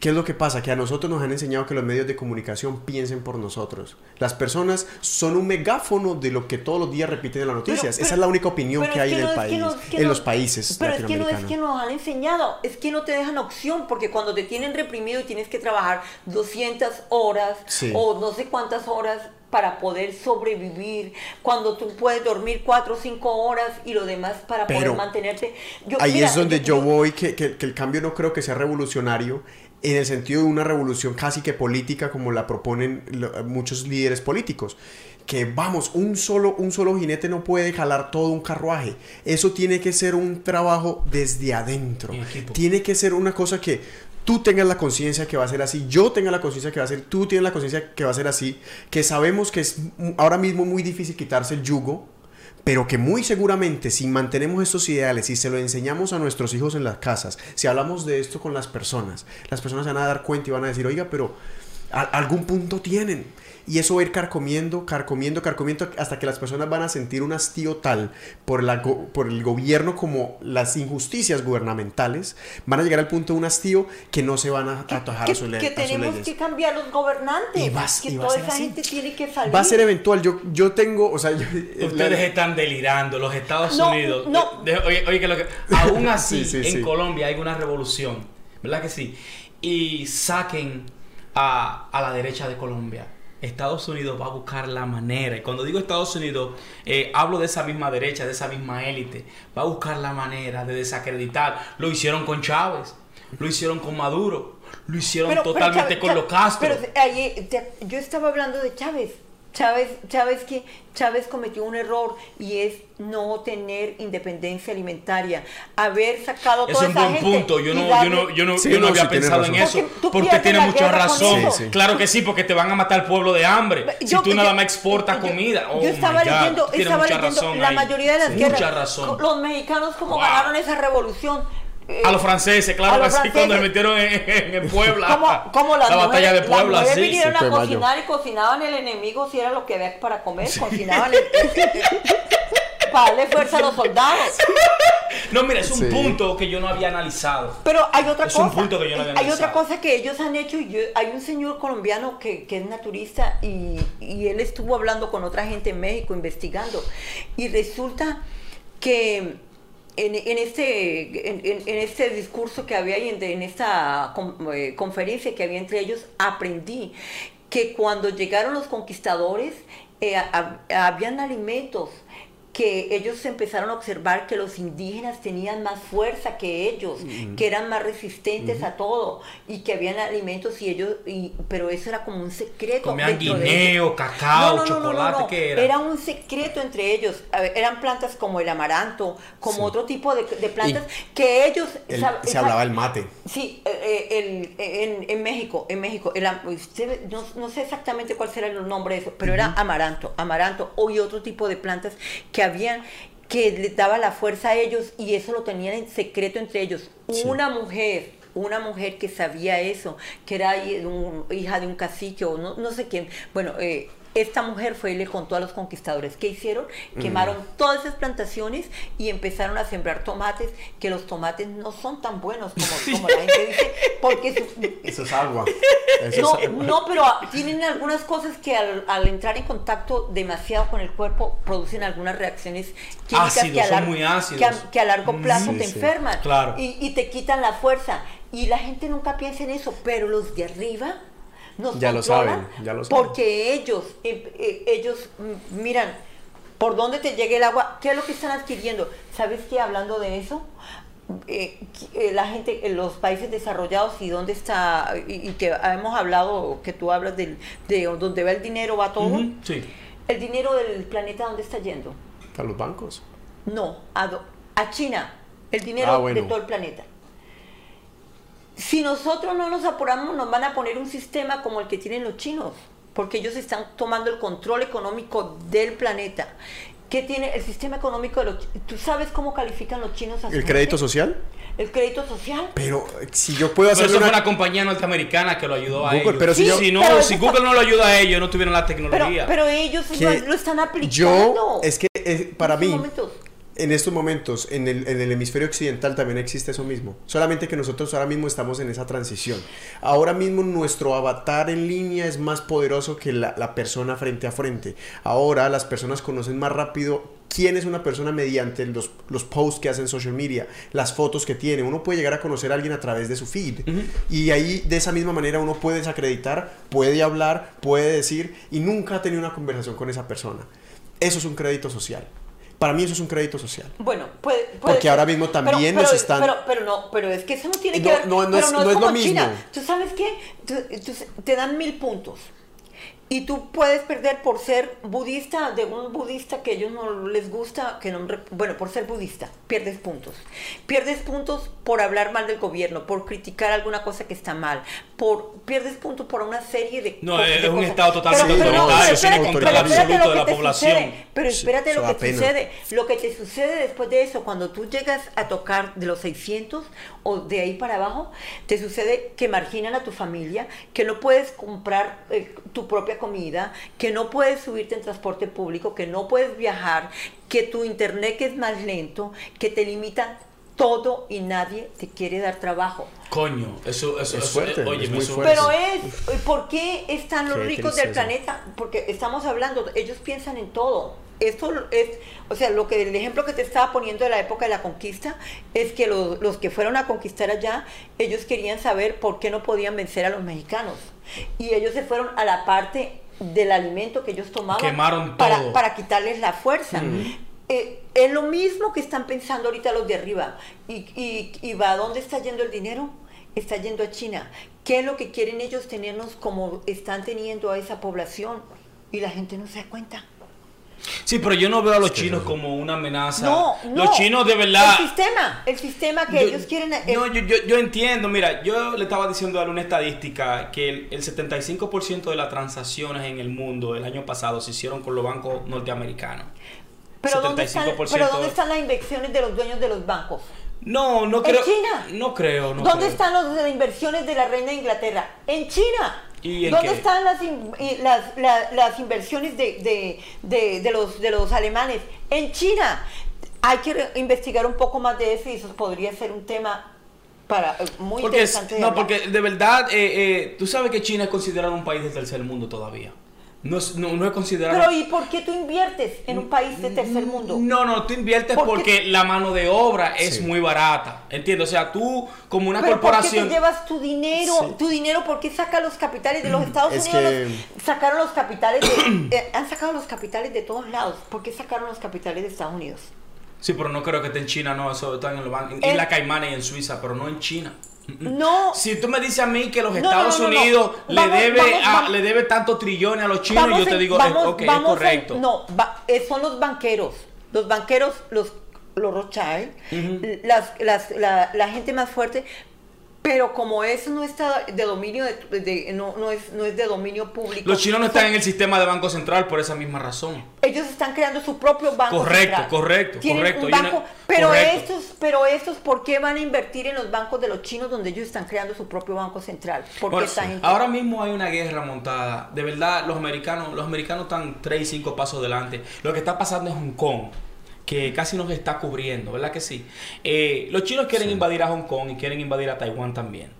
¿Qué es lo que pasa? Que a nosotros nos han enseñado que los medios de comunicación piensen por nosotros. Las personas son un megáfono de lo que todos los días repiten en las noticias. Esa es la única opinión que hay en el país, en los países Pero es que no es que nos han enseñado, es que no te dejan opción, porque cuando te tienen reprimido y tienes que trabajar 200 horas o no sé cuántas horas para poder sobrevivir, cuando tú puedes dormir 4 o 5 horas y lo demás para poder mantenerte. ahí es donde yo, voy, que, que, que el cambio no creo que sea revolucionario en el sentido de una revolución casi que política como la proponen muchos líderes políticos que vamos, un solo, un solo jinete no puede jalar todo un carruaje. Eso tiene que ser un trabajo desde adentro. Tiene que ser una cosa que tú tengas la conciencia que va a ser así, yo tenga la conciencia que va a ser, tú tienes la conciencia que va a ser así, que sabemos que es ahora mismo muy difícil quitarse el yugo pero que muy seguramente si mantenemos estos ideales y se lo enseñamos a nuestros hijos en las casas, si hablamos de esto con las personas, las personas se van a dar cuenta y van a decir, oiga, pero algún punto tienen. Y eso va a ir carcomiendo, carcomiendo, carcomiendo, hasta que las personas van a sentir un hastío tal por, la por el gobierno como las injusticias gubernamentales, van a llegar al punto de un hastío que no se van a atajar a, su ley. Que tenemos que cambiar los gobernantes. Y va, que toda esa gente tiene que salir. Va a ser eventual. Yo, yo tengo, o sea, Ustedes están delirando, los Estados Unidos. No. oye, que lo que, aún así, en Colombia hay una revolución, ¿verdad que sí? Y saquen a, a la derecha de Colombia Estados Unidos va a buscar la manera, y cuando digo Estados Unidos, eh, hablo de esa misma derecha, de esa misma élite, va a buscar la manera de desacreditar. Lo hicieron con Chávez, lo hicieron con Maduro, lo hicieron totalmente con los Castro. Pero ahí, yo estaba hablando de Chávez. Chávez, Chávez, que Chávez cometió un error y es no tener independencia alimentaria. Haber sacado toda es un buen punto. Yo no, yo no, yo no, yo no había pensado en eso. Porque, tiene mucha razón. claro que sí, porque te van a matar al pueblo de hambre. si tú nada más exportas comida. Oh yo estaba leyendo, estaba leyendo la mayoría de las guerras. Los mexicanos como ganaron esa revolución a los franceses, claro que sí, cuando se metieron en, Puebla. Como, la batalla de Puebla, las sí. vinieron a cocinar y cocinaban el enemigo si era lo que había para comer, cocinaban el, para darle fuerza a los soldados. No, mira, es un punto que yo no había analizado. Pero hay otra cosa. Es un punto que yo no había analizado. Hay otra cosa que ellos han hecho. Hay un señor colombiano que, que es naturista y, y él estuvo hablando con otra gente en México investigando. Y resulta que en, este, en, este discurso que había y en, esta eh, conferencia que había entre ellos, aprendí que cuando llegaron los conquistadores, eh, habían alimentos que ellos empezaron a observar que los indígenas tenían más fuerza que ellos, que eran más resistentes a todo y que habían alimentos y ellos, y, pero eso era como un secreto. Comían guineo, cacao, chocolate, ¿qué era? Era un secreto entre ellos. eran plantas como el amaranto, como otro tipo de, plantas que ellos... se hablaba el mate. Sí, eh, eh, el, en, México, en México, el, no, sé exactamente cuál será el nombre de eso, pero era amaranto, amaranto, y otro tipo de plantas que habían que le daba la fuerza a ellos y eso lo tenían en secreto entre ellos. Una mujer, una mujer que sabía eso, que era hija de un cacique o no, no sé quién, bueno, eh, esta mujer fue y le contó a los conquistadores qué hicieron, mm. quemaron todas esas plantaciones y empezaron a sembrar tomates, que los tomates no son tan buenos como, la gente dice, porque eso es agua. no, pero tienen algunas cosas que al, entrar en contacto demasiado con el cuerpo producen algunas reacciones químicas que, a largo, que, a, largo mm, plazo te enferman y, y te quitan la fuerza. Y la gente nunca piensa en eso, pero los de arriba ya lo saben, ya lo saben. Porque ellos, eh, eh, ellos mm, miran por dónde te llega el agua, qué es lo que están adquiriendo. ¿Sabes qué? Hablando de eso, eh, la gente en los países desarrollados y dónde está, y, que hemos hablado, que tú hablas de, de dónde va el dinero, va todo. sí. El dinero del planeta, ¿dónde está yendo? A los bancos. No, a, a China. El dinero ah, de todo el planeta. Si nosotros no nos apuramos, nos van a poner un sistema como el que tienen los chinos, porque ellos están tomando el control económico del planeta. ¿Qué tiene el sistema económico de los chi- ¿Tú sabes cómo califican los chinos a ¿El crédito gente? social? El crédito social. Pero eh, si yo puedo Pero hacer eso fue una... una compañía norteamerísita que lo ayudó a Google, ellos. pero si Sí, yo- si, no, pero si eso Google está- no lo ayuda a ellos, no tuvieran la Pero, tecnología. pero ellos lo, lo están aplicando. Yo, es que eh, para mí, momentos. En estos momentos, en el, en el hemisferio occidental también existe eso mismo. Solamente que nosotros ahora mismo estamos en esa transición. Ahora mismo nuestro avatar en línea es más poderoso que la, la persona frente a frente. Ahora las personas conocen más rápido quién es una persona mediante los, los posts que hace en social media, las fotos que tiene. Uno puede llegar a conocer a alguien a través de su feed. Y ahí de esa misma manera uno puede desacreditar, puede hablar, puede decir y nunca ha tenido una conversación con esa persona. Eso es un crédito social. Para mí eso es un crédito social. Bueno, puede, puede Porque ser. ahora mismo también pero, nos están- Pero, pero no, pero es que eso no tiene No, que ver. no, no es- no es como lo mismo. China. Tú sabes qué, Tú- tú- te dan mil puntos. Y tú puedes perder por ser budista, de un budista que a ellos no les gusta, que no, bueno, por ser budista, pierdes puntos. Pierdes puntos por hablar mal del gobierno, por criticar alguna cosa que está mal, por pierdes puntos por una serie de No, co- es de un cosas. estado totalmente Pero- pero no, autoritario, espérate, control absoluto de que la te población. sucede, Pero Sí, espérate eso lo que te sucede. Lo que te sucede después de eso, cuando tú llegas a tocar de los 600 o de ahí para abajo, te sucede que marginan a tu familia, que no puedes comprar eh, tu propia comida, que no puedes subirte en transporte público, que no puedes viajar, que tu internet que es más lento, que te limita todo y nadie te quiere dar trabajo. Coño, eso, eso, Es eso- fuerte, oye, es muy eso- fuerte. Pero es, ¿por qué están los Qué ricos del planeta? Porque estamos hablando, ellos piensan en todo. Esto es, o sea, lo que el ejemplo que te estaba poniendo de la época de la conquista es que los, los que fueron a conquistar allá, ellos querían saber por qué no podían vencer a los mexicanos. Y ellos se fueron a la parte del alimento que ellos tomaban Quemaron para, todo. para quitarles la fuerza. Eh, es lo mismo que están pensando ahorita los de arriba. ¿Y, y, y va a dónde está yendo el dinero? Está yendo a China. ¿Qué es lo que quieren ellos tenernos como están teniendo a esa población? Y la gente no se da cuenta. Sí, pero yo no veo a los chinos como una amenaza. No, no. Los chinos de verdad. El sistema, el sistema que Yo- ellos quieren. eh, No, yo, yo, yo entiendo, mira, yo le estaba diciendo a una estadística que el, el 75% de las transacciones en el mundo el año pasado se hicieron con los bancos norteamericanos. pero, ¿dónde están, 75%. pero ¿dónde están las inversiones de los dueños de los bancos? No, no ¿En creo. China? No creo, no ¿Dónde creo. están los de las inversiones de la reina de Inglaterra? En China. ¿Y en ¿Dónde qué? están las, in- y las, la- las inversiones de, de- de- de los, de los alemanes? En China. Hay que investigar un poco más de eso y eso podría ser un tema para eh, muy Porque, interesante. no, porque de verdad, eh, eh, tú sabes que China es considerado un país del tercer mundo todavía. No no, no es considerado. Pero ¿y por qué tú inviertes en un país de tercer mundo? No, no, tú inviertes porque la mano de obra es Sí. muy barata. ¿Entiendes? O sea, tú, como una Pero ¿por qué corporación. te llevas tu dinero? Sí. Tu dinero, ¿por qué saca los capitales de los Estados Es Unidos? que- los- sacaron los capitales de, eh, han sacado los capitales de todos lados. ¿Por qué sacaron los capitales de Estados Unidos? Sí, pero no creo que esté en China, no. Eso está en, los ban- en El- Isla Caimán y en Suiza, pero no en China. No. Si tú me dices a mí que los Estados no, no, no. Unidos le Vamos, debe vamos, a- vamos. le debe tantos trillones a los chinos, yo te digo, es en- correcto. no, va- eh, son los banqueros. Los banqueros, los, los Rothschild, las, las- la, la gente más fuerte. Pero como eso no está de dominio, de, de- no, no, es, no es de dominio público. Los chinos no están en el sistema de Banco Central por esa misma razón. Ellos están creando su propio banco Correcto, central. correcto, Tienen correcto. un Hay banco, una- pero correcto. estos, pero estos, ¿por qué van a invertir en los bancos de los chinos donde ellos están creando su propio banco central? Porque Bueno, gente- ahora mismo hay una guerra montada. De verdad, los americanos, los americanos están 3 y 5 pasos delante. Lo que está pasando en Hong Kong, que casi nos está cubriendo, ¿verdad que sí? Eh, los chinos quieren invadir a Hong Kong y quieren invadir a Taiwán también.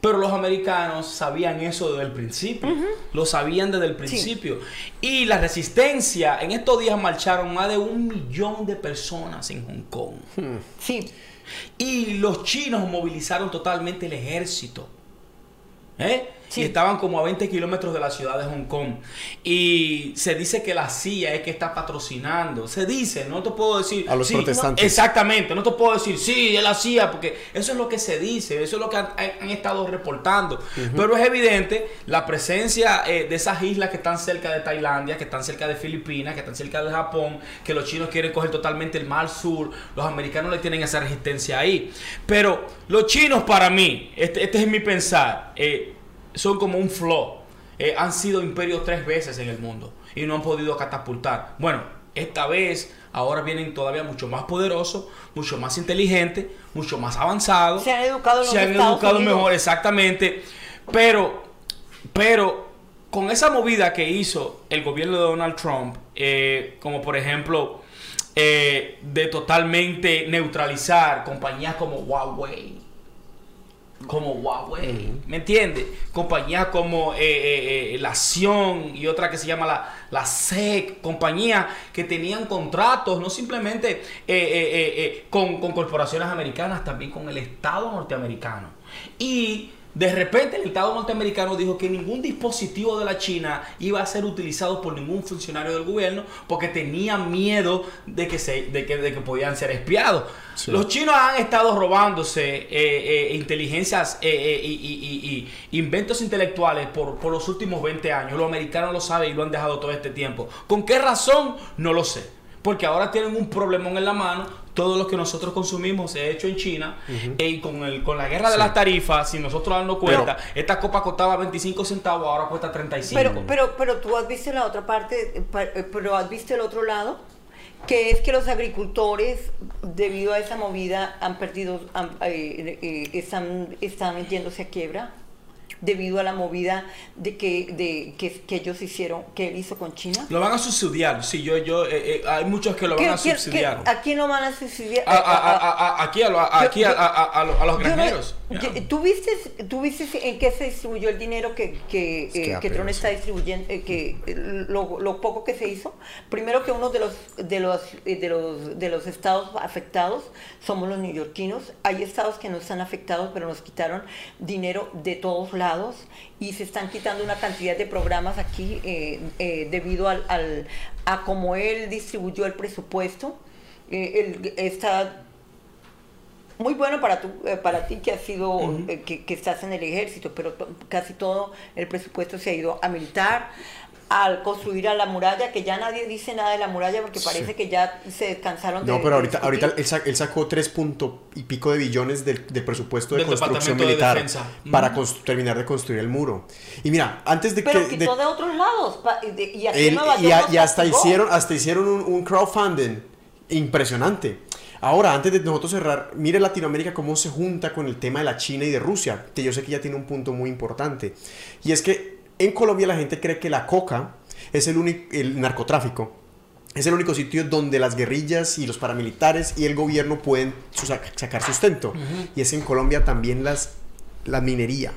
Pero los americanos sabían eso desde el principio. Lo sabían desde el principio. Y la resistencia, en estos días marcharon más de un millón de personas en Hong Kong. sí, Y los chinos movilizaron totalmente el ejército. ¿Eh? Sí. Y estaban como a 20 kilómetros de la ciudad de Hong Kong. Y se dice que la CIA es que está patrocinando. Se dice, no te puedo decir. A los sí, protestantes. no, exactamente, no te puedo decir, sí, es la CIA, porque eso es lo que se dice, eso es lo que han, han estado reportando. Pero es evidente la presencia eh, de esas islas que están cerca de Tailandia, que están cerca de Filipinas, que están cerca de Japón, que los chinos quieren coger totalmente el mar sur, los americanos le tienen esa resistencia ahí. Pero los chinos para mí, este, este es mi pensar, eh, son como un flow. Eh, han sido imperios tres veces en el mundo y no han podido catapultar. Bueno, Esta vez, ahora vienen todavía mucho más poderosos, mucho más inteligentes, mucho más avanzados. Se han educado Se han educado Unidos. mejor, exactamente. Pero, pero, con esa movida que hizo el gobierno de Donald Trump, eh, como por ejemplo, eh, de totalmente neutralizar compañías como Huawei, como Huawei, ¿me entiendes? Compañías como eh, eh, eh, la Sion y otra que se llama la, la SEC, compañías que tenían contratos, no simplemente con, con corporaciones americanas, también con el Estado norteamericano. Y de repente el Estado norteamericano dijo que ningún dispositivo de la China iba a ser utilizado por ningún funcionario del gobierno porque tenía miedo de que, se, de que, de que podían ser espiados. Sí. Los chinos han estado robándose eh, eh, inteligencias eh, eh, y, y- y- y inventos intelectuales por, por los últimos 20 años. Los americanos lo saben y lo han dejado todo este tiempo. ¿Con qué razón? No lo sé. Porque ahora tienen un problemón en la mano. Todo lo que nosotros consumimos se ha hecho en China. Y con, el, con la guerra de Sí. las tarifas, si nosotros darnos cuenta, Pero- esta copa costaba 25 centavos, ahora cuesta 35. Pero, pero, pero tú has visto la otra parte, eh, pero has visto el otro lado, que es que los agricultores, debido a esa movida, han perdido, han- eh, eh, están, están yéndose a quiebra, debido a la movida de que, de, que, que ellos hicieron, que él hizo con China. Lo van a subsidiar. Sí, yo, yo, eh, eh, hay muchos que lo van ¿Qué- a subsidiar. ¿A quién lo van a subsidiar? A- a- a- aquí a, aquí los- no- granjeros. ¿tú, viste, ¿Tú viste en qué se distribuyó el dinero que, que, Es que eh, que Tron está distribuyendo, eh, que eh, lo, lo poco que se hizo? Primero que uno de los, de los, de los, de los estados afectados somos los neoyorquinos. Hay estados que no están afectados, pero nos quitaron dinero de todos lados y se están quitando una cantidad de programas aquí eh, eh, debido al, al- a cómo él distribuyó el presupuesto. Eh, él está muy bueno para, tu, para ti que has sido, eh, que, que estás en el ejército, pero casi todo el presupuesto se ha ido a militar, al construir a la muralla, que ya nadie dice nada de la muralla porque Sí. parece que ya se descansaron de No, pero ahorita, discutir. ahorita él, sa- él sacó tres punto y pico de billones del, del presupuesto de Del construcción de militar para Mm. terminar de construir el muro. Y mira, antes de Pero que... quitó de- de, otros lados. pa- y de- y aquí en él- Nueva y, York a- nos y hasta castigó. hicieron, hasta hicieron un, un crowdfunding impresionante. Ahora, antes de nosotros cerrar, mire Latinoamérica cómo se junta con el tema de la China y de Rusia, que yo sé que ya tiene un punto muy importante. Y es que en Colombia la gente cree que la coca es el único, el narcotráfico. Es el único sitio donde las guerrillas y los paramilitares y el gobierno pueden su- sacar sustento. Y es en Colombia también las, la minería,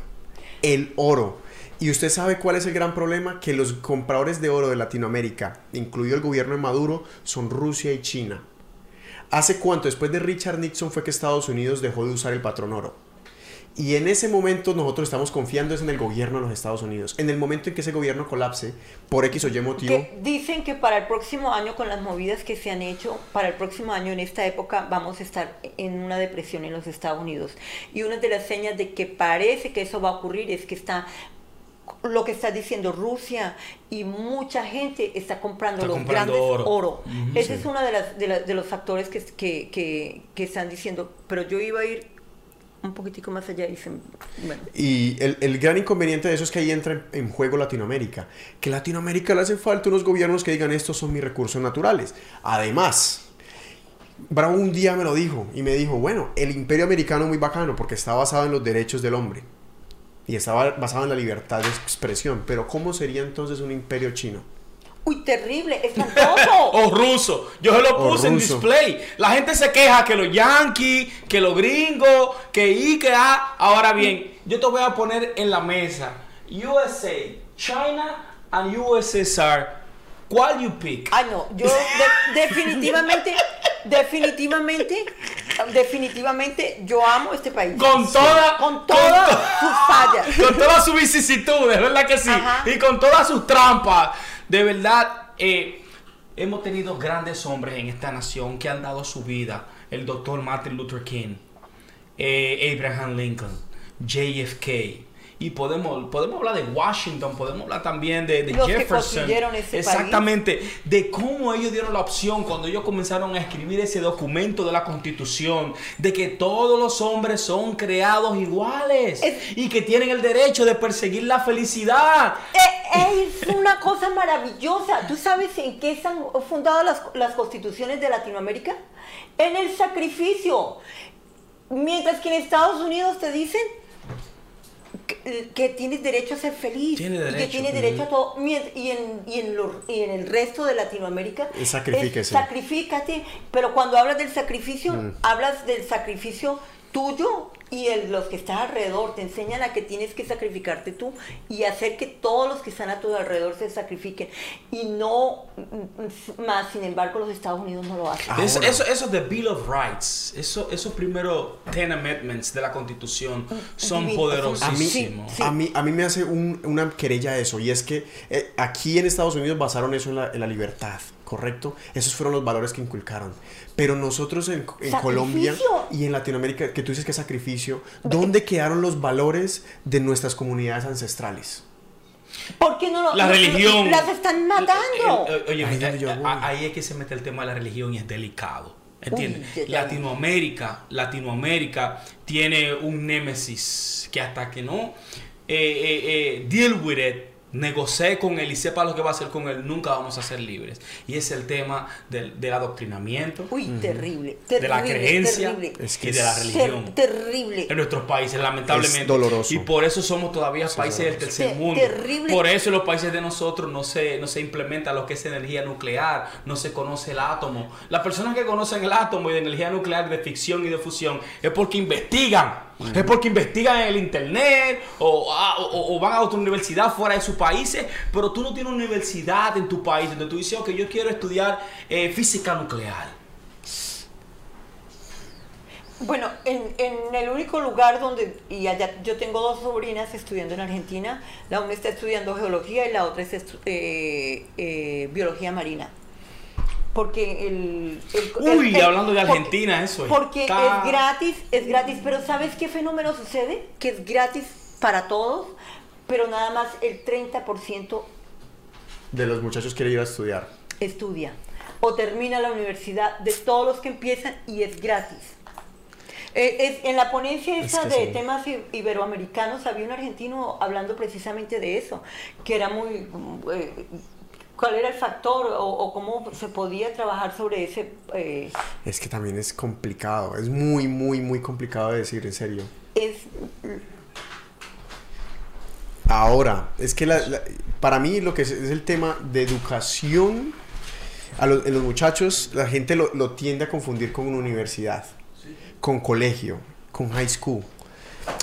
el oro. Y usted sabe cuál es el gran problema, que los compradores de oro de Latinoamérica, incluido el gobierno de Maduro, son Rusia y China. ¿Hace cuánto? Después de Richard Nixon fue que Estados Unidos dejó de usar el patrón oro. Y en ese momento nosotros estamos confiando es en el gobierno de los Estados Unidos. En el momento en que ese gobierno colapse, por X o Y motivo, Que dicen que para el próximo año, con las movidas que se han hecho, para el próximo año, en esta época, vamos a estar en una depresión en los Estados Unidos. Y una de las señas de que parece que eso va a ocurrir es que está lo que está diciendo Rusia y mucha gente está comprando Está los comprando grandes oro. oro. Ujú, Ese sí. es uno de, las, de, la- de los factores que, que, que, que están diciendo. Pero yo iba a ir un poquitico más allá y bueno. Y el, el gran inconveniente de eso es que ahí entra en, juego Latinoamérica. Que Latinoamérica le hace falta unos gobiernos que digan estos son mis recursos naturales. Además, Bravo un día me lo dijo y me dijo, bueno, el imperio americano muy bacano porque está basado en los derechos del hombre. Y estaba basado en la libertad de expresión. Pero ¿cómo sería entonces un imperio chino? Uy, terrible, espantoso. O ruso. Yo se lo puse en display. La gente se queja que los yankees, que los gringos, que I, que A. Ahora bien, yo te voy a poner en la mesa. USA, China and USSR. ¿Cuál you pick? Ay, no, yo de- definitivamente, definitivamente, definitivamente, yo amo este país. Con toda- con con todas to- sus fallas. con todas sus vicisitudes, ¿verdad que sí? Ajá. Y con todas sus trampas. De verdad, eh, hemos tenido grandes hombres en esta nación que han dado su vida. El doctor Martin Luther King, eh, Abraham Lincoln, JFK. Y podemos, podemos hablar de Washington, podemos hablar también de, de Los que Jefferson. construyeron ese país. Exactamente. De cómo ellos dieron la opción cuando ellos comenzaron a escribir ese documento de la Constitución, de que todos los hombres son creados iguales Es- y que tienen el derecho de perseguir la felicidad. Eh, Es una cosa maravillosa. ¿Tú sabes en qué están fundadas las, las constituciones de Latinoamérica? En el sacrificio. Mientras que en Estados Unidos te dicen que, que tienes derecho a ser feliz. Tiene Y que derecho. tienes derecho a todo. Y en, y, en lo- y en el resto de Latinoamérica. Es sacrifícate. Pero cuando hablas del sacrificio, Mm. hablas del sacrificio tuyo y el, los que están alrededor. Te enseñan a que tienes que sacrificarte tú y hacer que todos los que están a tu alrededor se sacrifiquen. Y no mm, mm, más, sin embargo, los Estados Unidos no lo hacen. Ahora. eso, eso de Bill of Rights, eso, esos primeros 10 amendments de la Constitución son Divino, A mí, poderosísimos. Sí. a mí, a mí me hace un- una querella eso, y es que eh, aquí en Estados Unidos basaron eso en la, en la libertad, ¿correcto? Esos fueron los valores que inculcaron. Pero nosotros en, en. Colombia y en Latinoamérica, que tú dices que es sacrificio, ¿dónde quedaron los valores de nuestras comunidades ancestrales? ¿Por qué no lo La no- religión. Las están matando. Eh, eh, Oye, Ahí yo eh, ahí es que se mete el tema de la religión y es delicado. ¿Entiendes? Uy. Latinoamérica, Latinoamérica tiene un némesis que hasta que no eh, eh, eh, deal with it, negocie con él y sepa lo que va a hacer con él, nunca vamos a ser libres. Y es el tema del, del adoctrinamiento, Uy, terrible, de la creencia terrible. Es que y de la religión. Ter- terrible. en nuestros países, lamentablemente. Es doloroso. Y por eso somos todavía países del tercer Te- mundo. terrible. Por eso en los países de nosotros no se, no se implementa lo que es energía nuclear, no se conoce el átomo. Las personas que conocen el átomo y de energía nuclear de ficción y de fusión es porque investigan. Es porque investigan en el internet o, ah, o- van a otra universidad fuera de sus países, pero tú no tienes universidad en tu país donde tú dices, ok, yo quiero estudiar eh, física nuclear. Bueno, en, en el único lugar donde, y allá yo tengo dos sobrinas estudiando en Argentina, la una está estudiando geología y la otra es estu- eh, eh, biología marina. Porque el... el- Uy, el- el- hablando de porque- Argentina, eso Porque está- es gratis, es gratis, pero ¿sabes qué fenómeno sucede? Que es gratis para todos, pero nada más el 30% De los muchachos quiere ir a estudiar. estudia o termina la universidad de todos los que empiezan y es gratis. Eh, es- en la ponencia Es esa que de sí. temas iberoamericanos había un argentino hablando precisamente de eso, que era muy... eh, ¿Cuál era el factor o, o cómo se podía trabajar sobre ese... eh, Es que también es complicado, es muy, muy, muy complicado de decir, en serio. es Ahora, es que la- la- para mí lo que es, es el tema de educación a los, en los muchachos, la gente lo, lo tiende a confundir con una universidad, con colegio, con high school.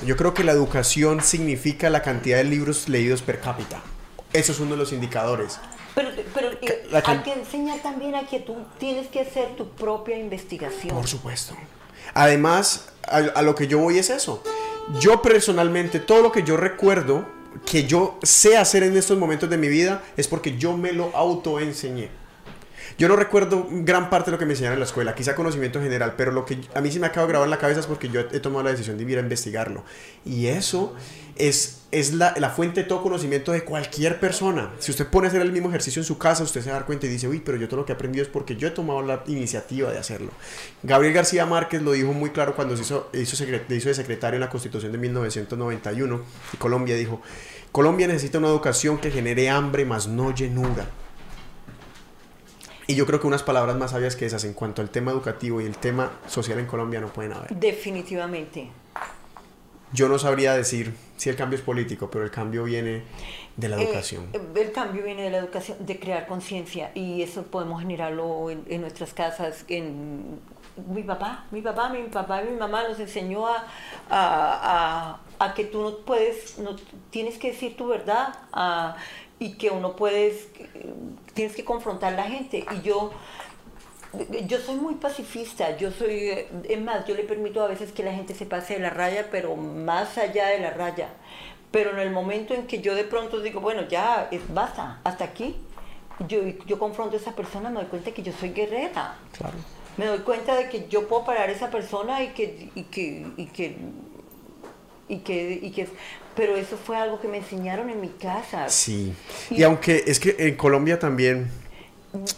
Yo creo que la educación significa la cantidad de libros leídos per cápita. Eso es uno de los indicadores. Pero, pero eh, hay can- que enseñar también a que tú tienes que hacer tu propia investigación. Por supuesto. Además, a, a lo que yo voy es eso. Yo personalmente, todo lo que yo recuerdo que yo sé hacer en estos momentos de mi vida es porque yo me lo autoenseñé. Yo no recuerdo gran parte de lo que me enseñaron en la escuela, quizá conocimiento general, pero lo que a mí se me acaba de grabar en la cabeza es porque yo he tomado la decisión de ir a investigarlo. Y eso es, es la, la fuente de todo conocimiento de cualquier persona. Si usted pone a hacer el mismo ejercicio en su casa, usted se va a dar cuenta y dice, uy, pero yo todo lo que he aprendido es porque yo he tomado la iniciativa de hacerlo. Gabriel García Márquez lo dijo muy claro cuando se hizo, hizo, hizo de secretario en la Constitución de 1991 y Colombia dijo, Colombia necesita una educación que genere hambre más no llenura. Y yo creo que unas palabras más sabias que esas en cuanto al tema educativo y el tema social en Colombia no pueden haber. Definitivamente. Yo no sabría decir si el cambio es político, pero el cambio viene de la Eh, educación. eh, el cambio viene de la educación, de crear conciencia y eso podemos generarlo en, en nuestras casas. En, mi papá, mi papá, mi papá y mi mamá nos enseñó a, a, a- a que tú no puedes, no tienes que decir tu verdad y que uno puedes, tienes que confrontar a la gente. Y yo, yo soy muy pacifista, yo soy, eh, es más, yo le permito a veces que la gente se pase de la raya, pero más allá de la raya. Pero en el momento en que yo de pronto digo, bueno, ya, es, basta, hasta aquí, yo, yo confronto a esa persona, me doy cuenta que yo soy guerrera. Claro. Me doy cuenta de que yo puedo parar a esa persona y que, y que, y que, y que, y que, pero eso fue algo que me enseñaron en mi casa. Sí. Y- Y aunque es que en Colombia también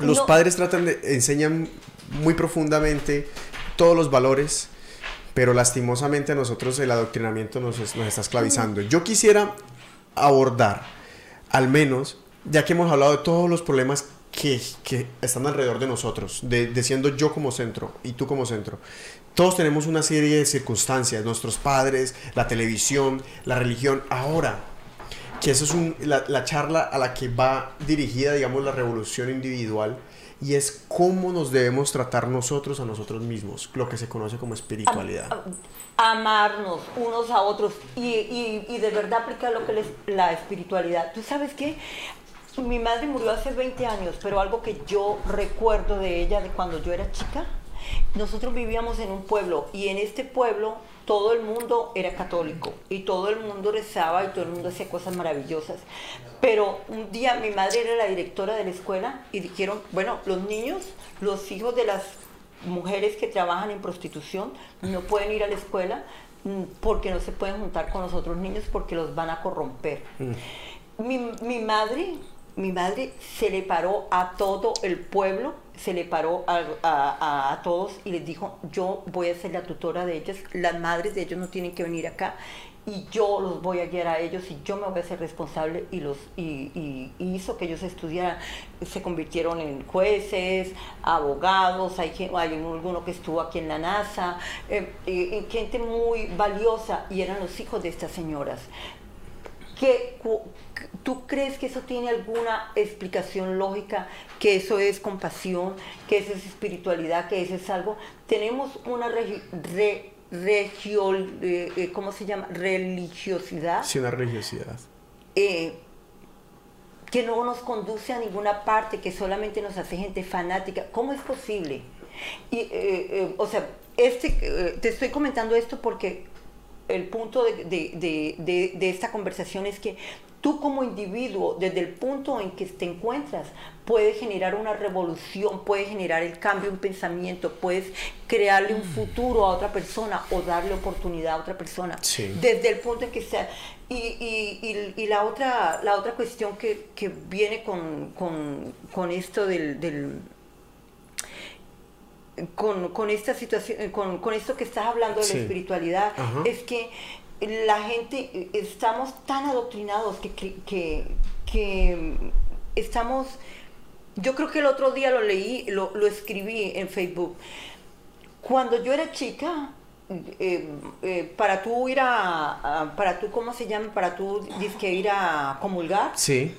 los No. padres tratan de enseñan muy profundamente todos los valores, pero lastimosamente a nosotros el adoctrinamiento nos, nos está esclavizando. Yo quisiera abordar al menos, ya que hemos hablado de todos los problemas que, que están alrededor de nosotros, de, de siendo yo como centro y tú como centro, todos tenemos una serie de circunstancias, nuestros padres, la televisión, la religión. Ahora, que eso es un- la, la charla a la que va dirigida, digamos, la revolución individual, y es cómo nos debemos tratar nosotros a nosotros mismos, lo que se conoce como espiritualidad. amarnos unos a otros y, y- de verdad aplicar lo que es la espiritualidad. ¿Tú sabes qué? Mi madre murió hace 20 años, pero algo que yo recuerdo de ella de cuando yo era chica, nosotros vivíamos en un pueblo y en este pueblo todo el mundo era católico y todo el mundo rezaba y todo el mundo hacía cosas maravillosas. Pero un día mi madre era la directora de la escuela y dijeron, bueno, los niños, los hijos de las mujeres que trabajan en prostitución no pueden ir a la escuela mm, porque no se pueden juntar con los otros niños porque los van a corromper. Mi, mi madre, mi madre se le paró a todo el pueblo, se le paró a, a- a- todos y les dijo, yo voy a ser la tutora de ellas, las madres de ellos no tienen que venir acá y yo los voy a guiar a ellos y yo me voy a ser responsable y los y, y- hizo que ellos estudiaran, se convirtieron en jueces, abogados, hay, hay alguno que estuvo aquí en la NASA, eh, eh, gente muy valiosa y eran los hijos de estas señoras. ¿Qué, ¿Tú crees que eso tiene alguna explicación lógica? Que eso es compasión, que eso es espiritualidad, que eso es algo. Tenemos una re- regio- eh, eh, ¿cómo se llama? religiosidad Sí, una religiosidad. eh, que no nos conduce a ninguna parte, que solamente nos hace gente fanática. ¿Cómo es posible? Y, eh, eh, o sea, este, eh, te estoy comentando esto porque el punto de, de- de- esta conversación es que tú como individuo, desde el punto en que te encuentras, puedes generar una revolución, puedes generar el cambio en pensamiento, puedes crearle un futuro a otra persona o darle oportunidad a otra persona. Sí. Desde el punto en que sea. Y, y- y- y la, otra, la otra cuestión que, que viene con, con- con esto del, del- con, con esta situación, eh, con, con esto que estás hablando de Sí. la espiritualidad, Ajá. es que la gente, eh, estamos tan adoctrinados que, que, que- que estamos, yo creo que el otro día lo leí, lo, lo escribí en Facebook. Cuando yo era chica, eh, eh, para tú ir a, a- para tú, ¿cómo se llama? Para tú, que ir a comulgar, Sí.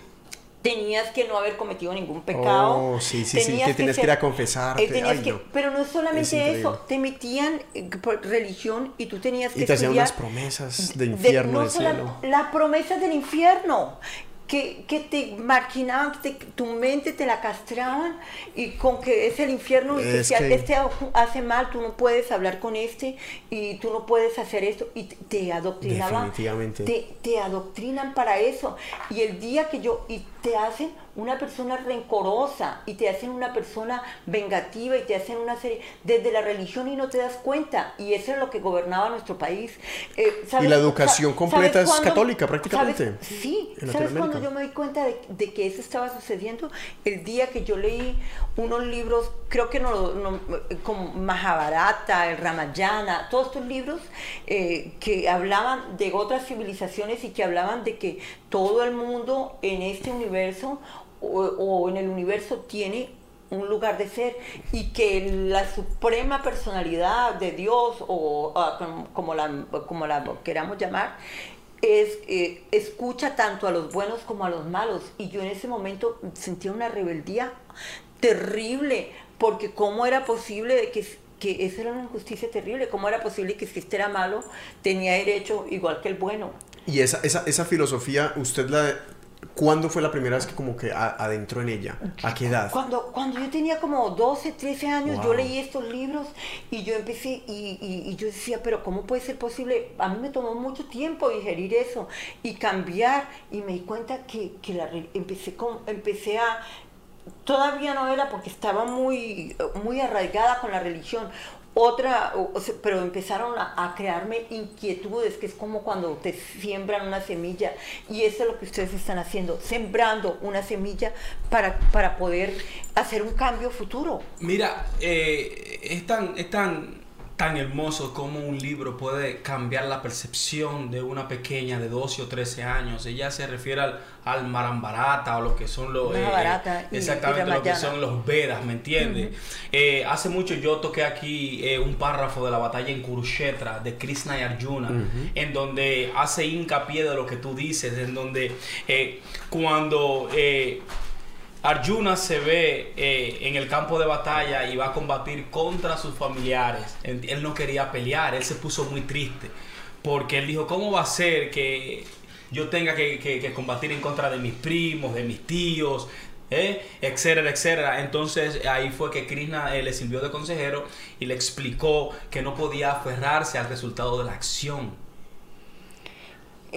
Tenías que no haber cometido ningún pecado. Oh, sí, sí, sí, tenías que tenías que ir a confesarte. eh, tenías Ay, que- no. Pero no es solamente eso, te metían eh, por religión y tú tenías que Y te hacían unas promesas de de- infierno, de cielo. Las promesas del infierno. Que, que te marginaban, que te- tu mente te la castraban y con que es el infierno y que si que- este hace mal, tú no puedes hablar con este y tú no puedes hacer esto y te, te adoctrinaban. Definitivamente. Te, te adoctrinan para eso. Y el día que yo, y te hacen una persona rencorosa y te hacen una persona vengativa y te hacen una serie desde la religión y no te das cuenta. Y eso es lo que gobernaba nuestro país. Eh, ¿sabes- Y la educación completa es católica, prácticamente, sabes- sí, ¿sabes cuando yo me di cuenta de, de que eso estaba sucediendo? El día que yo leí unos libros, creo que no, no- como Mahabharata, el Ramayana, todos estos libros eh, que hablaban de otras civilizaciones y que hablaban de que todo el mundo en este universo o, o en el universo tiene un lugar de ser y que la suprema personalidad de Dios o ah, como- la, como la queramos llamar es, eh, escucha tanto a los buenos como a los malos. Y yo en ese momento sentía una rebeldía terrible, porque cómo era posible de que, que eso era una injusticia terrible, cómo era posible que si este era malo tenía derecho igual que el bueno. Y esa, esa, esa filosofía, ¿usted la... ¿Cuándo fue la primera vez que como que a- adentró en ella? ¿A qué edad? Cuando, cuando yo tenía como 12, 13 años, yo leí estos libros y yo empecé y, y- y yo decía, pero ¿cómo puede ser posible? A mí me tomó mucho tiempo digerir eso y cambiar y me di cuenta que, que la, empecé, con, empecé a... Todavía no era porque estaba muy, muy arraigada con la religión. Otra, o- sea, pero empezaron a, a crearme inquietudes, que es como cuando te siembran una semilla, y eso es lo que ustedes están haciendo, sembrando una semilla para, para poder hacer un cambio futuro. Mira, eh, es tan, es tan tan hermoso como un libro puede cambiar la percepción de una pequeña de 12 o 13 años. Ella se refiere al, al Marambarata o lo que son los... Y exactamente lo que son los Vedas, ¿me entiendes? Eh, hace mucho yo toqué aquí eh, un párrafo de la batalla en Kurukshetra de Krishna y Arjuna, en donde hace hincapié de lo que tú dices, en donde eh, cuando... Arjuna se ve eh, en el campo de batalla y va a combatir contra sus familiares. Él, no quería pelear, él se puso muy triste. Porque él dijo, ¿cómo va a ser que yo tenga que combatir en contra de mis primos, de mis tíos, eh, etcétera, etcétera? Entonces ahí fue que Krishna eh, le sirvió de consejero y le explicó que no podía aferrarse al resultado de la acción.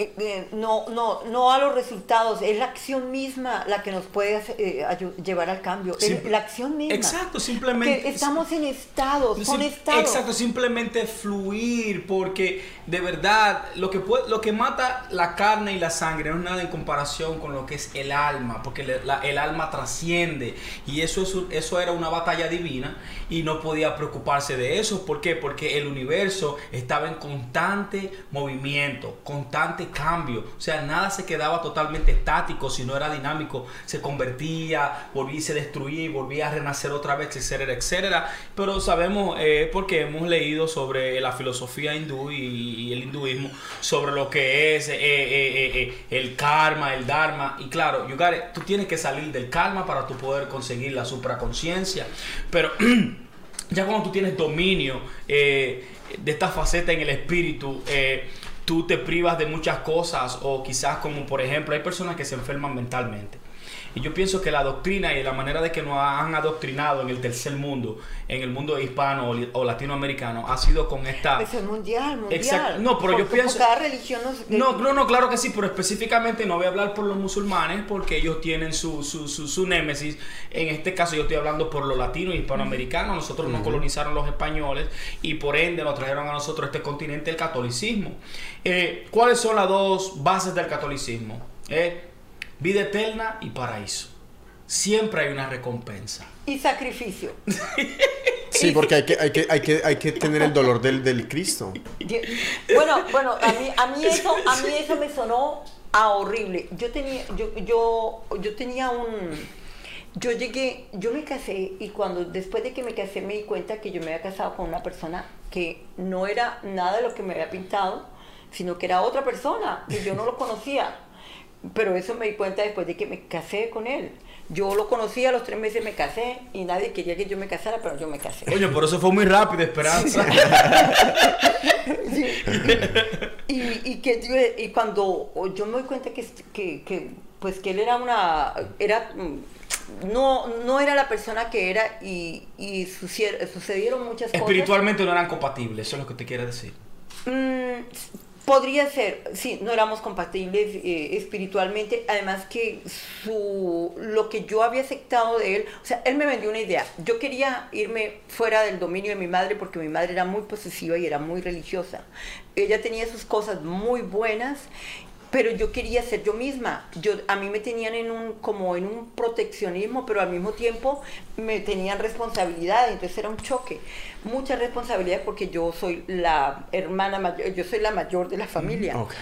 Eh, eh, no, no, no a los resultados, es la acción misma la que nos puede hacer, eh, llevar al cambio. Es Simple- la acción misma. Exacto, simplemente- estamos en estados, son estados. Exacto, simplemente fluir, porque de verdad lo que, puede, lo que mata la carne y la sangre no es nada en comparación con lo que es el alma, porque la- el alma trasciende y eso, es, un- eso era una batalla divina y no podía preocuparse de eso. ¿Por qué? Porque el universo estaba en constante movimiento, constante cambio, o sea, nada se quedaba totalmente estático, si no era dinámico, se convertía, volvía y se destruía y volvía a renacer otra vez, etcétera, etcétera. Pero sabemos, eh, porque hemos leído sobre la filosofía hindú y, el hinduismo, sobre lo que es eh, eh, el karma, el dharma. Y claro, it, tú tienes que salir del karma para tú poder conseguir la supraconciencia. Pero ya cuando tú tienes dominio de esta faceta en el espíritu, eh, tú te privas de muchas cosas o quizás como por ejemplo hay personas que se enferman mentalmente. Y yo pienso que la doctrina y la manera de que nos han adoctrinado en el tercer mundo, en el mundo hispano o, latinoamericano, ha sido con esta... Eso es mundial, mundial. Exacto. No, pero yo Por- pienso- Cada religión nos- No, no, no, claro que sí, pero específicamente no voy a hablar por los musulmanes porque ellos tienen su, su, su, su némesis. En este caso yo estoy hablando por los latinos y hispanoamericanos. Nosotros nos colonizaron los españoles y por ende nos trajeron a nosotros este continente el catolicismo. Eh, ¿Cuáles son las dos bases del catolicismo? Eh, vida eterna y paraíso. Siempre hay una recompensa. Y sacrificio. Sí, porque hay que, hay que, hay que, hay que tener el dolor del, del Cristo. Bueno, bueno, a mí, a mí eso, a mí eso me sonó a horrible. Yo tenía, yo, yo, yo tenía un, yo llegué, yo me casé y cuando después de que me casé me di cuenta que yo me había casado con una persona que no era nada de lo que me había pintado, sino que era otra persona que yo no lo conocía. Pero eso me di cuenta después de que me casé con él. Yo lo conocí a los tres meses me casé y nadie quería que yo me casara, pero yo me casé. Oye, por eso fue muy rápido, Esperanza. Sí. y, y que y cuando yo me doy cuenta que, que, que, pues que él era una era mm, no no era la persona que era y, y sucedieron muchas Espiritualmente no eran compatibles, eso es lo que te quiere decir. cosas Mm, podría ser sí no éramos compatibles eh, espiritualmente además que su lo que yo había aceptado de él o sea él me vendió una idea. Yo quería irme fuera del dominio de mi madre porque mi madre era muy posesiva y era muy religiosa. Ella tenía sus cosas muy buenas pero yo quería ser yo misma. Yo, a mí me tenían en un, como en un proteccionismo, pero al mismo tiempo me tenían responsabilidad, entonces era un choque. Mucha responsabilidad porque yo soy la hermana mayor, yo soy la mayor de la familia. Ok.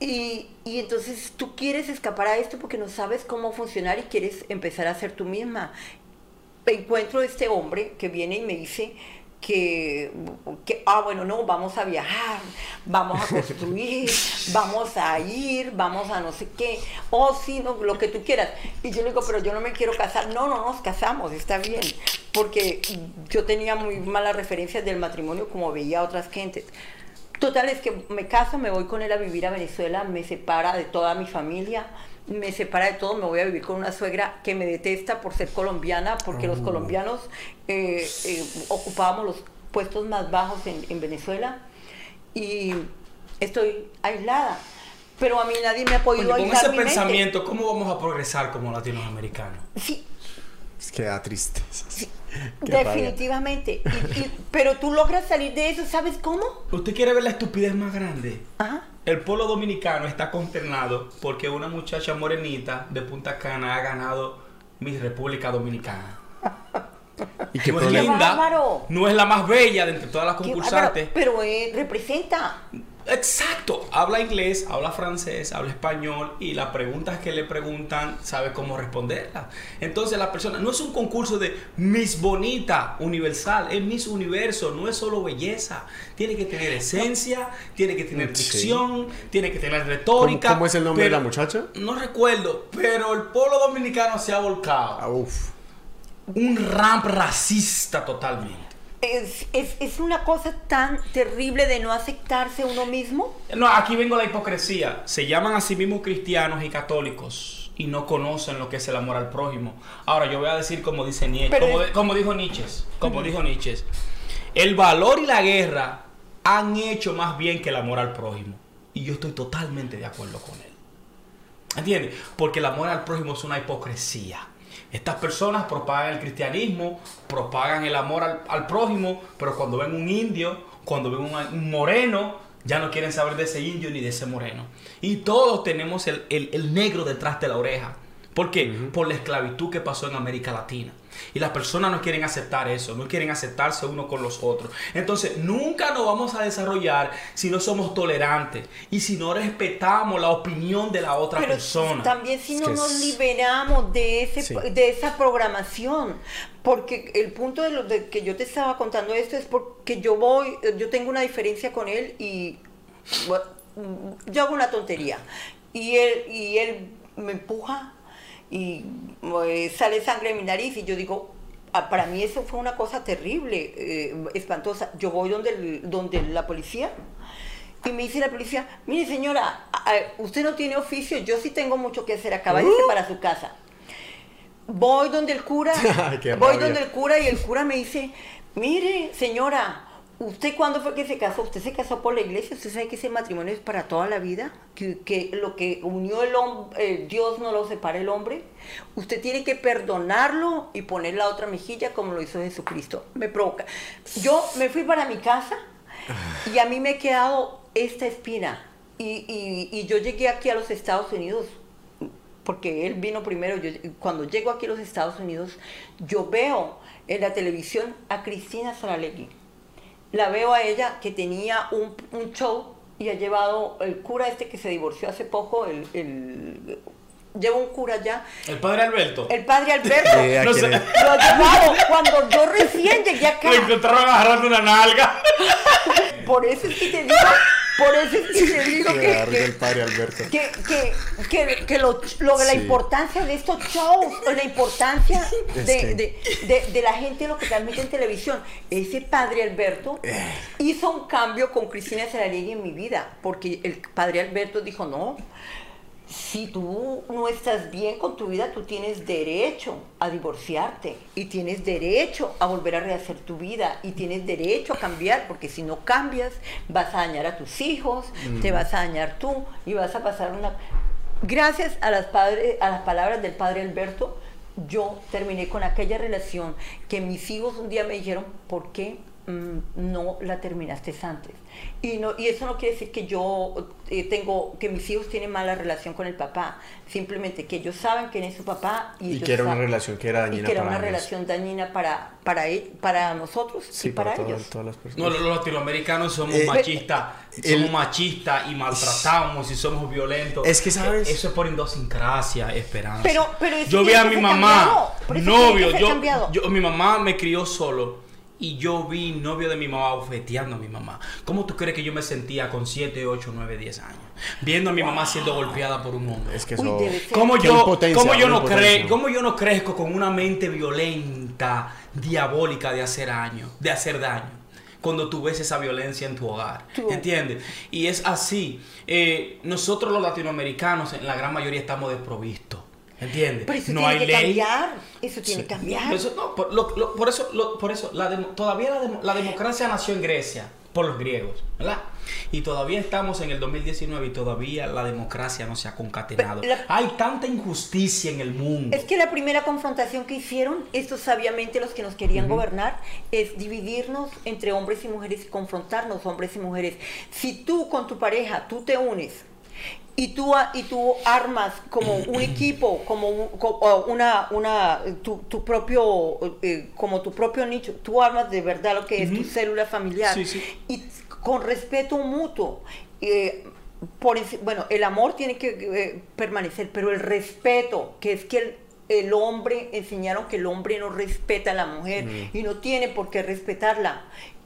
Y, y entonces tú quieres escapar a esto porque no sabes cómo funcionar y quieres empezar a ser tú misma. Encuentro este hombre que viene y me dice que, que, ah, bueno, no, vamos a viajar, vamos a construir, vamos a ir, vamos a no sé qué, oh, sí, no, lo que tú quieras. Y yo le digo, pero yo no me quiero casar. No, no nos casamos, está bien, porque yo tenía muy malas referencias del matrimonio como veía a otras gentes. Total, es que me caso, me voy con él a vivir a Venezuela, me separa de toda mi familia, me separa de todo, me voy a vivir con una suegra que me detesta por ser colombiana, porque los colombianos eh, eh, ocupábamos los puestos más bajos en, en Venezuela y estoy aislada. Pero a mí nadie me ha podido Oye, con ese mi mente. pensamiento, ¿cómo vamos a progresar como latinoamericanos? Sí, Es que da tristeza. sí, definitivamente. Y- y- pero tú logras salir de eso, ¿sabes cómo? ¿Usted quiere ver la estupidez más grande? Ajá. El pueblo dominicano está consternado porque una muchacha morenita de Punta Cana ha ganado Miss República Dominicana. ¿Y qué no es linda, no es la más bella de entre todas las concursantes. pero eh, representa. Exacto, habla inglés, habla francés, habla español y las preguntas que le preguntan sabe cómo responderlas. Entonces la persona no es un concurso de Miss Bonita Universal, es Miss Universo, no es solo belleza, tiene que tener esencia, tiene que tener Sí. dicción, tiene que tener ¿Cómo, retórica. cómo es el nombre de la muchacha? No recuerdo, pero el pueblo dominicano se ha volcado. Ah, uf. Un ramp racista totalmente. Es, es, es una cosa tan terrible de no aceptarse uno mismo. No, aquí vengo la hipocresía. Se llaman a sí mismos cristianos y católicos y no conocen lo que es el amor al prójimo. Ahora, yo voy a decir como dice Nietzsche, Pero como, es- de- como dijo Nietzsche, como dijo Nietzsche, el valor y la guerra han hecho más bien que el amor al prójimo. Y yo estoy totalmente de acuerdo con él. ¿Entiendes? Porque el amor al prójimo es una hipocresía. Estas personas propagan el cristianismo, propagan el amor al, al prójimo, pero cuando ven un indio, cuando ven un, un moreno, ya no quieren saber de ese indio ni de ese moreno. Y todos tenemos el, el- el negro detrás de la oreja. ¿Por qué? Por la esclavitud que pasó en América Latina. Y las personas no quieren aceptar eso, no quieren aceptarse uno con los otros. Entonces, nunca nos vamos a desarrollar si no somos tolerantes y si no respetamos la opinión de la otra Pero persona. también si Es no que nos es- liberamos de ese Sí. de esa programación porque el punto de lo de que yo te estaba contando esto es porque yo voy yo tengo una diferencia con él y bueno, yo hago una tontería y él y él me empuja y eh, sale sangre de mi nariz y yo digo ah, para mí eso fue una cosa terrible, eh, espantosa. Yo voy donde, el- donde la policía y me dice la policía, mire señora, a- a- usted no tiene oficio, yo sí tengo mucho que hacer acá, váyase para su casa. Voy donde el cura, voy rabia. donde el cura y el cura me dice, mire señora, ¿usted cuándo fue que se casó? ¿Usted se casó por la iglesia? ¿Usted sabe que ese matrimonio es para toda la vida? Que, lo que unió el hombre, Dios no lo separa el hombre. Usted tiene que perdonarlo y poner la otra mejilla como lo hizo Jesucristo. Me provoca. Yo me fui para mi casa y a mí me ha quedado esta espina. Y, y- y yo llegué aquí a los Estados Unidos, porque él vino primero. Yo- cuando llego aquí a los Estados Unidos, yo veo en la televisión a Cristina Saralegui. La veo a ella que tenía un, un show y ha llevado el cura este que se divorció hace poco, el, el- lleva un cura ya, El padre Alberto. el padre Alberto. ¿a No sé. Lo ha llevado cuando yo recién llegué acá. Lo encontraron agarrando una nalga. Por eso es que te digo, por eso es que te digo que, que- el padre Alberto. que, que, lo, lo de la Sí. importancia de estos shows, o la importancia de, de- de la gente lo que transmite en televisión. Ese padre Alberto Eh. hizo un cambio con Cristina Saralegui en mi vida, porque el padre Alberto dijo, no, si tú no estás bien con tu vida, tú tienes derecho a divorciarte y tienes derecho a volver a rehacer tu vida y tienes derecho a cambiar, porque si no cambias vas a dañar a tus hijos, te vas a dañar tú y vas a pasar una... Gracias a las, padre- a las palabras del padre Alberto, yo terminé con aquella relación que mis hijos un día me dijeron, ¿por qué mm, no la terminaste antes? Y, no, y eso no quiere decir que yo eh, tengo, que mis hijos tienen mala relación con el papá, simplemente que ellos saben quién es su papá y, Y que era una relación que era y dañina que era para una relación dañina para, para, él- para nosotros Sí, y para, para todas, ellos. todas las No, personas. los, los latinoamericanos somos Eh, machistas, el- somos machistas y maltratamos y somos violentos. Es que, ¿sabes? Eh, Eso es por idiosincrasia, esperanza. Pero- pero yo vi a mi mamá, cambiado, novio, yo, cambiado. yo, mi mamá me crió solo y yo vi novio de mi mamá bofeteando a mi mamá. ¿Cómo tú crees que yo me sentía con 7, 8, 9, 10 años? Viendo a mi mamá siendo golpeada por un hombre. Es que eso... ¿Cómo yo, cómo yo una no cre- cómo yo no crezco con una mente violenta, diabólica de hacer daño, de hacer daño? Cuando tú ves esa violencia en tu hogar, Tú. ¿entiendes? Y es así. Eh, nosotros los latinoamericanos, en la gran mayoría, estamos desprovistos, ¿entiendes? Pero eso no tiene hay que ley. cambiar, eso tiene que cambiar. Eso no, por, lo- lo- por eso, lo- por eso la demo- todavía la, demo- la democracia nació en Grecia por los griegos, ¿verdad? Y todavía estamos en el 2019 y todavía la democracia no se ha concatenado. La- Hay tanta injusticia en el mundo. Es que la primera confrontación que hicieron estos sabiamente los que nos querían gobernar es dividirnos entre hombres y mujeres y confrontarnos hombres y mujeres. Si tú con tu pareja, tú te unes y tú, y tú armas como un equipo, como, un- una, una, tu, tu propio, eh, como tu propio nicho, tú armas de verdad lo que es tu célula familiar Sí, sí. y con respeto mutuo. eh, por, bueno, el amor tiene que eh, permanecer, pero el respeto, que es que el, el hombre, enseñaron que el hombre no respeta a la mujer y no tiene por qué respetarla.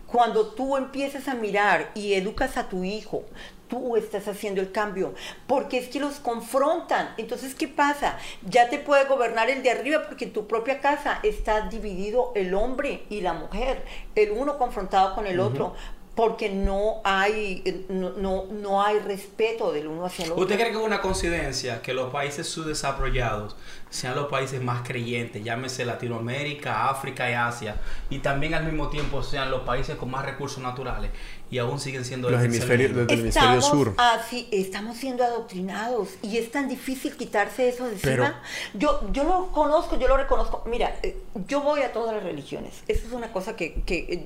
Cuando tú empiezas a mirar y educas a tu hijo, tú estás haciendo el cambio, porque es que los confrontan. Entonces, ¿qué pasa? Ya te puede gobernar el de arriba porque en tu propia casa está dividido el hombre y la mujer, el uno confrontado con el otro, porque no hay, no, no, no hay respeto del uno hacia el otro. ¿Usted cree que es una coincidencia que los países subdesarrollados sean los países más creyentes, llámese Latinoamérica, África y Asia, y también al mismo tiempo sean los países con más recursos naturales y aún siguen siendo Los hemisferios- del hemisferio sur. así, estamos siendo adoctrinados y es tan difícil quitarse eso de Pero- encima. Yo, yo lo conozco, yo lo reconozco. Mira, eh, yo voy a todas las religiones. Eso es una cosa que, que, eh,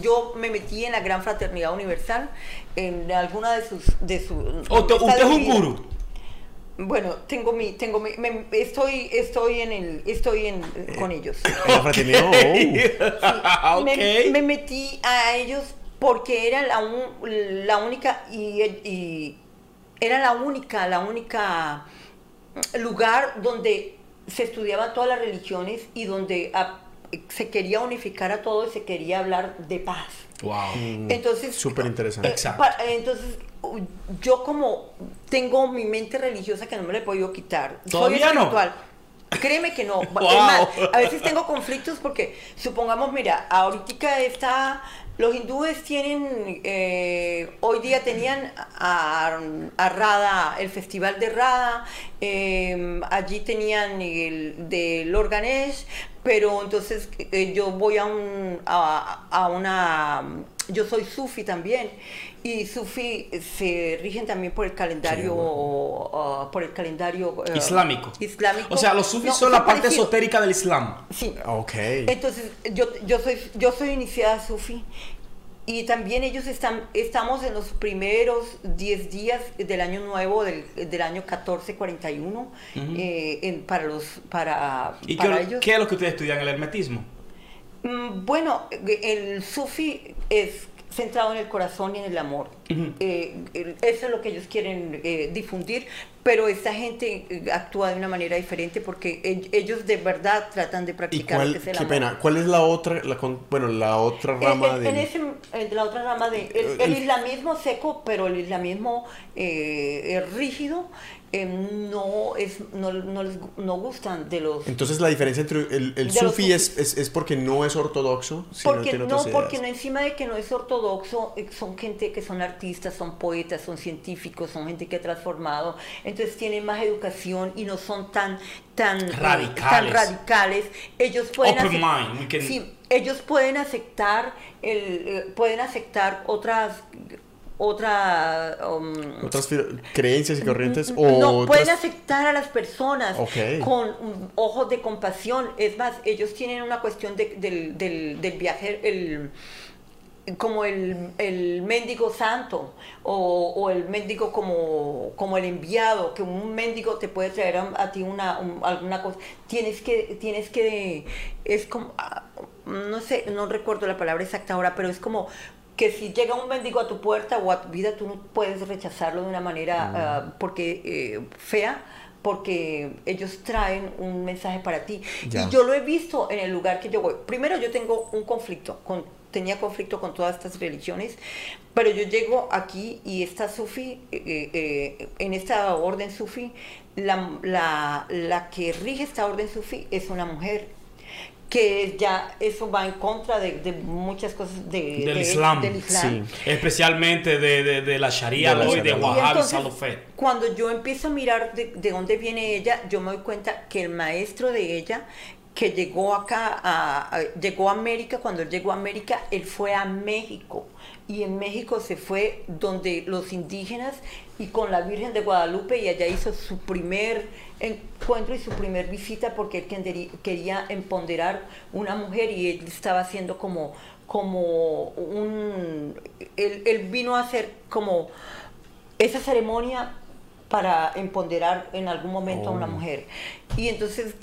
yo me metí en la gran fraternidad universal, en alguna de sus... De su, ¿Usted, está usted es un gurú? Bueno, tengo mi, tengo mi, me- estoy, estoy en el, estoy en, con ellos. Fraternidad, oh. Ok. me, me metí a ellos porque era la, un- la única y, y era la única, la única lugar donde se estudiaban todas las religiones y donde se quería unificar a todo y se quería hablar de paz. Wow. Entonces, Súper interesante. eh, entonces, yo como tengo mi mente religiosa que no me la he podido quitar. ¿Todavía soy no? espiritual. Créeme que no. Es más, a veces tengo conflictos porque, supongamos, mira, ahorita está, los hindúes tienen, eh, hoy día tenían a, a Radha, el festival de Radha, eh, allí tenían el de Lord Ganesh, pero entonces eh, yo voy a, un, a una, yo soy sufi también, y sufi se rigen también por el calendario, uh, por el calendario eh, Islámico. islámico. O sea, los sufis No, son la parte parecido. esotérica del Islam. Sí. Ok. Entonces, yo, yo, soy, yo soy iniciada sufi y también ellos están, estamos en los primeros 10 días del año nuevo, del, del año 1441, eh, en- para, los, para, ¿Y para qué, ellos. qué es lo que ustedes estudian? El hermetismo. Mm, Bueno, el sufi es centrado en el corazón y en el amor. Eh, el- eso es lo que ellos quieren eh, difundir, pero esta gente eh, actúa de una manera diferente porque ellos de verdad tratan de ¿Y practicar cuál, que el qué amor. pena, cuál es la otra, la bueno, la otra rama en, de... en ese, la otra rama de el, el islamismo seco, pero el islamismo eh, eh, rígido eh, no es no, no les no gustan de los Entonces la diferencia entre el, sufi es, es, es porque no es ortodoxo, sino porque tiene no otras porque no ideas. encima de que no es ortodoxo eh, son gente que son artistas son poetas son científicos son gente que ha transformado entonces tienen más educación y no son tan tan eh, tan Radicales. radicales ellos pueden Open mind, can- sí, ellos pueden aceptar el pueden aceptar otras otra um, Otras creencias y corrientes o no, otras- pueden aceptar a las personas con ojos de compasión. Es más, ellos tienen una cuestión de- del, del, del viaje, el, como el, el mendigo santo o, o el mendigo como, como el enviado, que un mendigo te puede traer a, a ti una, un- alguna cosa. Tienes que, tienes que, es como, ah, no sé, no recuerdo la palabra exacta ahora, pero es como que si llega un mendigo a tu puerta o a tu vida, tú no puedes rechazarlo de una manera ah, porque eh, fea, porque ellos traen un mensaje para ti. Ya. Y yo lo he visto en el lugar que yo voy. Primero yo tengo un conflicto, con, tenía conflicto con todas estas religiones, pero yo llego aquí y esta sufi, eh, eh, en esta orden sufi, la, la, la que rige esta orden sufi es una mujer que ya eso va en contra de, de muchas cosas de- Del de- Islam. del Islam. Sí. Especialmente de, de, de la Sharia De la ¿no? y de. Y Wahhab y. Cuando yo empiezo a mirar de, de dónde viene ella, yo me doy cuenta que el maestro de ella, que llegó acá, a, a- llegó a América, cuando él llegó a América, él fue a México. Y en México se fue donde los indígenas y con la Virgen de Guadalupe y allá hizo su primer encuentro y su primer visita porque él quería empoderar una mujer y él estaba haciendo como, como un... Él vino a hacer como esa ceremonia para empoderar en algún momento a una Oh. mujer. Y entonces,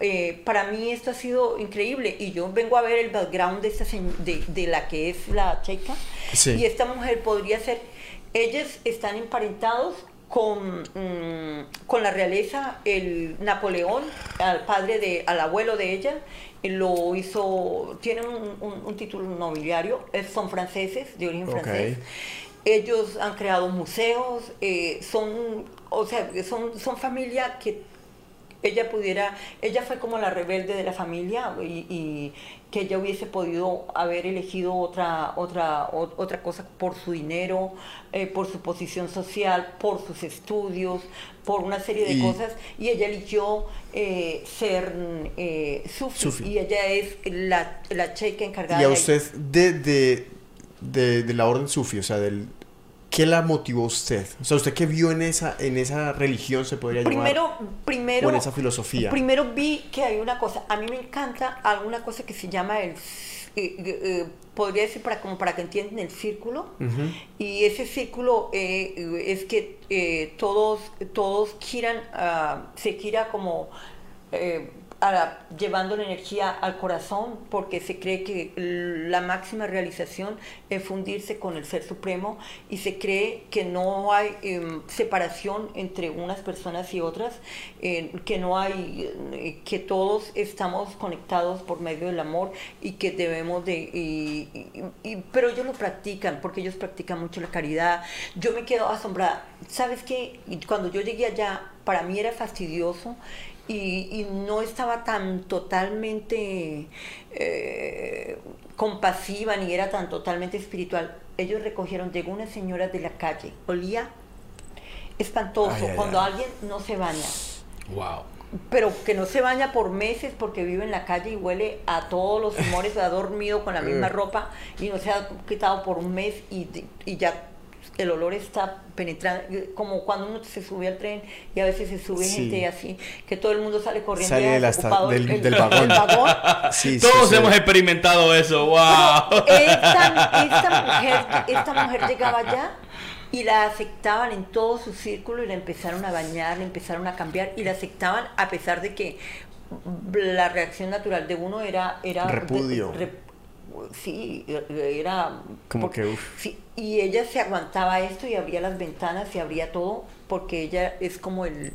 eh, para mí esto ha sido increíble. Y yo vengo a ver el background de, esta, de, de la que es la checa. Sí. Y esta mujer podría ser, ellos están emparentados con, mm, con la realeza, el Napoleón, al padre de, al abuelo de ella, eh, lo hizo, tienen un, un- un título nobiliario, es- son franceses, de origen Ok. francés. Ellos han creado museos, eh, son, o sea, son, son familia que ella pudiera, ella fue como la rebelde de la familia y, y que ella hubiese podido haber elegido otra, otra, otra cosa por su dinero, eh, por su posición social, por sus estudios, por una serie de Y- cosas, y ella eligió eh, ser eh, sufi, Sufi. y ella es la, la checa encargada Y a usted de, de, de, la orden sufi, o sea, del, ¿qué la motivó usted? O sea, ¿usted qué vio en esa, en esa religión, se podría llamar? Primero, primero, o en esa filosofía. Primero vi que hay una cosa, a mí me encanta alguna cosa que se llama el, eh, eh, eh, podría decir para como para que entiendan el círculo. Y ese círculo eh, es que todos, todos giran, ah, se gira como a llevando la energía al corazón, porque se cree que la máxima realización es fundirse con el Ser Supremo y se cree que no hay em, separación entre unas personas y otras, eh, que no hay, eh, que todos estamos conectados por medio del amor y que debemos de, y- y- y- pero ellos lo practican, porque ellos practican mucho la caridad. Yo me quedo asombrada. ¿Sabes qué? Cuando yo llegué allá, para mí era fastidioso y, y no estaba tan totalmente eh, compasiva ni era tan totalmente espiritual. Ellos recogieron, llegó una señora de la calle, olía espantoso Ay, ay, cuando ay. alguien no se baña Wow. pero que no se baña por meses porque vive en la calle y huele a todos los humores, ha dormido con la misma ropa y no se ha quitado por un mes y, y ya el olor está penetrando, como cuando uno se sube al tren y a veces se sube Sí. gente así, que todo el mundo sale corriendo Sale del- el- del el vagón. vagón. Sí, sí, Todos sí. hemos experimentado eso. Wow. Esta, esta mujer, esta mujer llegaba allá y la aceptaban en todo su círculo y la empezaron a bañar, la empezaron a cambiar y la aceptaban a pesar de que la reacción natural de uno era... era Repudio. re- sí, era... Como porque- que, sí, y ella se aguantaba esto y abría las ventanas y abría todo porque ella es como el...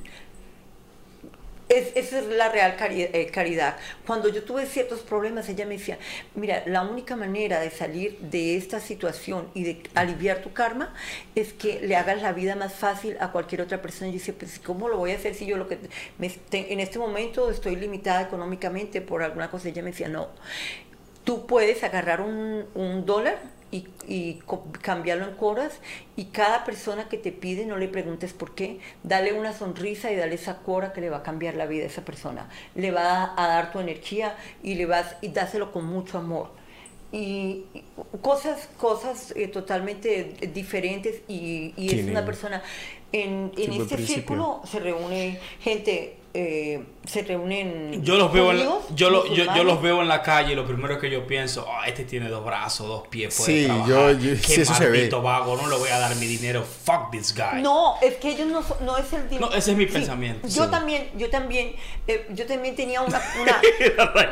Es, esa es la real eh, caridad. Cuando yo tuve ciertos problemas, ella me decía, mira, la única manera de salir de esta situación y de aliviar tu karma es que le hagas la vida más fácil a cualquier otra persona. Y yo decía, pues, ¿cómo lo voy a hacer si yo lo que me en este momento estoy limitada económicamente por alguna cosa? Ella me decía, no, tú puedes agarrar un, un dólar y, y cambiarlo en coras y cada persona que te pide no le preguntes por qué, dale una sonrisa y dale esa cora que le va a cambiar la vida a esa persona. Le va a, dar tu energía y le vas y dáselo con mucho amor. Y, y cosas, cosas eh, totalmente diferentes y, y es una persona en, en este principio. círculo se reúne gente eh, se reúnen Yo los veo en la- yo, lo- yo, yo los veo en la calle y lo primero que yo pienso, "Ah, este tiene dos brazos, dos pies, puede Sí, trabajar. yo- yo- Qué sí, eso se ve. vago, no le voy a dar mi dinero. Fuck this guy. No, es que ellos no, son- no es el dinero. No, ese es mi pensamiento. Yo Sí. también, yo también, eh, yo también tenía una, una-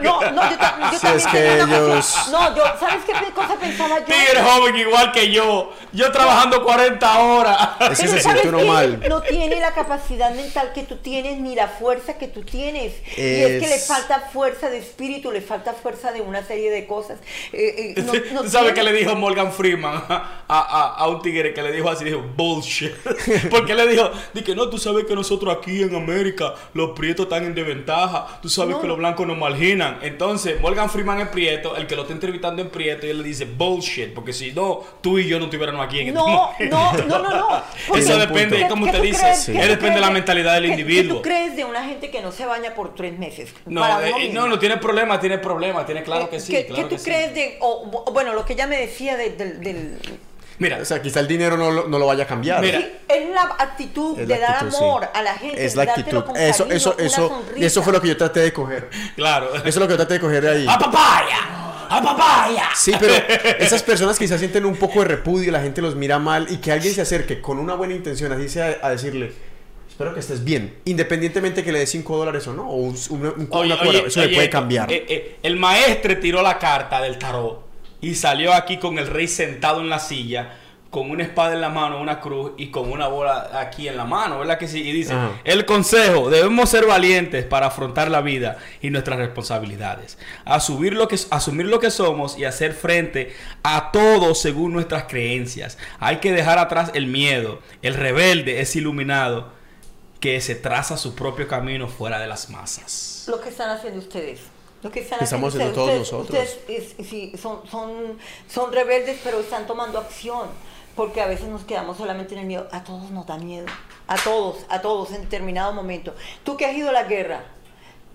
no, no, yo, ta- yo Sí, también es que tenía una ellos- cosa- no, yo, ¿sabes qué cosa pensaba yo? Tigre joven igual que yo. Yo trabajando 40 horas. Es que Pero se ¿sabes siente uno qué? mal. No tiene la capacidad mental que tú tienes ni la fuerza que tú tienes. Y es que le falta fuerza de espíritu, le falta fuerza de una serie de cosas. Eh, eh, no- no ¿Tú sabes tiene- qué le dijo Morgan Freeman a, a- a un tigre que le dijo así? Dijo, bullshit. Porque le dijo, di que no, tú sabes que nosotros aquí en América, los prietos están en desventaja. Tú sabes No. que los blancos nos marginan. Entonces, Morgan Freeman es prieto, el que lo está entrevistando es prieto, y él le dice, bullshit. Porque si no, tú y yo no estuviéramos aquí en este No, momento. no, no, no, no. Porque- Eso depende, punto. como ¿Qué te tú dice, crees? Sí. ¿Qué es tú depende de la mentalidad del ¿Qué- individuo. ¿Qué tú crees de una gente que no se baña por tres meses? No, Para eh, eh, no, no tiene problema, tiene problema, tiene claro Eh, que sí. ¿Qué, claro qué que tú sí. crees de, o, o, bueno, lo que ella me decía de- del- del... Mira, O sea, quizá el dinero no lo, no lo vaya a cambiar. Mira. Sí, es la actitud Es de la dar actitud, amor sí. a la gente. Es la actitud. con Eso, cariño, eso, eso, eso fue lo que yo traté de coger. claro. Eso es lo que yo traté de coger de ahí. ¡A papaya! ¡A papaya! Sí, pero esas personas quizás sienten un poco de repudio, la gente los mira mal y que alguien se acerque con una buena intención, así sea a decirle, Espero que estés bien, independientemente que le dé 5 dólares o no, o un, un, un- Oye, una cuerda, oye, eso le puede cambiar. eh, eh, el maestre tiró la carta del tarot y salió aquí con el rey sentado en la silla, con una espada en la mano, una cruz y con una bola aquí en la mano, ¿verdad que sí? Y dice, Ajá. el consejo, debemos ser valientes para afrontar la vida y nuestras responsabilidades, asumir lo que, asumir lo que somos y hacer frente a todo según nuestras creencias. Hay que dejar atrás el miedo, el rebelde es iluminado que se traza su propio camino fuera de las masas. Lo que están haciendo ustedes. Lo que están Estamos haciendo haciendo todos ustedes, nosotros. ustedes es- sí, son, son, son rebeldes, pero están tomando acción. Porque a veces nos quedamos solamente en el miedo. A todos nos da miedo. A todos, a todos, en determinado momento. Tú que has ido a la guerra,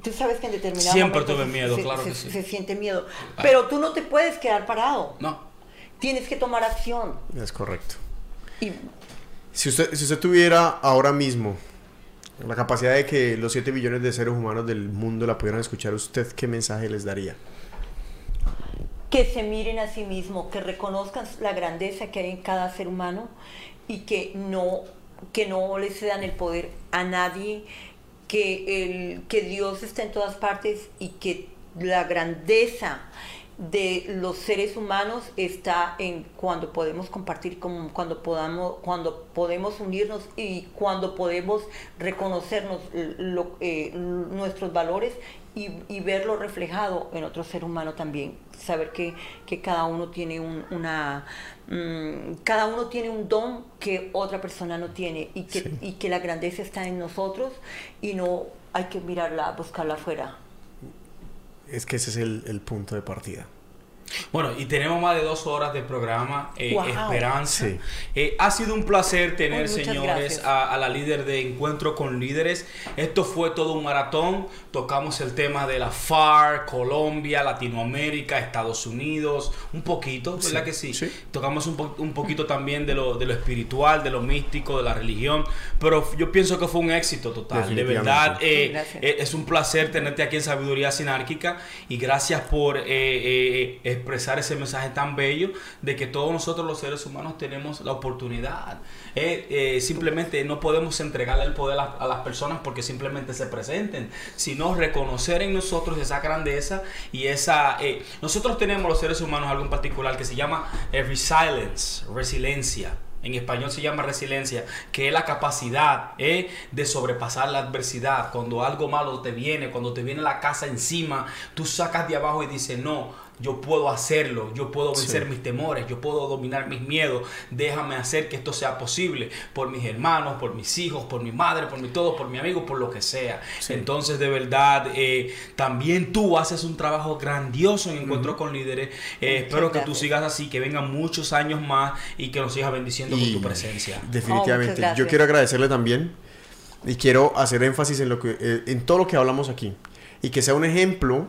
tú sabes que en determinado Siempre momento tuve se- miedo, se, claro se- que sí. se siente miedo. Pero tú no te puedes quedar parado. No. Tienes que tomar acción. Es correcto. Y Si usted, si usted tuviera ahora mismo la capacidad de que los 7 billones de seres humanos del mundo la pudieran escuchar, ¿usted qué mensaje les daría? que se miren a sí mismos, que reconozcan la grandeza que hay en cada ser humano y que no, que no le cedan el poder a nadie, que, el, que Dios está en todas partes y que la grandeza de los seres humanos está en cuando podemos compartir, como cuando podamos, cuando podemos unirnos y cuando podemos reconocernos lo- eh, nuestros valores y, y verlo reflejado en otro ser humano también. Saber que, que cada uno tiene un, una mm, cada uno tiene un don que otra persona no tiene y que, Sí. y que la grandeza está en nosotros y no hay que mirarla, buscarla afuera. Es que ese es el, el punto de partida. Bueno, y tenemos más de dos horas de programa, eh, Wow. Esperanza. Sí. Eh, ha sido un placer tener, Muchas señores, a, a la líder de Encuentro con Líderes. Esto fue todo un maratón. Tocamos el tema de la FARC, Colombia, Latinoamérica, Estados Unidos, un poquito, ¿verdad Sí, que sí? sí. Tocamos un, po- un poquito también de lo, de lo espiritual, de lo místico, de la religión. Pero yo pienso que fue un éxito total. De verdad, eh, eh, es un placer tenerte aquí en Sabiduría Sinárquica y gracias por eh, eh, expresar ese mensaje tan bello de que todos nosotros los seres humanos tenemos la oportunidad. Eh, eh, simplemente no podemos entregarle el poder a, a las personas porque simplemente se presenten, sino reconocer en nosotros esa grandeza y esa... eh, nosotros tenemos los seres humanos algo en particular que se llama eh, resilience, resiliencia. En español se llama resiliencia, que es la capacidad eh, de sobrepasar la adversidad. Cuando algo malo te viene, cuando te viene la casa encima, tú sacas de abajo y dices, no, yo puedo hacerlo, yo puedo vencer Sí. mis temores, yo puedo dominar mis miedos, déjame hacer que esto sea posible por mis hermanos, por mis hijos, por mi madre, por mi todo, por mi amigo, por lo que sea. Sí. Entonces, de verdad, eh, también tú haces un trabajo grandioso en Encuentro con Líderes. Eh, espero que tú sigas así, que vengan muchos años más y que nos sigas bendiciendo con tu presencia. Oh, Definitivamente. gracias. Yo quiero agradecerle también y quiero hacer énfasis en lo que eh, en todo lo que hablamos aquí y que sea un ejemplo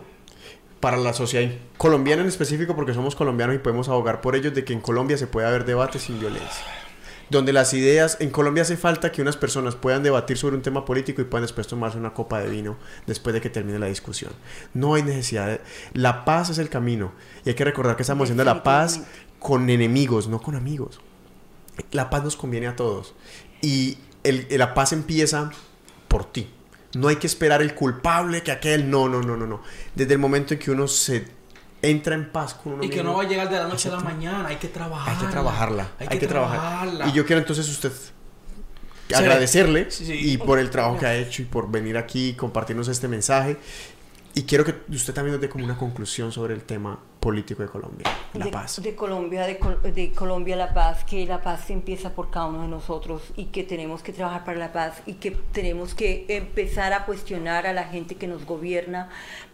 para la sociedad colombiana en específico porque somos colombianos y podemos abogar por ellos de que en Colombia se puede haber debate sin violencia. Donde las ideas, en Colombia hace falta que unas personas puedan debatir sobre un tema político y puedan después tomarse una copa de vino después de que termine la discusión. No hay necesidad. de- la paz es el camino. Y hay que recordar que estamos haciendo la paz con enemigos, no con amigos la paz nos conviene a todos. Y el- la paz empieza por ti. No hay que esperar el culpable que aquel. No, no, no, no, no. Desde el momento en que uno se entra en paz con uno Y que no va a llegar de la noche a la mañana, hay que trabajarla. hay que trabajarla. Hay, que, trabajar. trabajarla. Y yo quiero entonces usted agradecerle Sí, sí. y por el trabajo que ha hecho y por venir aquí y compartirnos este mensaje. Y quiero que usted también nos dé como una conclusión sobre el tema político de Colombia, la de, paz. de Colombia, de, de Colombia la paz, que la paz empieza por cada uno de nosotros y que tenemos que trabajar para la paz y que tenemos que empezar a cuestionar a la gente que nos gobierna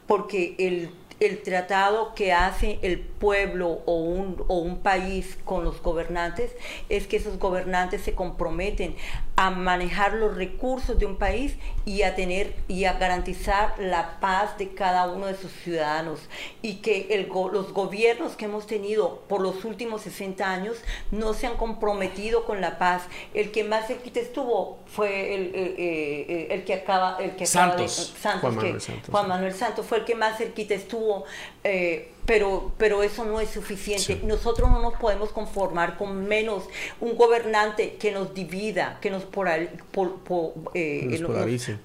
porque el, el tratado que hace el pueblo o un, o un país con los gobernantes es que esos gobernantes se comprometen a manejar los recursos de un país y a tener y a garantizar la paz de cada uno de sus ciudadanos y que el los gobiernos que hemos tenido por los últimos 60 años no se han comprometido con la paz. El que más cerquita estuvo fue el, eh, eh, el que acaba, el que acaba de- Santos. Santos, Juan que- Manuel Santos. Juan Manuel Santos fue el que más cerquita estuvo, eh, pero, pero eso no es suficiente. Sí. Nosotros no nos podemos conformar con menos un gobernante que nos divida, que nos polar- pol- po- eh, Nos nos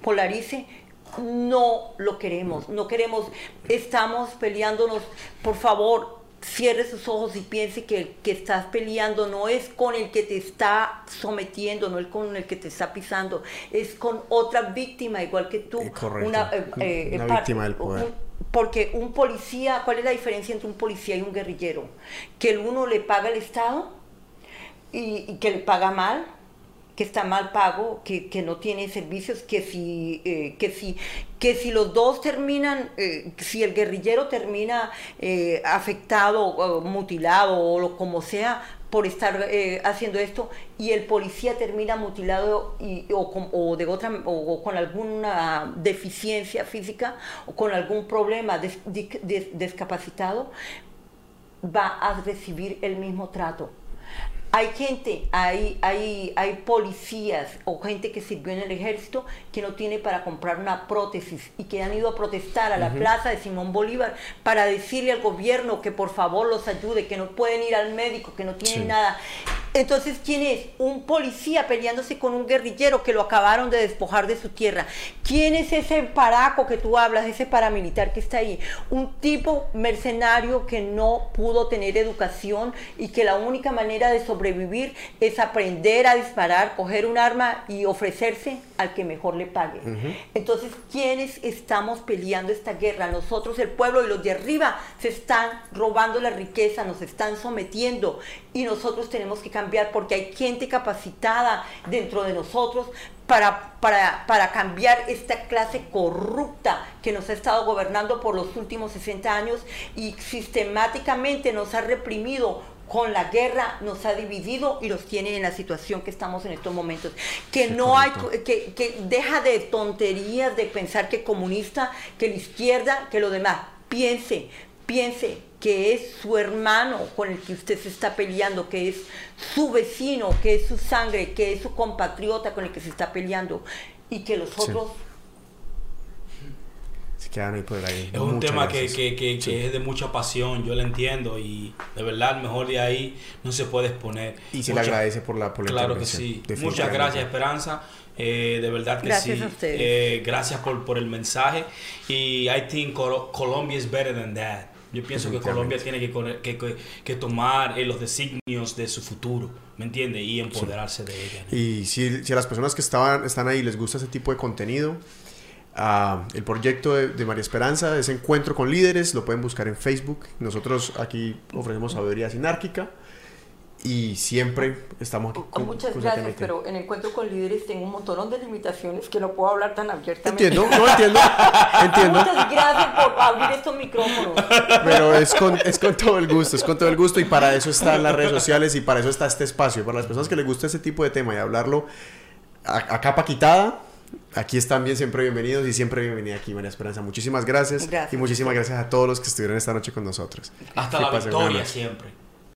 polarice. No lo queremos, no queremos, estamos peleándonos, por favor, cierre sus ojos y piense que el que estás peleando no es con el que te está sometiendo, no es con el que te está pisando, es con otra víctima igual que tú. Eh, correcto. Una, eh, eh, Una víctima del poder. un- porque un policía, ¿cuál es la diferencia entre un policía y un guerrillero? Que el uno le paga al Estado y, que le paga mal, que está mal pago, que, que no tiene servicios, que si, eh, que si, que si los dos terminan, eh, si el guerrillero termina eh, afectado, mutilado o lo como sea por estar eh, haciendo esto y el policía termina mutilado y, o, con, o de otra o, o con alguna deficiencia física o con algún problema des- des- discapacitado va a recibir el mismo trato. Hay gente, hay, hay, hay policías o gente que sirvió en el ejército que no tiene para comprar una prótesis y que han ido a protestar a la plaza de Simón Bolívar para decirle al gobierno que por favor los ayude, que no pueden ir al médico, que no tienen Sí. nada. Entonces, ¿quién es? Un policía peleándose con un guerrillero que lo acabaron de despojar de su tierra. ¿Quién es ese paraco que tú hablas, ese paramilitar que está ahí? Un tipo mercenario que no pudo tener educación y que la única manera de sobrevivir es aprender a disparar, coger un arma y ofrecerse al que mejor le pague. Entonces, ¿quiénes estamos peleando esta guerra? Nosotros, el pueblo y los de arriba se están robando la riqueza, nos están sometiendo y nosotros tenemos que cambiar porque hay gente capacitada dentro de nosotros para, para, para cambiar esta clase corrupta que nos ha estado gobernando por los últimos 60 años y sistemáticamente nos ha reprimido con la guerra nos ha dividido y los tiene en la situación que estamos en estos momentos. Que Sí, no hay, que, que deja de tonterías de pensar que comunista, que la izquierda, que lo demás. Piense, piense que es su hermano con el que usted se está peleando, que es su vecino, que es su sangre, que es su compatriota con el que se está peleando y que los otros Por ahí. Es un Muchas tema que, que, que, Sí. que es de mucha pasión, yo lo entiendo y de verdad mejor de ahí no se puede exponer. Y se le agradece por la, por la Claro que sí. Muchas gracias Esperanza. Eh, de verdad que Gracias sí. a ustedes. Eh, gracias por, por el mensaje. Y I think Col- Colombia is better than that. Yo pienso que Colombia tiene que, que, que, que tomar eh, los designios de su futuro, ¿me entiendes? Y empoderarse de ella. ¿no? Y si, si a las personas que estaban, están ahí les gusta ese tipo de contenido, ah, el proyecto de, de María Esperanza es Encuentro con Líderes, lo pueden buscar en Facebook. Nosotros aquí ofrecemos sabiduría sinárquica y siempre estamos aquí con- Muchas gracias, pero en Encuentro con Líderes tengo un montón de limitaciones que no puedo hablar tan abiertamente. Entiendo, no entiendo, entiendo, Muchas gracias por abrir estos micrófonos. pero es con, es con todo el gusto, es con todo el gusto y para eso están las redes sociales y para eso está este espacio, para las personas que les gusta ese tipo de tema y hablarlo a, a capa quitada. Aquí están bien, siempre bienvenidos y siempre bienvenida aquí, María Esperanza. Muchísimas gracias, Gracias. y muchísimas gracias a todos los que estuvieron esta noche con nosotros. Hasta Que la victoria siempre.